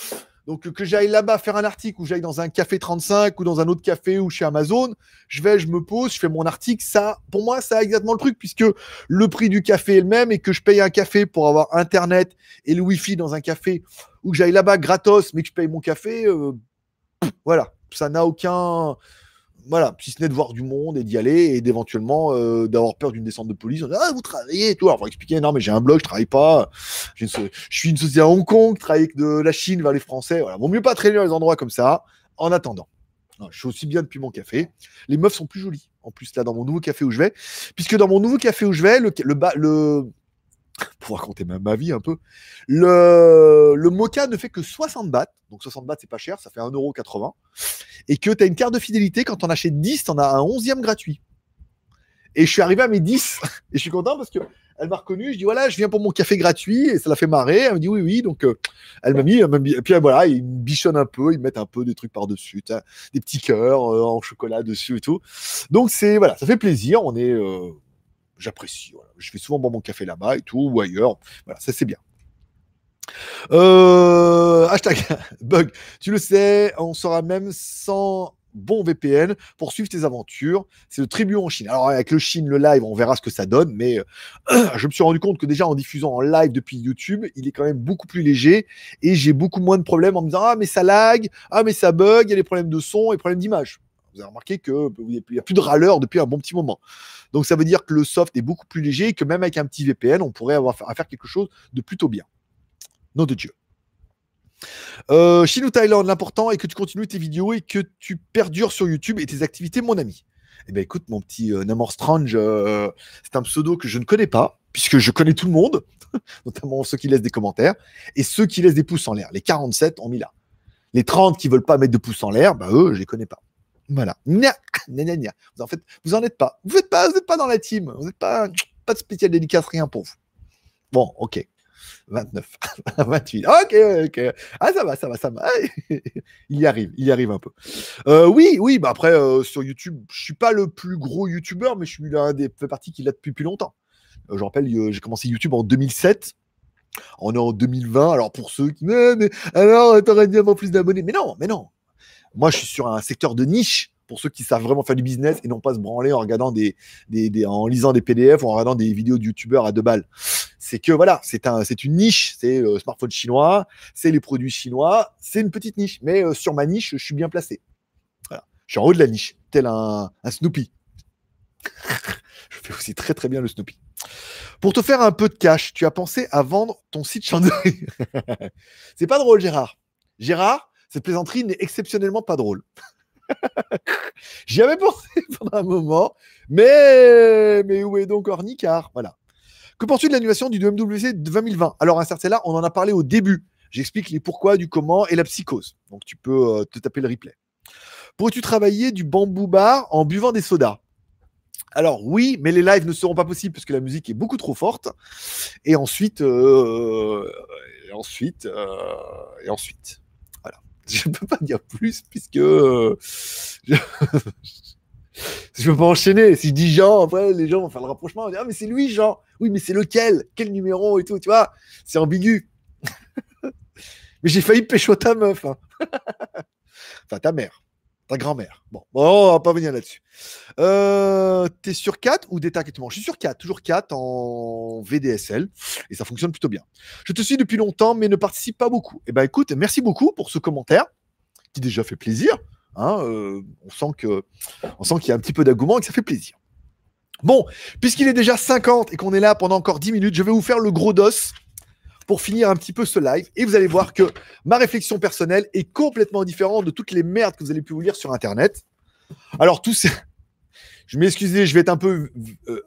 donc que j'aille là-bas faire un article ou j'aille dans un café 35 ou dans un autre café ou chez Amazon, je vais, je me pose, je fais mon article. Ça, pour moi, ça a exactement le truc puisque le prix du café est le même et que je paye un café pour avoir Internet et le Wi-Fi dans un café ou que j'aille là-bas gratos mais que je paye mon café. Euh, voilà, ça n'a aucun voilà, si ce n'est de voir du monde et d'y aller et d'éventuellement euh, d'avoir peur d'une descente de police. On dit, ah, vous travaillez et tout. Alors, faut expliquer, non, mais j'ai un blog, je travaille pas. je suis une société à Hong Kong, travaille de la Chine vers les Français. Voilà, vaut mieux pas traîner dans les endroits comme ça en attendant. je suis aussi bien depuis mon café. Les meufs sont plus jolies, en plus, là, dans mon nouveau café où je vais. Puisque dans mon nouveau café où je vais, le, le, le *laughs* pour raconter ma, ma, vie un peu, le, le mocha ne fait que 60 bahts. Donc 60 bahts, c'est pas cher, ça fait 1,80€. Et que tu as une carte de fidélité, quand on achète 10, tu en as un 11e gratuit. Et je suis arrivé à mes 10. *laughs* Et je suis content parce que elle m'a reconnu. Je dis voilà, je viens pour mon café gratuit et ça l'a fait marrer. Elle me dit oui, oui. Donc euh, elle m'a mis, Et puis voilà, ils me bichonnent un peu, ils mettent un peu des trucs par dessus, des petits cœurs euh, en chocolat dessus et tout. Donc c'est voilà, ça fait plaisir. On est, euh, j'apprécie. Je fais souvent boire mon café là-bas et tout ou ailleurs. Voilà, ça c'est bien. hashtag *laughs* bug. Tu le sais, on sera même sans bon VPN pour suivre tes aventures. C'est le Tribune en Chine. Alors avec le Chine, le live, on verra ce que ça donne, mais euh, *clears throat* je me suis rendu compte que déjà en diffusant en live depuis YouTube, il est quand même beaucoup plus léger et j'ai beaucoup moins de problèmes en me disant ah mais ça lag, ah mais ça bug, il y a des problèmes de son et problèmes d'image. Vous avez remarqué qu'il n'y a plus de râleurs depuis un bon petit moment. Donc ça veut dire que le soft est beaucoup plus léger et que même avec un petit VPN, on pourrait avoir à faire quelque chose de plutôt bien. Nom de Dieu. Euh, Chine ou Thaïlande, l'important est que tu continues tes vidéos et que tu perdures sur YouTube et tes activités, mon ami. Eh bien, écoute, mon petit euh, Namor Strange, euh, c'est un pseudo que je ne connais pas, puisque je connais tout le monde, *laughs* notamment ceux qui laissent des commentaires, et ceux qui laissent des pouces en l'air. Les 47 ont mis là. Les 30 qui veulent pas mettre de pouces en l'air, bah eux, je les connais pas. Voilà. Nya, nya, nya, en fait, vous en êtes pas. Vous n'êtes pas, vous êtes pas dans la team. Vous n'êtes pas, pas de spécial dédicace, rien pour vous. Bon, ok. 29, 28. *laughs* Ok, ok. Ah, ça va, ça va, ça va. *laughs* il y arrive, il y arrive un peu. Euh, oui, oui, bah après, euh, sur YouTube, je suis pas le plus gros YouTuber, mais je suis l'un des fait partie qui l'a depuis plus longtemps. Euh, je rappelle, j'ai commencé YouTube en 2007. On est en 2020. Alors, pour ceux qui. Mais, mais alors, t'aurais dû avoir plus d'abonnés. Mais non, mais non. Moi, je suis sur un secteur de niche pour ceux qui savent vraiment faire du business et non pas se branler en regardant des, des, en lisant des PDF ou en regardant des vidéos de youtubeurs à deux balles. C'est que voilà, c'est un, c'est une niche, c'est le smartphone chinois, c'est les produits chinois, c'est une petite niche, mais euh, sur ma niche, je suis bien placé. Je suis en haut de la niche, tel un, un Snoopy. *laughs* je fais aussi très très bien le Snoopy. Pour te faire un peu de cash, tu as pensé à vendre ton site Chandelier. *laughs* c'est pas drôle, Gérard. Gérard, cette plaisanterie n'est exceptionnellement pas drôle. *laughs* J'y avais pensé *laughs* pendant un moment, mais, mais où est donc Ornicar? Voilà. Que penses-tu de l'annulation du de 2020 Alors, un certain là, on en a parlé au début. J'explique les pourquoi, du comment et la psychose. Donc, tu peux euh, te taper le replay. Pourrais-tu travailler du bambou bar en buvant des sodas? Alors oui, mais les lives ne seront pas possibles parce que la musique est beaucoup trop forte. Et ensuite, euh, et ensuite, euh, et ensuite, *laughs* je ne peux pas dire plus puisque euh, je... *laughs* ne peux pas enchaîner. Si je dis Jean, après les gens vont faire le rapprochement, dire ah mais c'est lui Jean. Oui mais c'est lequel? Quel numéro et tout, tu vois? C'est ambigu. *laughs* mais j'ai failli pécho ta meuf. Hein. enfin ta mère. Ta grand-mère. Bon, bon, on va pas venir là-dessus. Euh, T'es sur 4 ou d'état Je suis sur 4, toujours 4 en VDSL et ça fonctionne plutôt bien. Je te suis depuis longtemps mais ne participe pas beaucoup. Eh ben écoute, merci beaucoup pour ce commentaire qui déjà fait plaisir. Hein, euh, on sent on sent qu'il y a un petit peu d'agouement et que ça fait plaisir. Bon, puisqu'il est déjà 50 et qu'on est là pendant encore 10 minutes, je vais vous faire le gros dos pour finir un petit peu ce live. Et vous allez voir que ma réflexion personnelle est complètement différente de toutes les merdes que vous avez pu vous lire sur Internet. Alors, tous *laughs* ces... Je m'excuse, je vais être un peu euh,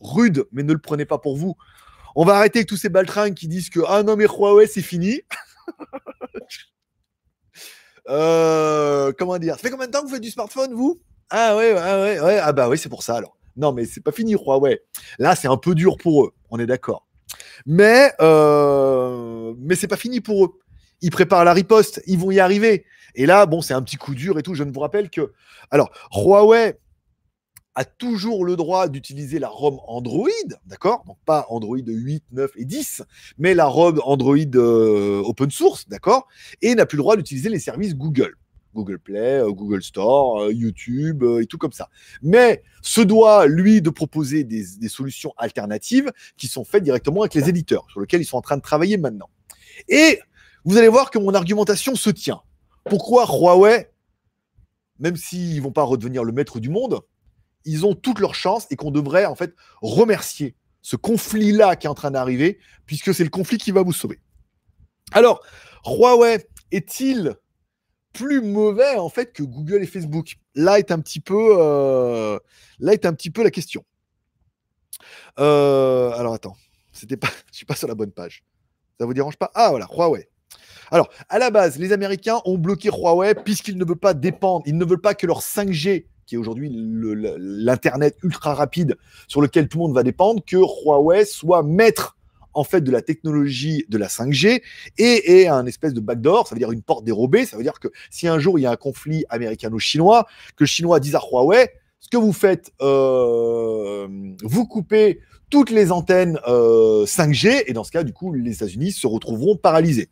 rude, mais ne le prenez pas pour vous. On va arrêter avec tous ces baltringues qui disent que ah non mais Huawei c'est fini. *laughs* Euh, comment dire? Ça fait combien de temps que vous faites du smartphone vous? Ah ouais, ouais, ouais, ah bah oui c'est pour ça alors. Non mais c'est pas fini Huawei. Là c'est un peu dur pour eux, on est d'accord. Mais, euh, mais c'est pas fini pour eux. Ils préparent la riposte, ils vont y arriver. Et là, bon, c'est un petit coup dur et tout. Je ne vous rappelle que. Alors, Huawei a toujours le droit d'utiliser la ROM Android, d'accord? Donc pas Android 8, 9 et 10, mais la ROM Android euh, open source, d'accord? Et n'a plus le droit d'utiliser les services Google. Google Play, euh, Google Store, euh, YouTube euh, et tout comme ça. Mais se doit, lui, de proposer des, solutions alternatives qui sont faites directement avec les éditeurs, sur lesquels ils sont en train de travailler maintenant. Et vous allez voir que mon argumentation se tient. Pourquoi Huawei, même s'ils ne vont pas redevenir le maître du monde, ils ont toutes leurs chances et qu'on devrait en fait remercier ce conflit-là qui est en train d'arriver, puisque c'est le conflit qui va vous sauver. Alors, Huawei est-il plus mauvais en fait que Google et Facebook Là est un petit peu, euh, là est un petit peu la question. Euh, alors attends, c'était pas, *laughs* je suis pas sur la bonne page. Ça vous dérange pas? Ah voilà, Huawei. Alors, à la base, les Américains ont bloqué Huawei puisqu'ils ne veulent pas dépendre, ils ne veulent pas que leur 5G, qui est aujourd'hui l'Internet ultra rapide sur lequel tout le monde va dépendre, que Huawei soit maître en fait de la technologie de la 5G et, et un espèce de backdoor, ça veut dire une porte dérobée, ça veut dire que si un jour il y a un conflit américano-chinois, que le chinois dise à Huawei, ce que vous faites, euh, vous coupez toutes les antennes 5G euh, et dans ce cas, du coup, les États-Unis se retrouveront paralysés.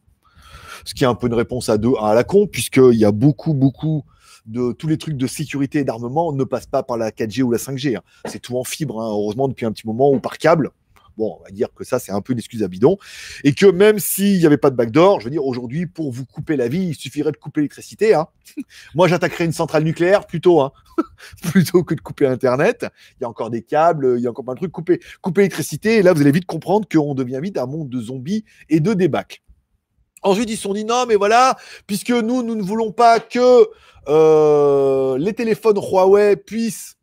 Ce qui est un peu une réponse à deux à la con, puisqu'il y a beaucoup, beaucoup de tous les trucs de sécurité et d'armement ne passent pas par la 4G ou la 5G. Hein. C'est tout en fibre, hein, heureusement, depuis un petit moment, ou par câble. Bon, on va dire que ça, c'est un peu une excuse à bidon. Et que même s'il n'y avait pas de backdoor, je veux dire, aujourd'hui, pour vous couper la vie, il suffirait de couper l'électricité. Hein. *laughs* Moi, j'attaquerais une centrale nucléaire plutôt, hein. *laughs* plutôt que de couper Internet. Il y a encore des câbles, il y a encore plein de trucs. Couper, l'électricité, et là, vous allez vite comprendre qu'on devient vite un monde de zombies et de débacs. Ensuite, ils se sont dit non, mais voilà, puisque nous, nous ne voulons pas que euh, les téléphones Huawei puissent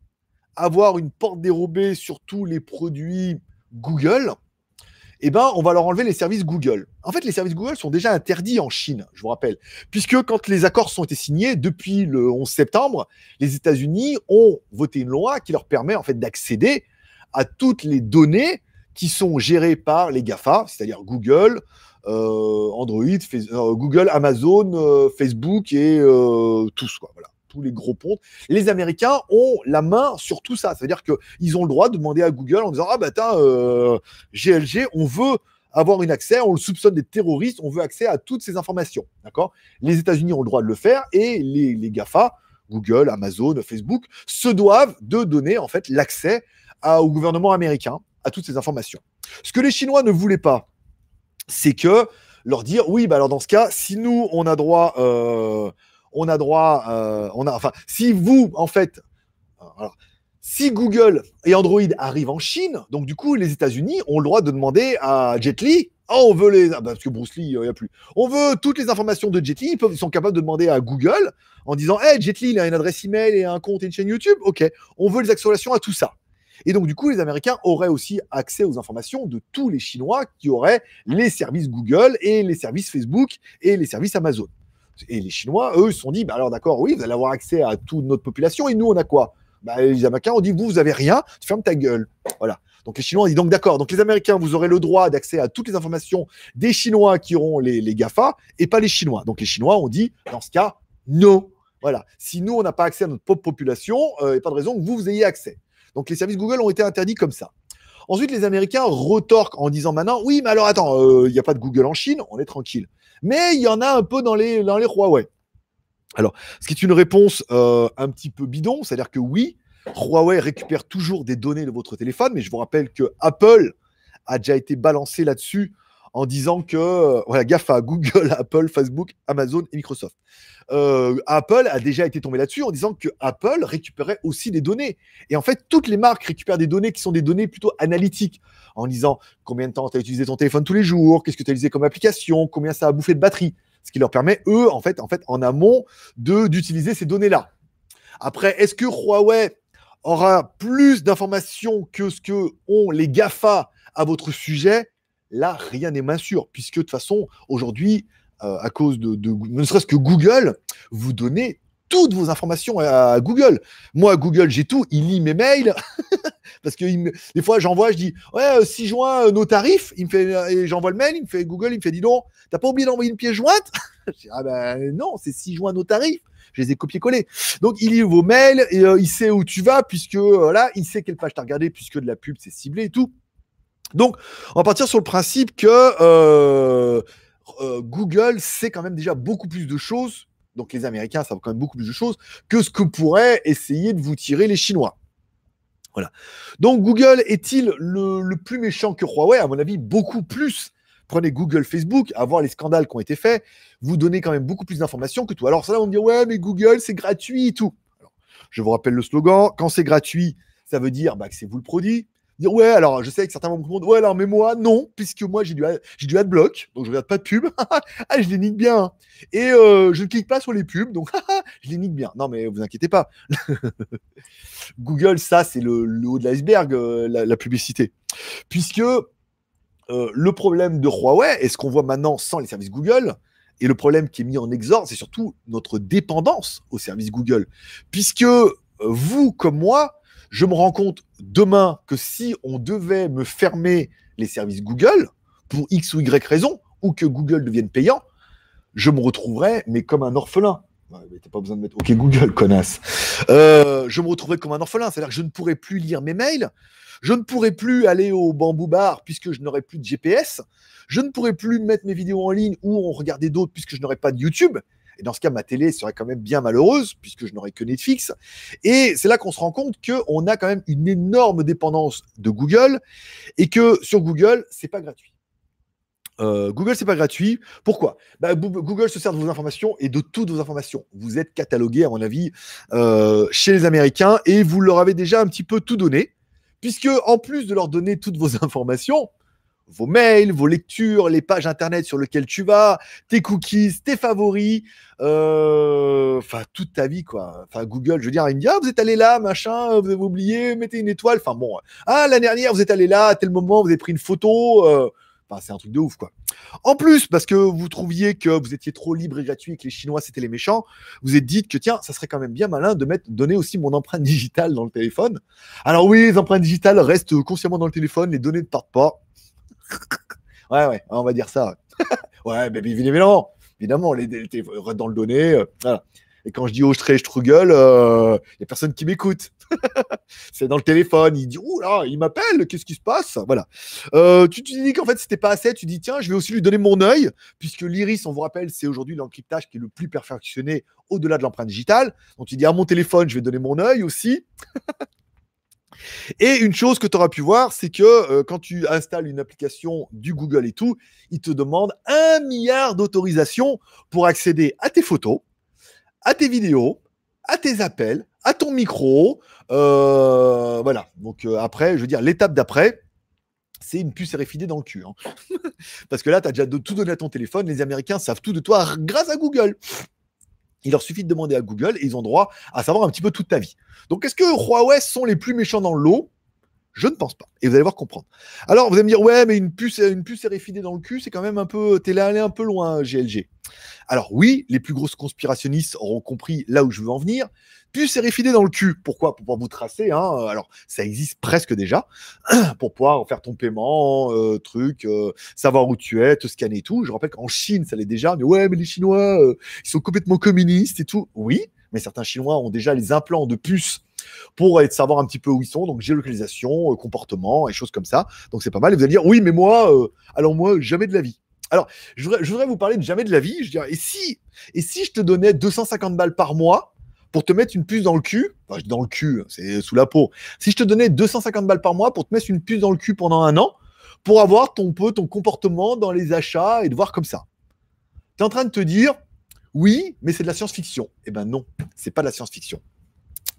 avoir une porte dérobée sur tous les produits Google, eh ben, on va leur enlever les services Google. En fait, les services Google sont déjà interdits en Chine, je vous rappelle, puisque quand les accords sont été signés depuis le 11 septembre, les États-Unis ont voté une loi qui leur permet en fait d'accéder à toutes les données qui sont gérées par les GAFA, c'est-à-dire Google, euh, Android, euh, Google, Amazon, euh, Facebook et tous quoi. Voilà les gros ponts. Les Américains ont la main sur tout ça. C'est-à-dire qu'ils ont le droit de demander à Google en disant Ah, bah, attends, GLG, on veut avoir une accès, on le soupçonne des terroristes, on veut accès à toutes ces informations. D'accord? Les États-Unis ont le droit de le faire et les, les GAFA, Google, Amazon, Facebook, se doivent de donner en fait l'accès au gouvernement américain à toutes ces informations. Ce que les Chinois ne voulaient pas, c'est que leur dire oui, bah alors dans ce cas, si nous on a droit euh, on a droit, euh, on a, enfin, si vous, en fait, si Google et Android arrivent en Chine, donc du coup, les États-Unis ont le droit de demander à Jet Li, oh, on veut les, ah, parce que Bruce Lee, il n'y a plus, on veut toutes les informations de Jet Li, ils, peuvent, sont capables de demander à Google en disant, hey, Jet Li, il a une adresse email et un compte et une chaîne YouTube, ok, on veut les accélérations à tout ça. Et donc, du coup, les Américains auraient aussi accès aux informations de tous les Chinois qui auraient les services Google et les services Facebook et les services Amazon. Et les Chinois, eux, se sont dit, bah alors d'accord, oui, vous allez avoir accès à toute notre population, et nous, on a quoi? Bah, Les Américains ont dit, vous, vous avez rien, tu fermes ta gueule. Voilà. Donc les Chinois ont dit, donc d'accord, donc les Américains, vous aurez le droit d'accès à toutes les informations des Chinois qui auront les, les GAFA, et pas les Chinois. Donc les Chinois ont dit, dans ce cas, non. Voilà. Si nous, on n'a pas accès à notre propre population, il n'y a pas de raison que vous, vous ayez accès. Donc les services Google ont été interdits comme ça. Ensuite, les Américains retorquent en disant maintenant, oui, mais alors attends, il n'y a pas de Google en Chine, on est tranquille mais il y en a un peu dans les, Huawei. Alors, ce qui est une réponse euh, un petit peu bidon, c'est-à-dire que oui, Huawei récupère toujours des données de votre téléphone, mais je vous rappelle que Apple a déjà été balancé là-dessus en disant que, euh, voilà, GAFA, Google, *laughs* Apple, Facebook, Amazon et Microsoft. Euh, Apple a déjà été tombé là-dessus en disant que Apple récupérait aussi des données. Et en fait, toutes les marques récupèrent des données qui sont des données plutôt analytiques, en disant combien de temps tu as utilisé ton téléphone tous les jours, qu'est-ce que tu as utilisé comme application, combien ça a bouffé de batterie. Ce qui leur permet, eux, en fait, en, fait, en amont, d'utiliser ces données-là. Après, est-ce que Huawei aura plus d'informations que ce que ont les GAFA à votre sujet? Là, rien n'est moins sûr, puisque de toute façon, aujourd'hui, euh, à cause de, ne serait-ce que Google, vous donnez toutes vos informations à, Google. Moi, Google, j'ai tout. Il lit mes mails. *laughs* Parce que des fois, j'envoie, je dis Ouais, 6 euh, juin, euh, nos tarifs. Il me fait, et j'envoie le mail. Il me fait Google, il me fait Dis donc, t'as pas oublié d'envoyer une pièce jointe *laughs* Je dis Ah ben non, c'est 6 juin, nos tarifs. Je les ai copiés-collés. Donc, il lit vos mails et il sait où tu vas, puisque voilà, il sait quelle page t'as regardé, puisque de la pub, c'est ciblé et tout. Donc, on va partir sur le principe que euh, euh, Google sait quand même déjà beaucoup plus de choses, donc les Américains savent quand même beaucoup plus de choses, que ce que pourraient essayer de vous tirer les Chinois. Voilà. Donc, Google est-il le, plus méchant que Huawei? À mon avis, beaucoup plus. Prenez Google, Facebook, à voir les scandales qui ont été faits, vous donnez quand même beaucoup plus d'informations que tout. Alors, ça, on me dit, ouais, mais Google, c'est gratuit et tout. je vous rappelle le slogan quand c'est gratuit, ça veut dire bah, que c'est vous le produit. Ouais, alors je sais que certains vont me répondre ouais, alors mais moi non, puisque moi j'ai du, j'ai du adblock, donc je regarde pas de pub. *laughs* ah, je les nique bien. Et euh, je ne clique pas sur les pubs, donc *laughs* je les nique bien. Non, mais vous inquiétez pas. *laughs* Google, ça, c'est le, haut de l'iceberg, euh, la, publicité. Puisque euh, le problème de Huawei, et ce qu'on voit maintenant sans les services Google, et le problème qui est mis en exorde, c'est surtout notre dépendance aux services Google. Puisque vous, comme moi, je me rends compte demain que si on devait me fermer les services Google, pour X ou Y raison, ou que Google devienne payant, je me retrouverais, mais comme un orphelin. T'as pas besoin de mettre OK Google, connasse. Euh, je me retrouverais comme un orphelin, c'est-à-dire que je ne pourrais plus lire mes mails, je ne pourrais plus aller au bambou bar puisque je n'aurais plus de GPS, je ne pourrais plus mettre mes vidéos en ligne ou en regarder d'autres puisque je n'aurais pas de YouTube. Et dans ce cas, ma télé serait quand même bien malheureuse, puisque je n'aurais que Netflix. Et c'est là qu'on se rend compte qu'on a quand même une énorme dépendance de Google, et que sur Google, c'est pas gratuit. Euh, Google, c'est pas gratuit. Pourquoi? Bah, Google se sert de vos informations et de toutes vos informations. Vous êtes catalogué, à mon avis, euh, chez les Américains et vous leur avez déjà un petit peu tout donné, puisque en plus de leur donner toutes vos *laughs* informations, vos mails, vos lectures, les pages internet sur lesquelles tu vas, tes cookies, tes favoris, euh, enfin toute ta vie quoi. Enfin Google, je veux dire, il me dit ah vous êtes allé là, machin, vous avez oublié, mettez une étoile. Enfin bon, ah l'année dernière vous êtes allé là, à tel moment vous avez pris une photo. Euh, c'est un truc de ouf quoi. En plus parce que vous trouviez que vous étiez trop libre et gratuit que les Chinois c'était les méchants, vous êtes dit que tiens ça serait quand même bien malin de mettre donner aussi mon empreinte digitale dans le téléphone. Alors oui les empreintes digitales restent consciemment dans le téléphone, les données ne partent pas ouais, ouais, on va dire ça. ouais, *laughs* mais évidemment, évidemment, les, les, dans le donné. Euh, Et quand je dis oh, je struggle, il n'y a personne qui m'écoute. *laughs* c'est dans le téléphone. Il dit oh là, il m'appelle, qu'est-ce qui se passe? Voilà. Euh, tu te dis qu'en fait, c'était pas assez. Tu dis tiens, je vais aussi lui donner mon œil, puisque l'iris, on vous rappelle, c'est aujourd'hui l'encryptage qui est le plus perfectionné au-delà de l'empreinte digitale. Donc tu dis à mon téléphone, je vais donner mon œil aussi. *laughs* Et une chose que tu auras pu voir, c'est que euh, quand tu installes une application du Google et tout, il te demande un milliard d'autorisations pour accéder à tes photos, à tes vidéos, à tes appels, à ton micro. Euh, voilà. Donc euh, après, je veux dire, l'étape d'après, c'est une puce RFID dans le cul. Hein. *laughs* Parce que là, tu as déjà tout donné à ton téléphone. Les Américains savent tout de toi grâce à Google. Il leur suffit de demander à Google et ils ont droit à savoir un petit peu toute ta vie. Donc, est-ce que Huawei sont les plus méchants dans le lot Je ne pense pas. Et vous allez voir comprendre. Alors, vous allez me dire, ouais, mais une puce, une puce RFID dans le cul, c'est quand même un peu. T'es allé un peu loin, GLG. Alors, oui, les plus grosses conspirationnistes auront compris là où je veux en venir puce RFID dans le cul. Pourquoi? Pour pouvoir vous tracer. Hein. Alors, ça existe presque déjà *clears throat* pour pouvoir faire ton paiement, euh, truc, euh, savoir où tu es, te scanner et tout. Je rappelle qu'en Chine, ça l'est déjà. Mais ouais, mais les Chinois, euh, ils sont complètement communistes et tout. Oui, mais certains Chinois ont déjà les implants de puces pour être, savoir un petit peu où ils sont. Donc, géolocalisation, comportement et choses comme ça. Donc, c'est pas mal. Et vous allez dire, oui, mais moi, alors moi, jamais de la vie. Alors, je voudrais, je voudrais, vous parler de jamais de la vie. Je dirais, et si, et si je te donnais 250 balles par mois pour te mettre une puce dans le cul, enfin, dans le cul, c'est sous la peau. Si je te donnais 250 balles par mois pour te mettre une puce dans le cul pendant un an, pour avoir ton peu ton comportement dans les achats et de voir comme ça. Tu es en train de te dire, oui, mais c'est de la science-fiction. Eh ben non, c'est pas de la science-fiction.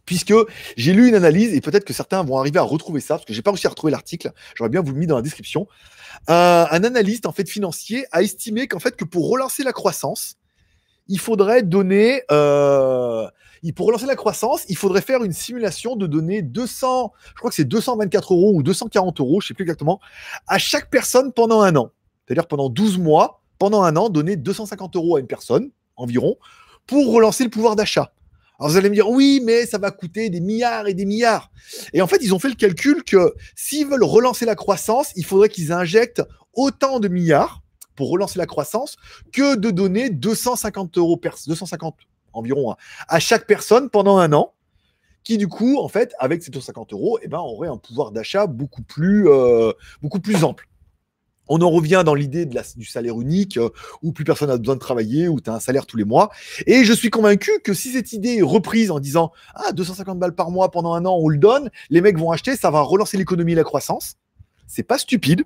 Puisque j'ai lu une analyse, et peut-être que certains vont arriver à retrouver ça, parce que j'ai pas réussi à retrouver l'article, j'aurais bien vous le mis dans la description. un analyste en fait financier a estimé qu'en fait que pour relancer la croissance, il faudrait donner, euh, pour relancer la croissance, il faudrait faire une simulation de donner 200, je crois que c'est 224 euros ou 240 euros, je sais plus exactement, à chaque personne pendant un an. C'est-à-dire pendant 12 mois, pendant un an, donner 250 euros à une personne environ pour relancer le pouvoir d'achat. Alors vous allez me dire, oui, mais ça va coûter des milliards et des milliards. Et en fait, ils ont fait le calcul que s'ils veulent relancer la croissance, il faudrait qu'ils injectent autant de milliards pour relancer la croissance que de donner 250 euros, 250 environ à chaque personne pendant un an, qui du coup, en fait, avec ces 250 euros, eh ben, aurait un pouvoir d'achat beaucoup plus, euh, beaucoup plus ample. On en revient dans l'idée du salaire unique, euh, où plus personne n'a besoin de travailler, où tu as un salaire tous les mois. Et je suis convaincu que si cette idée est reprise en disant Ah, 250 balles par mois pendant un an, on le donne, les mecs vont acheter, ça va relancer l'économie et la croissance. C'est pas stupide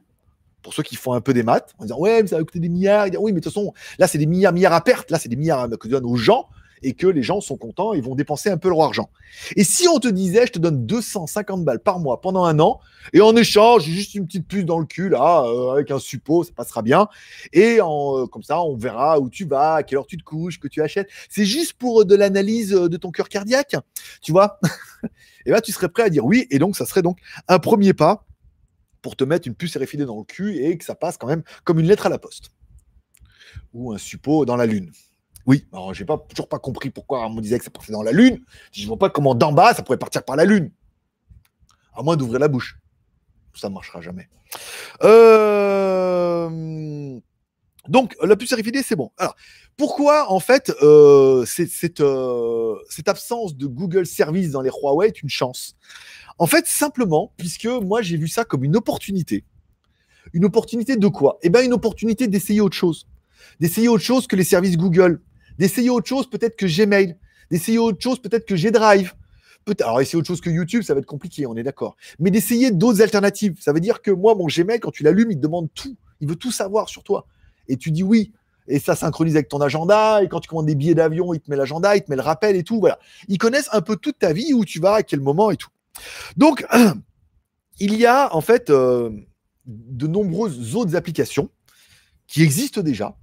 pour ceux qui font un peu des maths, en disant ouais, mais ça va coûter des milliards. oui, mais de toute façon, là, c'est des milliards, milliards à perte. Là, c'est des milliards que tu donnes aux gens. Et que les gens sont contents, ils vont dépenser un peu leur argent. Et si on te disait, je te donne 250 balles par mois pendant un an, et en échange, juste une petite puce dans le cul, là, euh, avec un suppôt, ça passera bien, et euh, comme ça, on verra où tu vas, à quelle heure tu te couches, que tu achètes. C'est juste pour de l'analyse de ton cœur cardiaque, tu vois *laughs* Et là, tu serais prêt à dire oui, et donc ça serait donc un premier pas pour te mettre une puce RFID dans le cul et que ça passe quand même comme une lettre à la poste. Ou un suppôt dans la Lune. Oui, alors j'ai toujours pas compris pourquoi on me disait que ça partait dans la Lune. Je vois pas comment d'en bas ça pourrait partir par la Lune. À moins d'ouvrir la bouche. Ça ne marchera jamais. Euh, donc, la puce RFID, c'est bon. Alors, pourquoi, en fait, euh, euh, cette absence de Google Service dans les Huawei est une chance? En fait, simplement, puisque moi, j'ai vu ça comme une opportunité. Une opportunité de quoi? Eh bien, une opportunité d'essayer autre chose. D'essayer autre chose que les services Google d'essayer autre chose peut-être que Gmail, d'essayer autre chose peut-être que G-Drive. Alors, essayer autre chose que YouTube, ça va être compliqué, on est d'accord. Mais d'essayer d'autres alternatives. Ça veut dire que moi, mon Gmail, quand tu l'allumes, il te demande tout. Il veut tout savoir sur toi. Et tu dis oui. Et ça synchronise avec ton agenda. Et quand tu commandes des billets d'avion, il te met l'agenda, il te met le rappel et tout. Voilà. Ils connaissent un peu toute ta vie, où tu vas, à quel moment et tout. Donc, *clears throat* il y a en fait euh, de nombreuses autres applications qui existent déjà,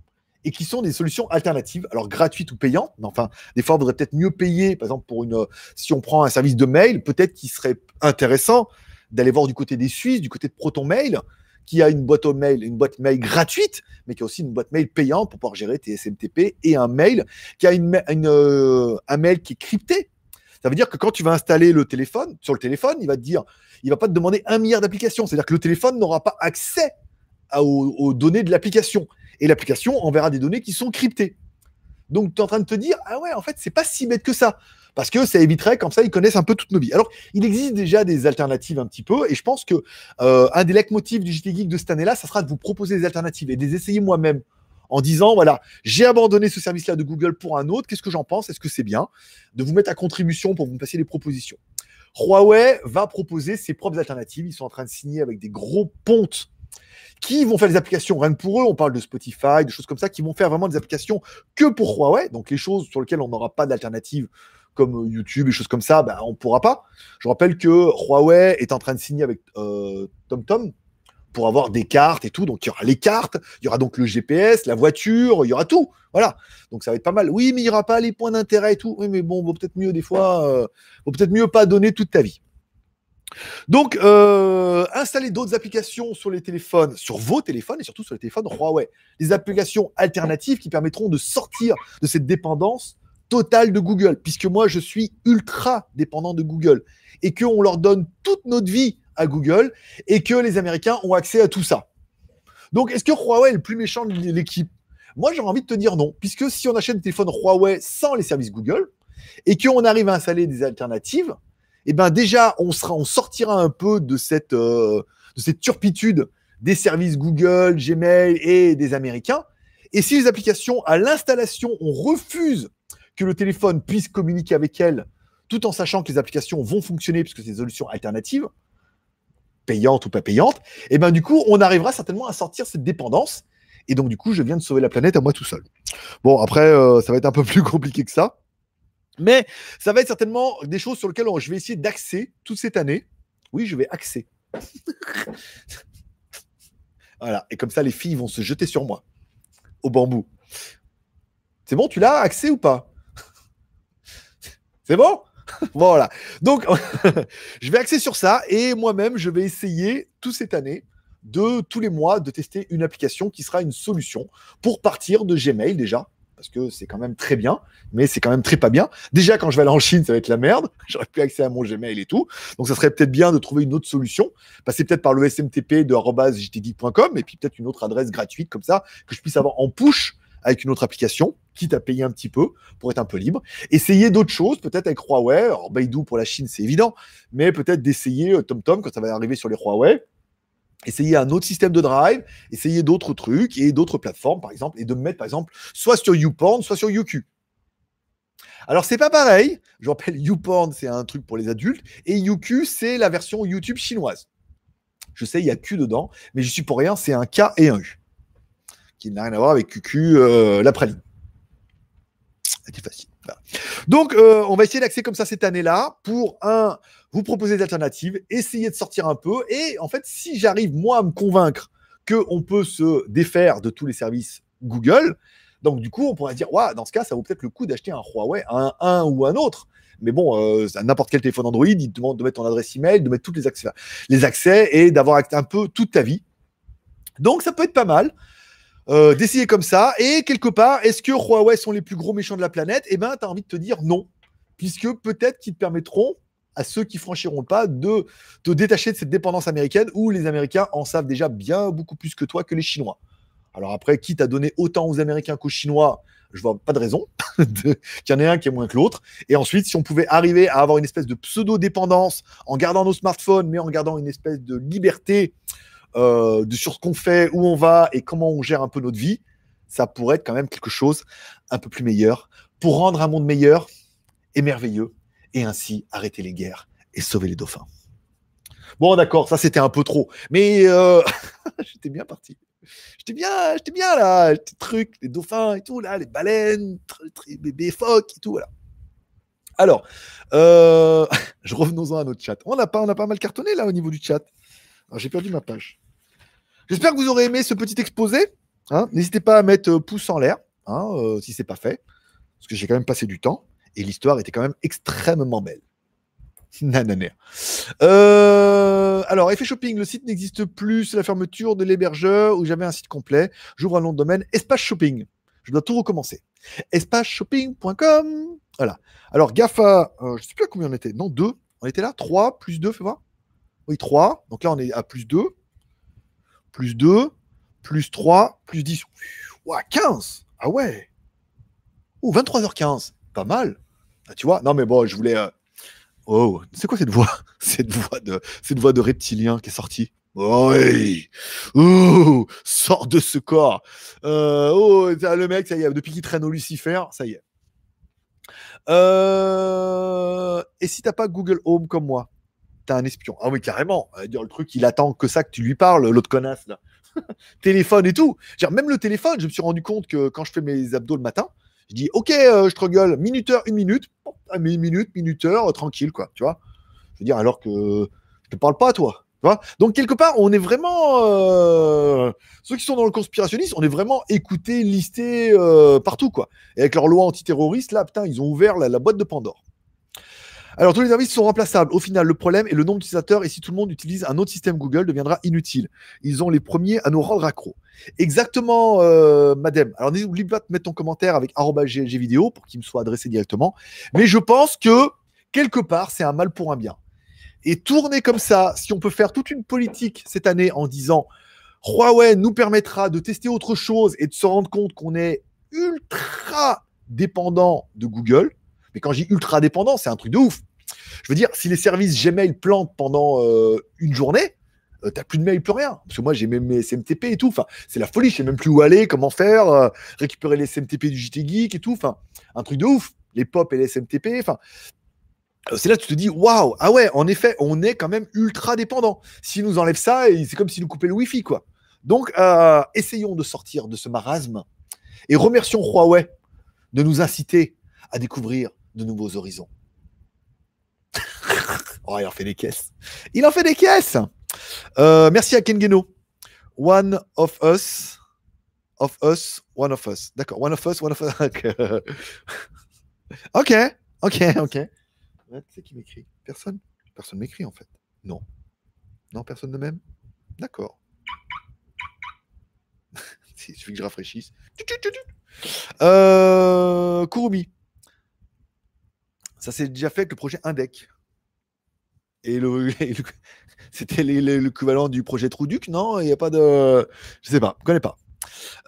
et qui sont des solutions alternatives, alors gratuites ou payantes. Mais enfin, des fois, on voudrait peut-être mieux payer. Par exemple, si on prend un service de mail, peut-être qu'il serait intéressant d'aller voir du côté des Suisses, du côté de Proton Mail, qui a une boîte mail, une boîte mail gratuite, mais qui a aussi une boîte mail payante pour pouvoir gérer tes SMTP et un mail qui a euh, un mail qui est crypté. Ça veut dire que quand tu vas installer le téléphone, sur le téléphone, il va te dire, il va pas te demander un milliard d'applications. C'est-à-dire que le téléphone n'aura pas accès aux données de l'application et l'application enverra des données qui sont cryptées. Donc, tu es en train de te dire, ah ouais, en fait, c'est pas si bête que ça. Parce que ça éviterait, comme ça, ils connaissent un peu toutes nos vies. Alors, il existe déjà des alternatives un petit peu, et je pense que euh, un des leitmotifs du JT Geek de cette année-là, ça sera de vous proposer des alternatives et de les essayer moi-même en disant voilà, j'ai abandonné ce service-là de Google pour un autre, qu'est-ce que j'en pense? Est-ce que c'est bien? De vous mettre à contribution pour vous passer des propositions. Huawei va proposer ses propres alternatives. Ils sont en train de signer avec des gros pontes qui vont faire des applications rien que pour eux. On parle de Spotify, de choses comme ça, qui vont faire vraiment des applications que pour Huawei. Donc les choses sur lesquelles on n'aura pas d'alternative comme euh, YouTube et choses comme ça, ben, on ne pourra pas. Je rappelle que Huawei est en train de signer avec euh, TomTom pour avoir des cartes et tout. Donc il y aura les cartes, il y aura donc le GPS, la voiture, il y aura tout. Voilà. Donc ça va être pas mal. Oui, mais il n'y aura pas les points d'intérêt et tout. Oui, mais bon, vaut peut-être mieux des fois, euh, vaut peut-être mieux pas donner toute ta vie. Donc, euh, installez d'autres applications sur les téléphones, sur vos téléphones et surtout sur les téléphones Huawei. Des applications alternatives qui permettront de sortir de cette dépendance totale de Google, puisque moi, je suis ultra dépendant de Google et qu'on leur donne toute notre vie à Google et que les Américains ont accès à tout ça. Donc, est-ce que Huawei est le plus méchant de l'équipe? Moi, j'ai envie de te dire non, puisque si on achète des téléphones Huawei sans les services Google et qu'on arrive à installer des alternatives, eh ben déjà, on, sortira un peu de cette, euh, de cette turpitude des services Google, Gmail et des Américains. Et si les applications, à l'installation, on refuse que le téléphone puisse communiquer avec elles, tout en sachant que les applications vont fonctionner, puisque c'est des solutions alternatives, payantes ou pas payantes, et eh ben du coup, on arrivera certainement à sortir cette dépendance. Et donc, du coup, je viens de sauver la planète à moi tout seul. Bon, après, euh, ça va être un peu *laughs* plus compliqué que ça. Mais ça va être certainement des choses sur lesquelles je vais essayer d'axer toute cette année. Oui, je vais axer. *laughs* voilà. Et comme ça, les filles vont se jeter sur moi. Au bambou. C'est bon, tu l'as axé ou pas? *laughs* C'est bon? *laughs* Voilà. Donc, je vais axer sur ça. Et moi-même, je vais essayer toute cette année de tous les mois de tester une application qui sera une solution pour partir de Gmail déjà parce que c'est quand même très bien, mais c'est quand même très pas bien. Déjà, quand je vais aller en Chine, ça va être la merde. *laughs* J'aurais plus accès à mon Gmail et tout. Donc, ça serait peut-être bien de trouver une autre solution. Passer peut-être par le SMTP de jtgeek.com et puis peut-être une autre adresse gratuite comme ça que je puisse avoir en push avec une autre application, quitte à payer un petit peu pour être un peu libre. Essayer d'autres choses, peut-être avec Huawei. Alors, Baidu pour la Chine, c'est évident, mais peut-être d'essayer euh, TomTom quand ça va arriver sur les Huawei essayer un autre système de drive, essayer d'autres trucs et d'autres plateformes, par exemple, et de me mettre, par exemple, soit sur YouPorn, soit sur YouQ. Alors, c'est pas pareil. Je rappelle, YouPorn, c'est un truc pour les adultes, et YouQ, c'est la version YouTube chinoise. Je sais, il y a Q dedans, mais je suis pour rien, c'est un K et un U, qui n'a rien à voir avec QQ, euh, l'après-midi. C'est facile. Donc, euh, on va essayer d'accéder comme ça cette année-là pour, un, vous proposer des alternatives, essayer de sortir un peu. Et en fait, si j'arrive, moi, à me convaincre qu'on peut se défaire de tous les services Google, donc du coup, on pourrait dire, ouais, dans ce cas, ça vaut peut-être le coup d'acheter un Huawei, un, un ou un autre. Mais bon, euh, n'importe quel téléphone Android, il te demande de mettre ton adresse email, de mettre tous les accès, les accès et d'avoir un peu toute ta vie. Donc, ça peut être pas mal. Euh, d'essayer comme ça. Et quelque part, est-ce que Huawei sont les plus gros méchants de la planète? Eh bien, tu as envie de te dire non. Puisque peut-être qu'ils te permettront à ceux qui franchiront pas de te détacher de cette dépendance américaine où les Américains en savent déjà bien beaucoup plus que toi que les Chinois. Alors après, qui t'a donné autant aux Américains qu'aux Chinois je vois pas de raison *laughs* qu'il y en ait un qui est moins que l'autre. Et ensuite, si on pouvait arriver à avoir une espèce de pseudo-dépendance en gardant nos smartphones, mais en gardant une espèce de liberté euh, de sur ce qu'on fait, où on va et comment on gère un peu notre vie, ça pourrait être quand même quelque chose un peu plus meilleur pour rendre un monde meilleur et merveilleux et ainsi arrêter les guerres et sauver les dauphins. Bon, d'accord, ça c'était un peu trop, mais euh, *laughs* j'étais bien parti. J'étais bien, j'étais bien là, les trucs, les dauphins et tout, là, les baleines, les bébés phoques et tout, voilà. Alors, euh, *laughs* je revenons-en à notre chat. On a, pas, on a pas mal cartonné là au niveau du chat. J'ai perdu ma page. J'espère que vous aurez aimé ce petit exposé. Hein. N'hésitez pas à mettre euh, pouce en l'air hein, euh, si pas fait, parce que j'ai quand même passé du temps et l'histoire était quand même extrêmement belle. *laughs* Nananer. Euh, alors, effet shopping, le site n'existe plus, c'est la fermeture de l'hébergeur où j'avais un site complet. J'ouvre un nom de domaine, espace shopping. Je dois tout recommencer. Espaceshopping.com. Voilà. Alors, GAFA, je ne sais plus à combien on était. Non, 2. On était là 3 plus 2, fais voir. Oui, 3. Donc là, on est à plus 2 plus 2, plus 3, plus 10. Ouah, 15 Ah ouais Ou 23h15 Pas mal ah, Tu vois? Non, mais bon, je voulais. Euh, oh, c'est quoi cette voix? *laughs* Cette voix, de... reptilien qui est sortie? Oui Sors de ce corps euh, Oh, le mec, ça y est, depuis qu'il traîne au Lucifer, ça y est. Euh, et si t'as pas Google Home comme moi t'as un espion. Ah oui, carrément. Dire le truc, il attend que ça que tu lui parles, l'autre connasse là. *laughs* téléphone et tout. Genre, même le téléphone, je me suis rendu compte que quand je fais mes abdos le matin, je dis ok, euh, je te minuteur, une minute, une minute, minuteur, tranquille quoi, tu vois. Je veux dire alors que je te parle pas toi. Tu vois Donc quelque part, on est vraiment euh, ceux qui sont dans le conspirationnisme, on est vraiment écoutés, listés euh, partout quoi. Et avec leur loi antiterroriste là, putain, ils ont ouvert la boîte de Pandore. Alors, tous les services sont remplaçables. Au final, le problème est le nombre d'utilisateurs et si tout le monde utilise un autre système Google, deviendra inutile. Ils ont les premiers à nous rendre accro. Exactement, euh, madame. Alors, n'oublie pas de mettre ton commentaire avec vidéo pour qu'il me soit adressé directement. Mais je pense que quelque part, c'est un mal pour un bien. Et tourner comme ça, si on peut faire toute une politique cette année en disant Huawei nous permettra de tester autre chose et de se rendre compte qu'on est ultra dépendant de Google, mais quand je dis ultra dépendant, c'est un truc de ouf. Je veux dire, si les services Gmail plantent pendant euh, une journée, euh, t'as plus de mail, plus rien. Parce que moi, j'ai même mes SMTP et tout. Enfin, c'est la folie. Je sais même plus où aller, comment faire, euh, récupérer les SMTP du JT Geek et tout. Enfin, un truc de ouf. Les pop et les SMTP. Enfin, c'est là que tu te dis, waouh, ah ouais, en effet, on est quand même ultra dépendant. S'ils nous enlèvent ça, c'est comme s'ils nous coupaient le Wi-Fi, quoi. Donc, essayons de sortir de ce marasme et remercions Huawei de nous inciter à découvrir de nouveaux horizons. *laughs* oh, il en fait des caisses. Il en fait des caisses. Euh, merci à Kengeno. One of us. Of us, one of us. D'accord. One of us, one of us. *laughs* ok. Ok, ok. C'est qui m'écrit? Personne? Personne m'écrit en fait. Non. Non, personne ne m'aime D'accord. *laughs* Il suffit que je rafraîchisse. Euh. Ça s'est déjà fait avec le projet Indec. Et le, *laughs* c'était l'équivalent du projet Trouduc, non? Il n'y a pas de. Je sais pas, je connais pas.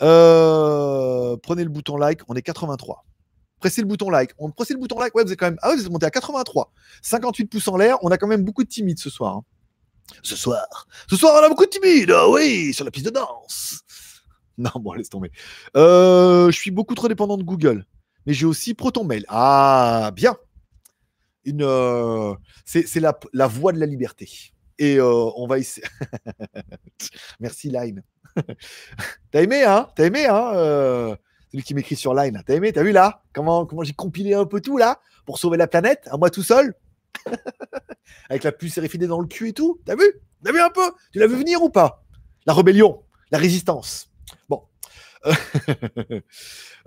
Euh, prenez le bouton like, on est 83. Pressez le bouton like. On pressez le bouton like. Ouais, vous êtes quand même. Ah, vous êtes monté à 83. 58 pouces en l'air. On a quand même beaucoup de timides ce soir. Hein. Ce soir. Ce soir, on a beaucoup de timides. Ah oui, sur la piste de danse. *laughs* Non, bon, laisse tomber. Euh, je suis beaucoup trop dépendant de Google. Mais j'ai aussi Proton Mail. Ah, bien euh, c'est la, voie de la liberté. Et euh, on va. *laughs* Merci, Line. *laughs* T'as aimé, hein? T'as aimé, hein euh, Celui qui m'écrit sur Line. T'as aimé? T'as vu là? Comment, comment j'ai compilé un peu tout là pour sauver la planète, à moi tout seul? *laughs* Avec la puce RFID dans le cul et tout. T'as vu? T'as vu un peu? Tu l'as vu venir ou pas? La rébellion, la résistance. Bon.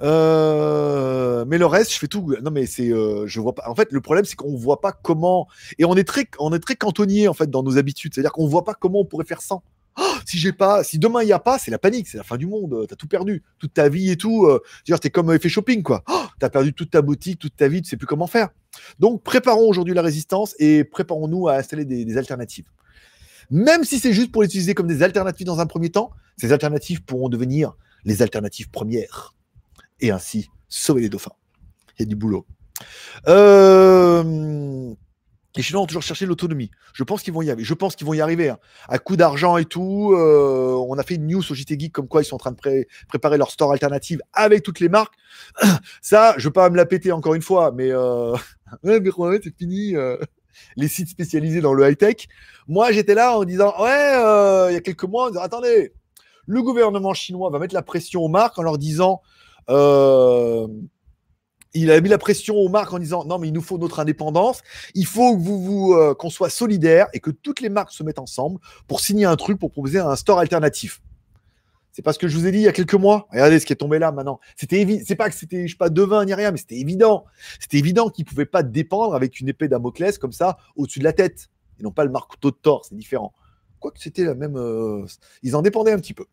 Euh, mais le reste, je fais tout. Non, mais c'est, euh, je vois pas. En fait, le problème, c'est qu'on voit pas comment. Et on est très, on est très cantonnier en fait dans nos habitudes. C'est-à-dire qu'on voit pas comment on pourrait faire sans. Oh, si j'ai pas, si demain il y a pas, c'est la panique, c'est la fin du monde. T'as tout perdu, toute ta vie et tout. Euh, dire, t'es comme effet shopping quoi. Oh, t'as perdu toute ta boutique, toute ta vie, tu sais plus comment faire. Donc préparons aujourd'hui la résistance et préparons-nous à installer des, alternatives. Même si c'est juste pour l'utiliser comme des alternatives dans un premier temps, ces alternatives pourront devenir les alternatives premières et ainsi sauver les dauphins. Il y a du boulot. Euh, les Chinois ont toujours cherché l'autonomie. Je pense qu'ils vont y arriver. Je. Hein. À coup d'argent et tout. Euh, on a fait une news au JT Geek comme quoi ils sont en train de préparer leur store alternative avec toutes les marques. *coughs* Ça, je ne veux pas me la péter encore une fois, mais, euh... *laughs* c'est fini. Les sites spécialisés dans le high-tech. Moi, j'étais là en disant Ouais, il y a quelques mois, on disait, attendez, le gouvernement chinois va mettre la pression aux marques en leur disant il a mis la pression aux marques en disant non mais il nous faut notre indépendance, il faut que vous, vous euh, qu'on soit solidaire et que toutes les marques se mettent ensemble pour signer un truc pour proposer un store alternatif. C'est pas ce que je vous ai dit il y a quelques mois. Regardez ce qui est tombé là maintenant. C'était évident. C'est pas que c'était je sais pas devin ni rien, mais c'était évident. C'était évident qu'ils pouvaient pas dépendre avec une épée Damoclès comme ça au-dessus de la tête et non pas le marteau de Thor. C'est différent. Quoique c'était la même. Euh, ils en dépendaient un petit peu.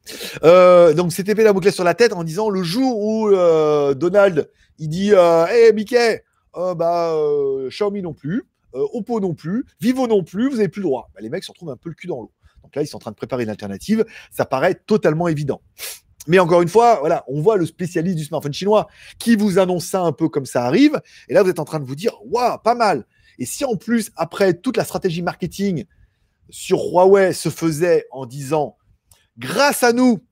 Euh, donc c'était épée Damoclès sur la tête en disant le jour où Donald il dit euh, Hey Mickey, euh, bah, euh, Xiaomi non plus, Oppo non plus, Vivo non plus, vous n'avez plus le droit. Bah, les mecs se retrouvent un peu le cul dans l'eau. Donc là, ils sont en train de préparer une alternative. Ça paraît totalement évident. Mais encore une fois, voilà, on voit le spécialiste du smartphone chinois qui vous annonce ça un peu comme ça arrive. Et là, vous êtes en train de vous dire, waouh, pas mal. Et si en plus, après toute la stratégie marketing sur Huawei se faisait en disant, grâce à nous,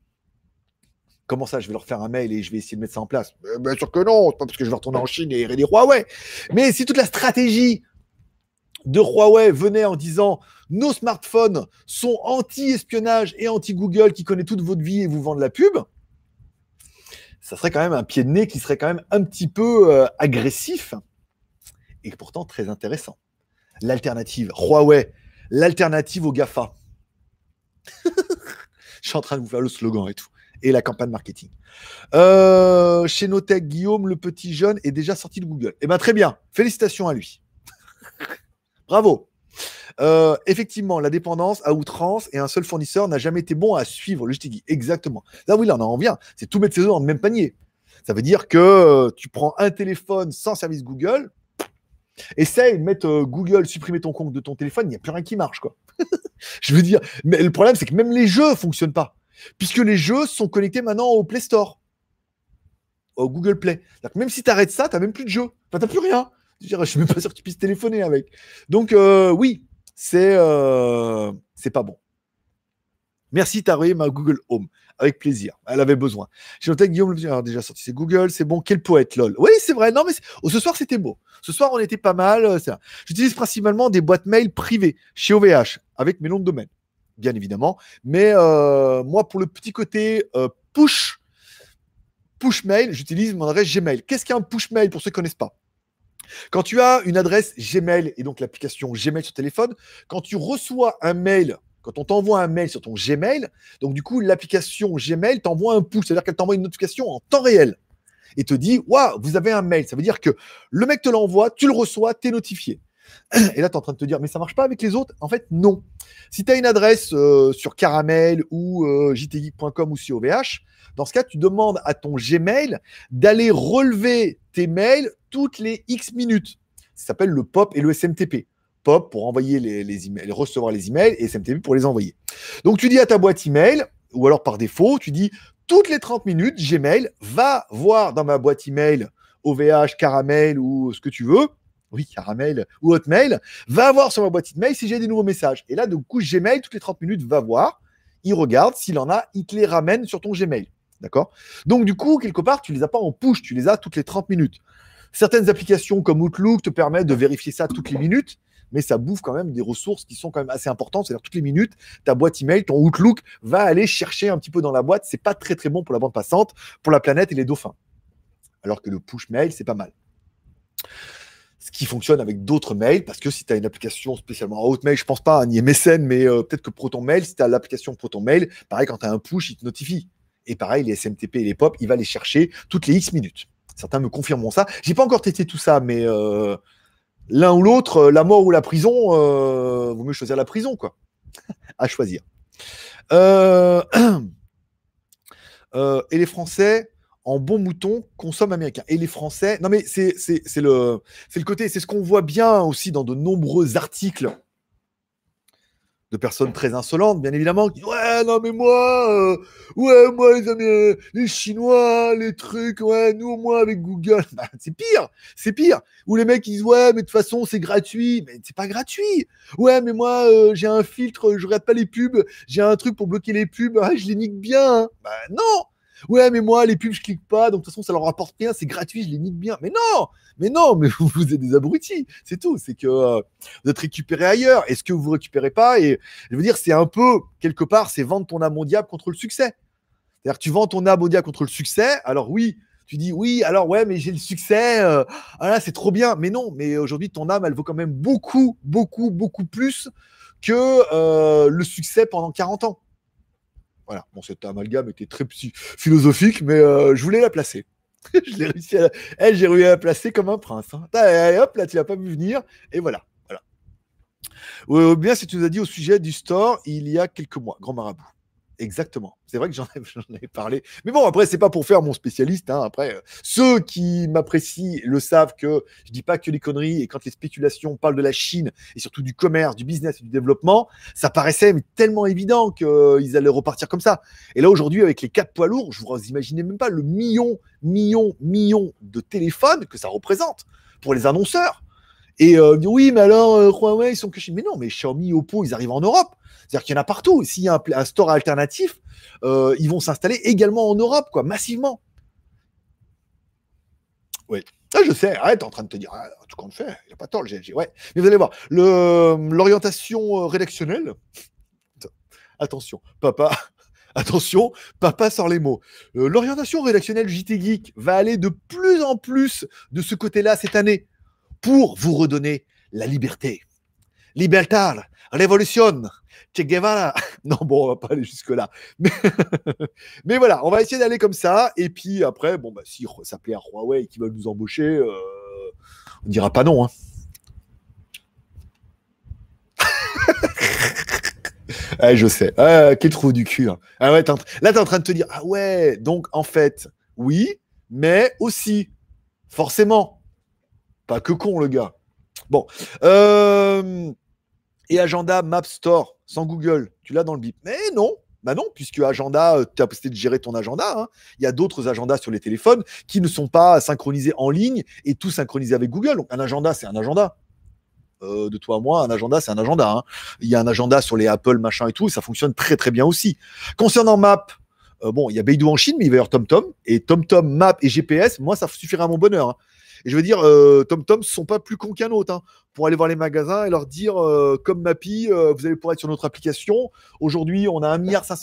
Comment ça, je vais leur faire un mail et je vais essayer de mettre ça en place? Bien sûr que non, pas parce que je vais retourner en Chine et aider Huawei. Mais si toute la stratégie de Huawei venait en disant nos smartphones sont anti-espionnage et anti-Google qui connaît toute votre vie et vous vend de la pub, ça serait quand même un pied de nez qui serait quand même un petit peu euh, agressif et pourtant très intéressant. L'alternative, Huawei, l'alternative au GAFA. *laughs* je suis en train de vous faire le slogan et tout et la campagne marketing. Euh, chez Notech, Guillaume, le petit jeune, est déjà sorti de Google. Eh bien, très bien. Félicitations à lui. *laughs* Bravo. Euh, effectivement, la dépendance à outrance et un seul fournisseur n'a jamais été bon à suivre. Le je dit exactement. Là, oui, là, on en revient. C'est tout mettre ses œufs dans le même panier. Ça veut dire que euh, tu prends un téléphone sans service Google, essaye de mettre Google, supprimer ton compte de ton téléphone, il n'y a plus rien qui marche, quoi. *laughs* je veux dire, mais le problème, c'est que même les jeux ne fonctionnent pas puisque les jeux sont connectés maintenant au Play Store, au Google Play. Même si tu arrêtes ça, tu n'as même plus de jeu. Enfin, tu plus rien. Je ne suis même pas sûr que tu puisses téléphoner avec. Donc, euh, oui, c'est euh, c'est pas bon. Merci, tu as ma Google Home. Avec plaisir. Elle avait besoin. J'ai noté que Guillaume a déjà sorti. C'est Google, c'est bon. Quel poète, lol. Oui, c'est vrai. Non, mais oh, ce soir, c'était beau. Ce soir, on était pas mal. Euh, J'utilise principalement des boîtes mail privées chez OVH avec mes noms de domaine bien évidemment. Mais euh, moi, pour le petit côté euh, push, push mail, j'utilise mon adresse Gmail. Qu'est-ce qu'un push mail pour ceux qui ne connaissent pas? Quand tu as une adresse Gmail et donc l'application Gmail sur téléphone, quand tu reçois un mail, quand on t'envoie un mail sur ton Gmail, donc du coup, l'application Gmail t'envoie un push, c'est-à-dire qu'elle t'envoie une notification en temps réel et te dit Waouh, vous avez un mail. Ça veut dire que le mec te l'envoie, tu le reçois, tu es notifié. Et là, tu es en train de te dire, mais ça marche pas avec les autres? En fait, non. Si tu as une adresse euh, sur Caramel ou euh, jtgeek.com ou OVH, dans ce cas, tu demandes à ton Gmail d'aller relever tes mails toutes les X minutes. Ça s'appelle le POP et le SMTP. POP pour envoyer les, emails, recevoir les emails et SMTP pour les envoyer. Donc, tu dis à ta boîte email, ou alors par défaut, tu dis toutes les 30 minutes, Gmail va voir dans ma boîte email OVH, Caramel ou ce que tu veux, oui, Caramel ou Hotmail, va voir sur ma boîte email si j'ai des nouveaux messages. Et là, du coup, Gmail, toutes les 30 minutes, va voir, il regarde, s'il en a, il te les ramène sur ton Gmail. D'accord? Donc, du coup, quelque part, tu les as pas en push, tu les as toutes les 30 minutes. Certaines applications comme Outlook te permettent de vérifier ça toutes les minutes, mais ça bouffe quand même des ressources qui sont quand même assez importantes. C'est-à-dire toutes les minutes, ta boîte email, ton Outlook va aller chercher un petit peu dans la boîte. C'est pas très très bon pour la bande passante, pour la planète et les dauphins. Alors que le push mail, c'est pas mal. Ce qui fonctionne avec d'autres mails, parce que si tu as une application spécialement Hotmail, je pense pas ni MSN, mais euh, peut-être que Proton Mail, si tu as l'application Proton Mail, pareil, quand tu as un push, il te notifie. Et pareil, les SMTP et les POP, il va les chercher toutes les X minutes. Certains me confirmeront ça. J'ai pas encore testé tout ça, mais euh, l'un ou l'autre, euh, la mort ou la prison, euh, vaut mieux choisir la prison, quoi. *laughs* à choisir. *clears throat* et les Français, en bon mouton, consomment américain. Et les Français, non mais c'est le, le côté, c'est ce qu'on voit bien aussi dans de nombreux articles de personnes très insolentes, bien évidemment, qui disent Ouais, non, mais moi, euh, ouais, moi, les, Amis, les Chinois, les trucs, ouais, nous, moins, avec Google, *laughs* bah, c'est pire, c'est pire. Ou les mecs, qui disent Ouais, mais de toute façon, c'est gratuit, mais c'est pas gratuit. Ouais, mais moi, euh, j'ai un filtre, je regarde pas les pubs, j'ai un truc pour bloquer les pubs, *laughs* je les nique bien. Hein. Bah, non, Ouais, mais moi, les pubs, je clique pas, donc de toute façon, ça leur rapporte rien, c'est gratuit, je les nique bien. Mais non, mais non, mais *laughs* vous, êtes des abrutis, c'est tout. C'est que euh, vous êtes récupéré ailleurs. Est-ce que vous récupérez pas? Et je veux dire, c'est un peu, quelque part, c'est vendre ton âme au diable contre le succès. C'est-à-dire tu vends ton âme au diable contre le succès. Alors oui, tu dis oui, alors ouais, mais j'ai le succès, euh, ah c'est trop bien. Mais non, mais aujourd'hui, ton âme, elle vaut quand même beaucoup, beaucoup, beaucoup plus que euh, le succès pendant 40 ans. Voilà, bon, cet amalgame était très philosophique, mais euh, je voulais la placer. *laughs* je l'ai réussi à Elle, j'ai réussi à la placer comme un prince. Hein. Allez, hop, là, tu l'as pas vu venir, et voilà. voilà. Ou bien, si tu nous as dit au sujet du store il y a quelques mois, grand marabout. Exactement. C'est vrai que *laughs* j'en avais, parlé. Mais bon, après, c'est pas pour faire mon spécialiste. Hein. Après, euh, ceux qui m'apprécient le savent que je dis pas que les conneries. Et quand les spéculations parlent de la Chine et surtout du commerce, du business et du développement, ça paraissait tellement évident qu'ils allaient repartir comme ça. Et là, aujourd'hui, avec les quatre poids lourds, je vous imaginez même pas le million, million, million de téléphones que ça représente pour les annonceurs. Et euh, oui, mais alors, euh, Huawei, ils sont que Mais non, mais Xiaomi, Oppo, ils arrivent en Europe. C'est-à-dire qu'il y en a partout. S'il y a un, store alternatif, euh, ils vont s'installer également en Europe, quoi, massivement. Oui. Ah, je sais, arrête, en train de te dire, ah, tout compte fait, il n'y a pas tort le GLG. Ouais. Mais vous allez voir, l'orientation euh, rédactionnelle, attention, papa, *laughs* attention, papa sort les mots. Euh, l'orientation rédactionnelle JT Geek va aller de plus en plus de ce côté-là cette année pour vous redonner la liberté. Libertad, révolution, Che Guevara. *laughs* Non, bon, on va pas aller jusque-là. *laughs* Mais, voilà, on va essayer d'aller comme ça. Et puis après, bon, bah, si ça plaît à Huawei et qu'ils veulent nous embaucher, euh, on dira pas non. Hein. *laughs* je sais. Ah, quel trou du cul. Hein. Ah ouais, là, tu es en train de te dire, ah ouais, donc en fait, oui, mais aussi, forcément, pas que con, le gars. Bon. Euh, et Agenda Map Store sans Google, tu l'as dans le bip. Mais non, bah non, puisque Agenda, euh, tu as possibilité de gérer ton agenda. Hein. Il y a d'autres agendas sur les téléphones qui ne sont pas synchronisés en ligne et tout synchronisé avec Google. Donc un agenda, c'est un agenda. Euh, de toi à moi, un agenda, c'est un agenda. Hein. Il y a un agenda sur les Apple, machin et tout, et ça fonctionne très très bien aussi. Concernant Map, euh, bon, il y a Beidou en Chine, mais il va y avoir TomTom. Et TomTom, Map et GPS, moi, ça suffira à mon bonheur. Hein. Et je veux dire, euh, TomTom ne sont pas plus cons qu'un autre. Hein, pour aller voir les magasins et leur dire, euh, comme Mappy, euh, vous allez pouvoir être sur notre application. Aujourd'hui, on a 1,5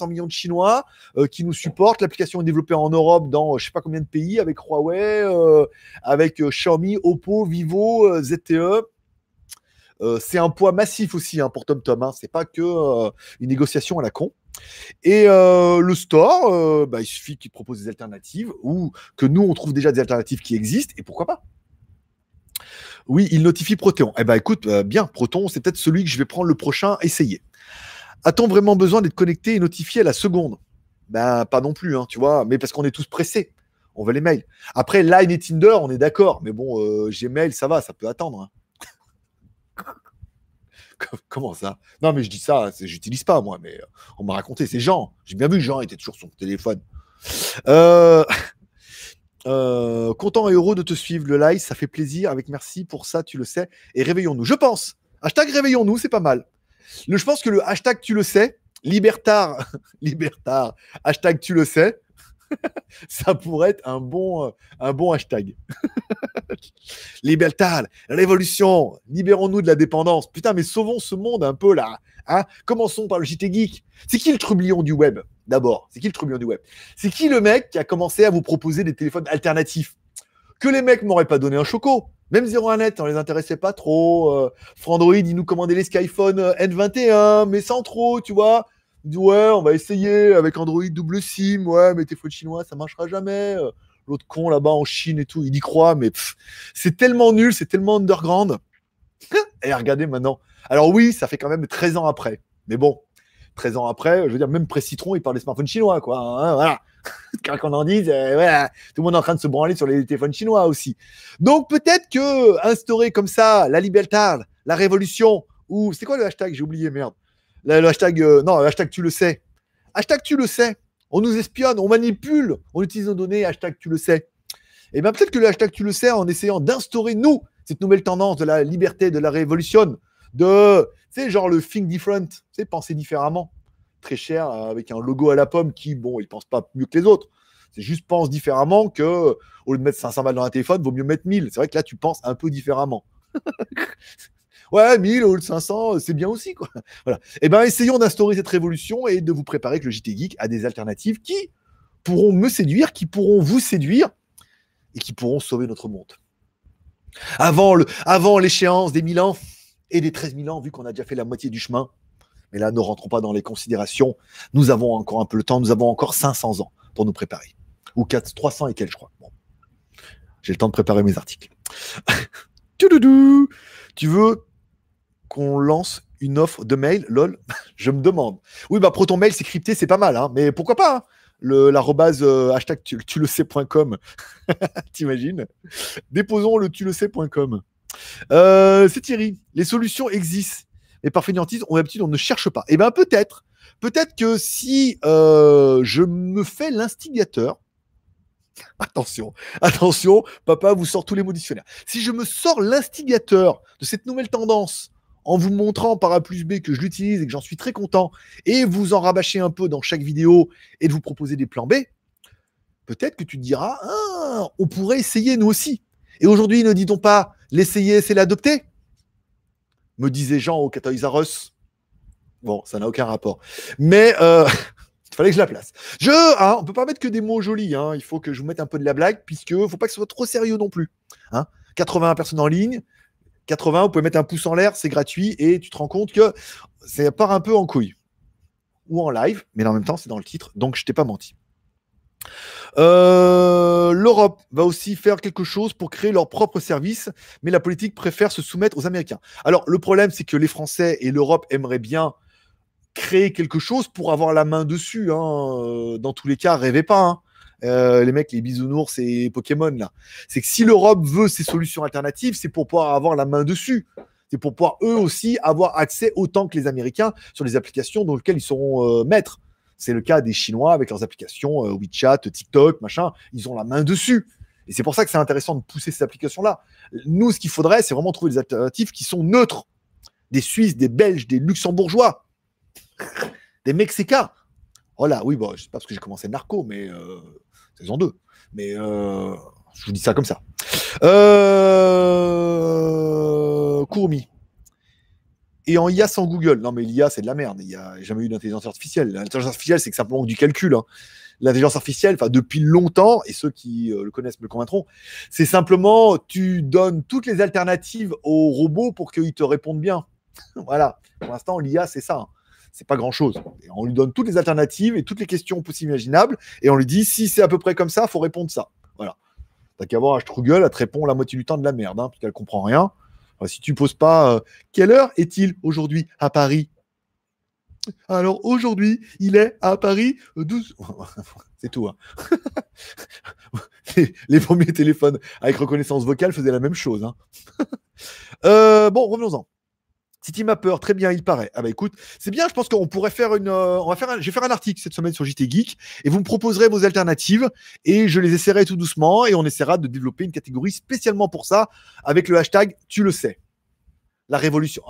milliard de Chinois qui nous supportent. L'application est développée en Europe dans je ne sais pas combien de pays, avec Huawei, avec Xiaomi, Oppo, Vivo, ZTE. c'est un poids massif aussi hein, pour TomTom. Hein. C'est pas que une négociation à la con. Et le store, bah, il suffit qu'il propose des alternatives ou que nous, on trouve déjà des alternatives qui existent, et pourquoi pas Oui, il notifie Proteon. Eh ben écoute, bien, Proton, c'est peut-être celui que je vais prendre le prochain, essayer. A-t-on vraiment besoin d'être connecté et notifié à la seconde? Ben, pas non plus, hein, tu vois, mais parce qu'on est tous pressés. On veut les mails. Après, Line et Tinder, on est d'accord, mais bon, Gmail, ça va, ça peut attendre. Hein. Comment ça? Non, mais je dis ça, j'utilise pas moi, mais euh, on m'a raconté. C'est Jean. J'ai bien vu Jean était toujours sur son téléphone. Euh, euh, content et heureux de te suivre le live, ça fait plaisir. Avec merci pour ça, tu le sais. Et réveillons-nous. Je pense. Hashtag réveillons-nous, c'est pas mal. Je pense que le hashtag tu le sais, libertard, *laughs* libertard, hashtag tu le sais, *laughs* ça pourrait être un bon, euh, un bon hashtag. *laughs* Libertal, révolution, libérons-nous de la dépendance. Putain, mais sauvons ce monde un peu là. Hein Commençons par le JT Geek. C'est qui le trublion du web D'abord, c'est qui le trublion du web? C'est qui le mec qui a commencé à vous proposer des téléphones alternatifs? Que les mecs m'auraient pas donné un choco. Même 01net, on les intéressait pas trop. Euh, Frandroid, ils nous commandaient les Skyphone euh, N21, mais sans trop, tu vois. Ouais, on va essayer avec Android double SIM, ouais, mais tes chinois, ça marchera jamais. Euh, L'autre con là-bas en Chine et tout, il y croit, mais c'est tellement nul, c'est tellement underground. *laughs* et regardez maintenant. Alors oui, ça fait quand même 13 ans après. Mais bon, 13 ans après, je veux dire, même Presse-Citron, il parle des smartphones chinois, quoi. Hein, voilà. *laughs* Car qu'on en dise, euh, tout le monde est en train de se branler sur les téléphones chinois aussi. Donc peut-être que instaurer comme ça la liberté, la révolution, ou c'est quoi le hashtag? J'ai oublié, merde. Le, hashtag, euh, non, hashtag tu le sais. Hashtag tu le sais. On nous espionne, on manipule, on utilise nos données, hashtag tu le sais. Et bien peut-être que le hashtag tu le sais, en essayant d'instaurer, nous, cette nouvelle tendance de la liberté, de la révolution, de, sais, genre le think different, sais, penser différemment très cher euh, avec un logo à la pomme qui, bon, il pense pas mieux que les autres. C'est juste pense différemment que au lieu de mettre 500 balles dans un téléphone, vaut mieux mettre 1000. C'est vrai que là, tu penses un peu différemment. *laughs* ouais, 1000 au lieu de 500, c'est bien aussi, quoi. *laughs* Voilà. Eh ben, essayons d'instaurer cette révolution et de vous préparer que le JT Geek a des alternatives qui pourront me séduire, qui pourront vous séduire et qui pourront sauver notre monde. Avant, le, avant l'échéance des 1000 ans et des 13 000 ans, vu qu'on a déjà fait la moitié du chemin, mais là, ne rentrons pas dans les considérations. Nous avons encore un peu le temps. Nous avons encore 500 ans pour nous préparer. Ou 4, 300 et quelques, je crois. J'ai le temps de préparer mes articles. *laughs* tu veux qu'on lance une offre de mail LOL *laughs* Je me demande. Oui, bah, Proton Mail, c'est crypté, c'est pas mal. Hein, mais pourquoi pas hein l'arrobase euh, hashtag tu, le sais.com. *laughs* T'imagines? Déposons le tu le sais.com. Euh, c'est Thierry. Les solutions existent et par fainéantise, on on ne cherche pas. Eh bien peut-être, peut-être que si euh, je me fais l'instigateur, *laughs* attention, attention, papa vous sort tous les mots dictionnaires. Si je me sors l'instigateur de cette nouvelle tendance en vous montrant par A plus B que je l'utilise et que j'en suis très content, et vous en rabâcher un peu dans chaque vidéo et de vous proposer des plans B, peut-être que tu te diras, ah, on pourrait essayer nous aussi. Et aujourd'hui, ne dit-on pas l'essayer, c'est l'adopter? Me disait Jean au Us. Bon, ça n'a aucun rapport. Mais euh, *laughs* il fallait que je la place. Je, hein, on peut pas mettre que des mots jolis. Hein. Il faut que je vous mette un peu de la blague, puisque faut pas que ce soit trop sérieux non plus. Hein. 80 personnes en ligne. 80, vous pouvez mettre un pouce en l'air, c'est gratuit, et tu te rends compte que ça part un peu en couille. Ou en live, mais en même temps, c'est dans le titre, donc je t'ai pas menti. Euh, L'Europe va aussi faire quelque chose pour créer leur propre service, mais la politique préfère se soumettre aux Américains. Alors, le problème, c'est que les Français et l'Europe aimeraient bien créer quelque chose pour avoir la main dessus. Hein. Dans tous les cas, rêvez pas. Hein. Euh, les mecs, les bisounours et Pokémon, là. C'est que si l'Europe veut ces solutions alternatives, c'est pour pouvoir avoir la main dessus. C'est pour pouvoir eux aussi avoir accès autant que les Américains sur les applications dans lesquelles ils seront maîtres. C'est le cas des Chinois avec leurs applications euh, WeChat, TikTok, machin. Ils ont la main dessus. Et c'est pour ça que c'est intéressant de pousser ces applications-là. Nous, ce qu'il faudrait, c'est vraiment trouver des alternatives qui sont neutres. Des Suisses, des Belges, des Luxembourgeois, *laughs* des Mexicains. Voilà, oui, bon, je sais pas parce que j'ai commencé narco, mais euh, saison 2. Mais euh, je vous dis ça comme ça. Euh, Courmi et en IA sans Google. Non, mais l'IA, c'est de la merde. Il n'y a jamais eu d'intelligence artificielle. L'intelligence artificielle, c'est que simplement du calcul. Hein. L'intelligence artificielle, depuis longtemps, et ceux qui euh, le connaissent me convaincront, c'est simplement tu donnes toutes les alternatives au robot pour qu'il te réponde bien. *laughs* voilà. Pour l'instant, l'IA, c'est ça. Hein. C'est pas grand chose. on lui donne toutes les alternatives et toutes les questions possibles imaginables, et on lui dit si c'est à peu près comme ça, faut répondre ça. Voilà. T'as qu'à voir Struggle, elle te répond la moitié du temps de la merde, hein, puisqu'elle comprend rien si tu poses pas euh, quelle heure est-il aujourd'hui à Paris? Alors aujourd'hui, il est à Paris 12. Euh, *laughs* C'est tout. Hein. *laughs* les, premiers téléphones avec reconnaissance vocale faisaient la même chose. Hein. *laughs* Euh, bon, revenons-en. City Mapper, très bien, il paraît. Ah bah écoute, c'est bien, je pense qu'on pourrait faire une. Euh, on va faire je vais faire un article cette semaine sur JT Geek et vous me proposerez vos alternatives et je les essaierai tout doucement et on essaiera de développer une catégorie spécialement pour ça avec le hashtag tu le sais. La révolution.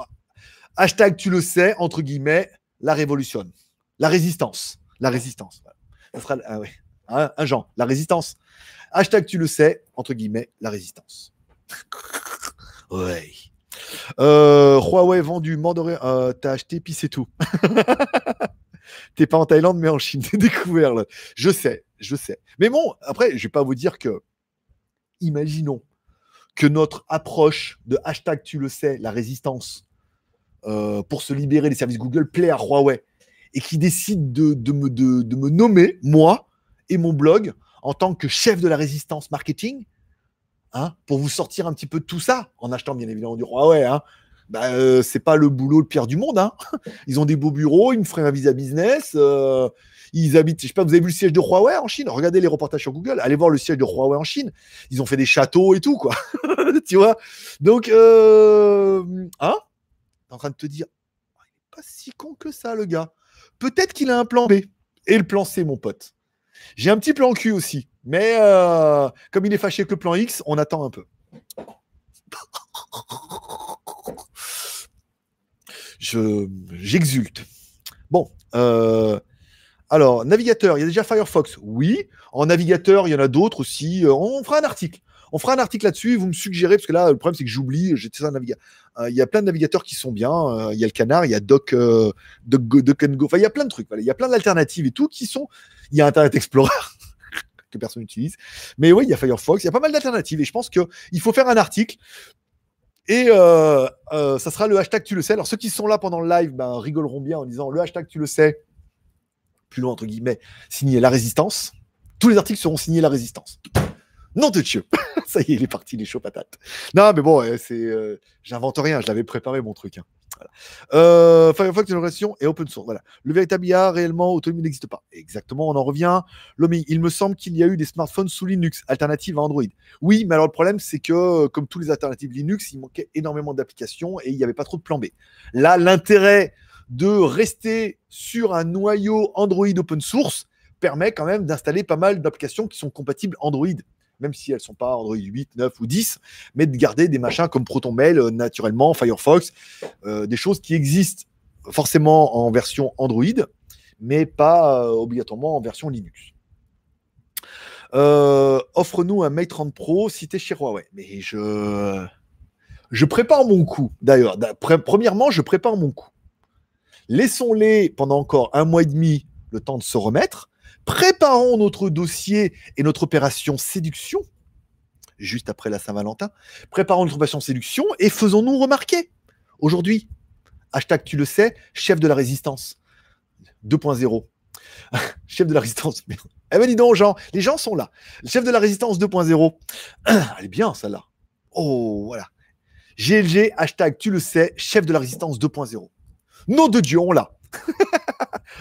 Hashtag tu le sais, entre guillemets, la révolution. La résistance. La résistance. Ça sera ah ouais. un, un genre, la résistance. Hashtag tu le sais, entre guillemets, la résistance. *laughs* ouais. Euh, Huawei vendu, Mandarin, euh, t'as acheté, puis c'est tout. *laughs* T'es pas en Thaïlande, mais en Chine. T'es découvert, là. Je sais, je sais. Mais bon, après, je vais pas vous dire que imaginons que notre approche de hashtag tu le sais, la résistance, euh, pour se libérer des services Google plaît à Huawei et qui décide de, de, me, de, de, me, nommer, moi et mon blog, en tant que chef de la résistance marketing, hein, pour vous sortir un petit peu de tout ça, en achetant bien évidemment du Huawei. Hein, bah, euh, c'est pas le boulot le pire du monde. Hein. *laughs* Ils ont des beaux bureaux, ils me feraient un visa business. Euh, ils habitent, je sais pas, vous avez vu le siège de Huawei en Chine? Regardez les reportages sur Google, allez voir le siège de Huawei en Chine. Ils ont fait des châteaux et tout, quoi. *laughs* tu vois? Donc, euh, hein? En train de te dire, ah, il n'est pas si con que ça, le gars. Peut-être qu'il a un plan B. Et le plan C, mon pote. J'ai un petit plan Q aussi. Mais euh, comme il est fâché avec le plan X, on attend un peu. Je, j'exulte. Bon, euh, alors, navigateur, il y a déjà Firefox. Oui. En navigateur, il y en a d'autres aussi. Euh, on fera un article. On fera un article là-dessus. Vous me suggérez, parce que là, le problème, c'est que j'oublie. J'étais un navigateur. Il y a plein de navigateurs qui sont bien. Il y a le canard, il y a Doc, Doc, Doc Go. Enfin, il y a plein de trucs. Il y a plein d'alternatives et tout qui sont. Il y a Internet Explorer. Que personne n'utilise. Mais oui, il y a Firefox, il y a pas mal d'alternatives. Et je pense qu'il faut faire un article. Et ça sera le hashtag tu le sais. Alors ceux qui sont là pendant le live ben, rigoleront bien en disant le hashtag tu le sais plus loin, entre guillemets, signé La Résistance. Tous les articles seront signés La Résistance. Non de Dieu *laughs* Ça y est, il est parti, les chauds patates. Non, mais bon, c'est, euh, j'invente rien, je l'avais préparé mon truc. Hein. Euh, Firefox et open source. Le véritable IA réellement autonomie n'existe pas. Exactement, on en revient. Lomi, il me semble qu'il y a eu des smartphones sous Linux, alternatives à Android. Oui, mais alors le problème, c'est que comme tous les alternatives Linux, il manquait énormément d'applications et il n'y avait pas trop de plan B. Là, l'intérêt de rester sur un noyau Android open source permet quand même d'installer pas mal d'applications qui sont compatibles Android, même si elles ne sont pas Android 8, 9 ou 10, mais de garder des machins comme ProtonMail, euh, naturellement, Firefox, euh, des choses qui existent forcément en version Android, mais pas euh, obligatoirement en version Linux. Offre-nous un Mate 30 Pro cité chez Huawei. Mais je, je prépare mon coup, d'ailleurs. Premièrement, je prépare mon coup. Laissons-les pendant encore un mois et demi le temps de se remettre. Préparons notre dossier et notre opération séduction, juste après la Saint-Valentin. Préparons notre opération séduction et faisons-nous remarquer. Aujourd'hui, hashtag tu le sais, chef de la résistance 2.0. *laughs* chef de la résistance. Eh ben dis donc, Jean, les gens sont là. Chef de la résistance 2.0. *clears throat* Elle est bien, celle-là. Oh, voilà. GLG, hashtag tu le sais, chef de la résistance 2.0. Nom de Dieu, on l'a. *laughs*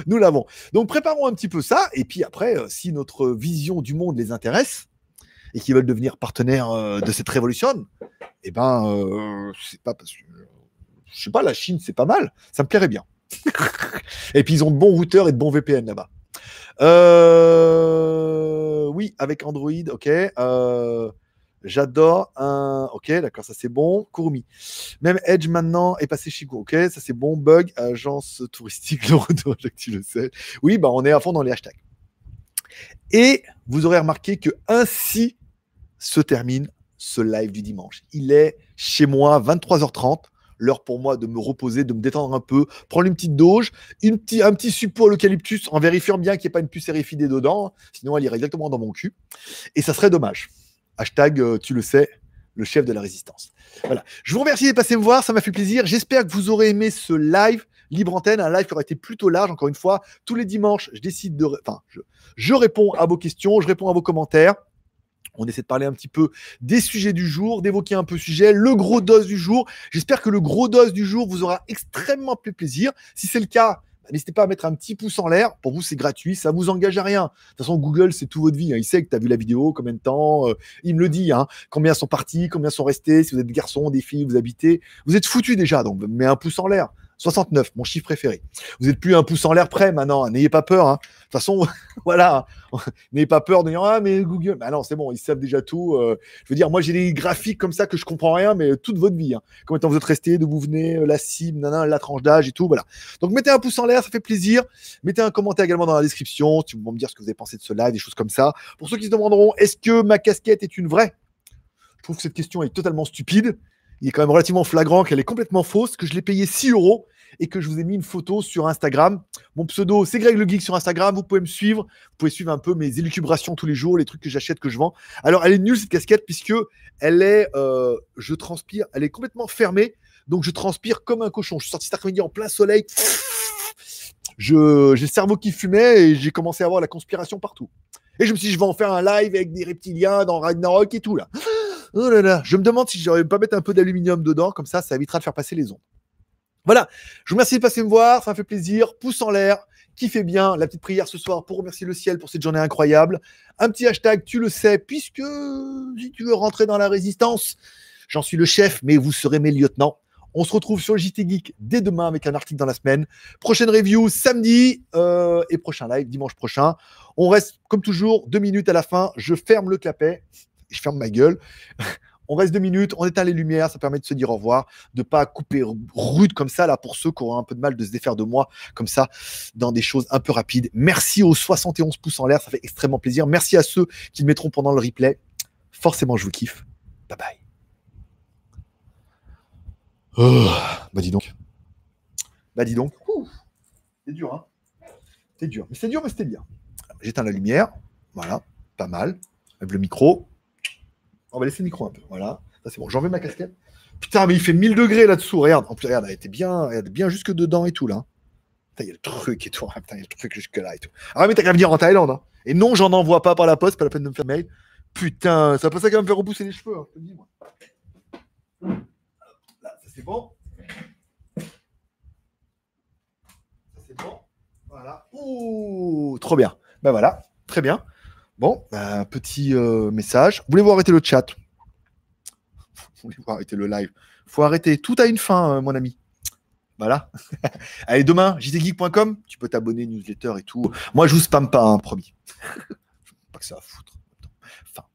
Nous l'avons. Donc préparons un petit peu ça. Et puis après, euh, si notre vision du monde les intéresse et qu'ils veulent devenir partenaires euh, de cette révolution, eh ben, euh, c'est pas parce que. Je sais pas, la Chine, c'est pas mal. Ça me plairait bien. *laughs* et puis ils ont de bons routeurs et de bons VPN là-bas. oui, avec Android, ok. J'adore un. Ok, d'accord, ça c'est bon. Kurumi. Même Edge maintenant est passé chez Google. Ok, ça c'est bon. Bug, agence touristique, *laughs* le retour, tu le sais. Oui, bah on est à fond dans les hashtags. Et vous aurez remarqué que ainsi se termine ce live du dimanche. Il est chez moi 23h30. L'heure pour moi de me reposer, de me détendre un peu, prendre une petite doge, une petit, un petit support l'eucalyptus en vérifiant bien qu'il n'y ait pas une puce RFID dedans, sinon elle irait directement dans mon cul. Et ça serait dommage. Hashtag, euh, tu le sais, le chef de la résistance. Voilà. Je vous remercie de passer me voir, ça m'a fait plaisir. J'espère que vous aurez aimé ce live libre antenne, un live qui aurait été plutôt large. Encore une fois, tous les dimanches, je décide de, enfin, je, réponds à vos questions, je réponds à vos commentaires. On essaie de parler un petit peu des sujets du jour, d'évoquer un peu le sujet, le gros dose du jour. J'espère que le gros dose du jour vous aura extrêmement fait plaisir. Si c'est le cas, N'hésitez pas à mettre un petit pouce en l'air. Pour vous, c'est gratuit. Ça vous engage à rien. De toute façon, Google, c'est tout votre vie. Hein. Il sait que tu as vu la vidéo, combien de temps. Euh, il me le dit. Hein. Combien sont partis, combien sont restés. Si vous êtes des garçons, des filles, vous habitez. Vous êtes foutus déjà. Donc, mets un pouce en l'air. 69, mon chiffre préféré. Vous n'êtes plus un pouce en l'air près maintenant, n'ayez pas peur. Hein. De toute façon, *laughs* voilà, *laughs* n'ayez pas peur de dire Ah, mais Google, bah non, c'est bon, ils savent déjà tout. Euh. je veux dire, moi j'ai des graphiques comme ça que je comprends rien, mais toute votre vie. Hein. Combien vous êtes resté, d'où vous venez, euh, la cible, la tranche d'âge et tout. Voilà. Donc mettez un pouce en l'air, ça fait plaisir. Mettez un commentaire également dans la description si vous voulez me dire ce que vous avez pensé de ce live, des choses comme ça. Pour ceux qui se demanderont Est-ce que ma casquette est une vraie? Je trouve que cette question est totalement stupide. Il est quand même relativement flagrant qu'elle est complètement fausse, que je l'ai payé 6 euros et que je vous ai mis une photo sur Instagram. Mon pseudo, c'est Greg le Geek sur Instagram. Vous pouvez me suivre. Vous pouvez suivre un peu mes élucubrations tous les jours, les trucs que j'achète, que je vends. Alors, elle est nulle cette casquette puisque elle est, euh, je transpire, elle est complètement fermée. Donc, je transpire comme un cochon. Je suis sorti cet après-midi en plein soleil. J'ai le cerveau qui fumait et j'ai commencé à avoir la conspiration partout. Et je me suis dit, je vais en faire un live avec des reptiliens dans Ragnarok et tout là. Oh là là, je me demande si j'aurais pas mettre un peu d'aluminium dedans, comme ça, ça évitera de faire passer les ondes. Voilà, je vous remercie de passer me voir, ça me fait plaisir. Pouce en l'air, kiffez bien la petite prière ce soir pour remercier le ciel pour cette journée incroyable. Un petit hashtag, tu le sais, puisque si tu veux rentrer dans la résistance, j'en suis le chef, mais vous serez mes lieutenants. On se retrouve sur le JT Geek dès demain avec un article dans la semaine. Prochaine review samedi euh, et prochain live dimanche prochain. On reste comme toujours deux minutes à la fin. Je ferme le clapet, je ferme ma gueule. *laughs* On reste deux minutes, on éteint les lumières, ça permet de se dire au revoir, de pas couper rude comme ça là pour ceux qui ont un peu de mal de se défaire de moi comme ça dans des choses un peu rapides. Merci aux 71 pouces en l'air, ça fait extrêmement plaisir. Merci à ceux qui le mettront pendant le replay. Forcément, je vous kiffe. Bye bye. Oh, bah dis donc. Bah dis donc. C'est dur, hein C'est dur. Mais c'est dur, mais c'était bien. J'éteins la lumière. Voilà. Pas mal. Avec le micro. On va laisser le micro un peu. Voilà. Ça, c'est bon. J'enlève ma casquette. Putain, mais il fait 1000 degrés là-dessous. Regarde. En plus, regarde, elle était bien, elle était bien jusque dedans et tout, là. Putain, il y a le truc et tout. Ah, putain, il y a le truc jusque là et tout. Ah, mais t'as qu'à venir en Thaïlande. Hein. Et non, j'en envoie pas par la poste. Pas la peine de me faire mail. Putain, ça qui va me faire repousser les cheveux. Hein, dis, moi. Là, ça c'est bon. C'est bon. Voilà. Ouh, trop bien. Ben voilà, très bien. Bon, ben, petit euh, message. Voulez-vous arrêter le chat? *laughs* Voulez-vous arrêter le live? Faut arrêter. Tout a une fin, euh, mon ami. Voilà. *laughs* Allez, demain, jtgeek.com, tu peux t'abonner, newsletter et tout. Moi, je vous spamme pas, hein, promis. *laughs* pas que ça va foutre. Enfin.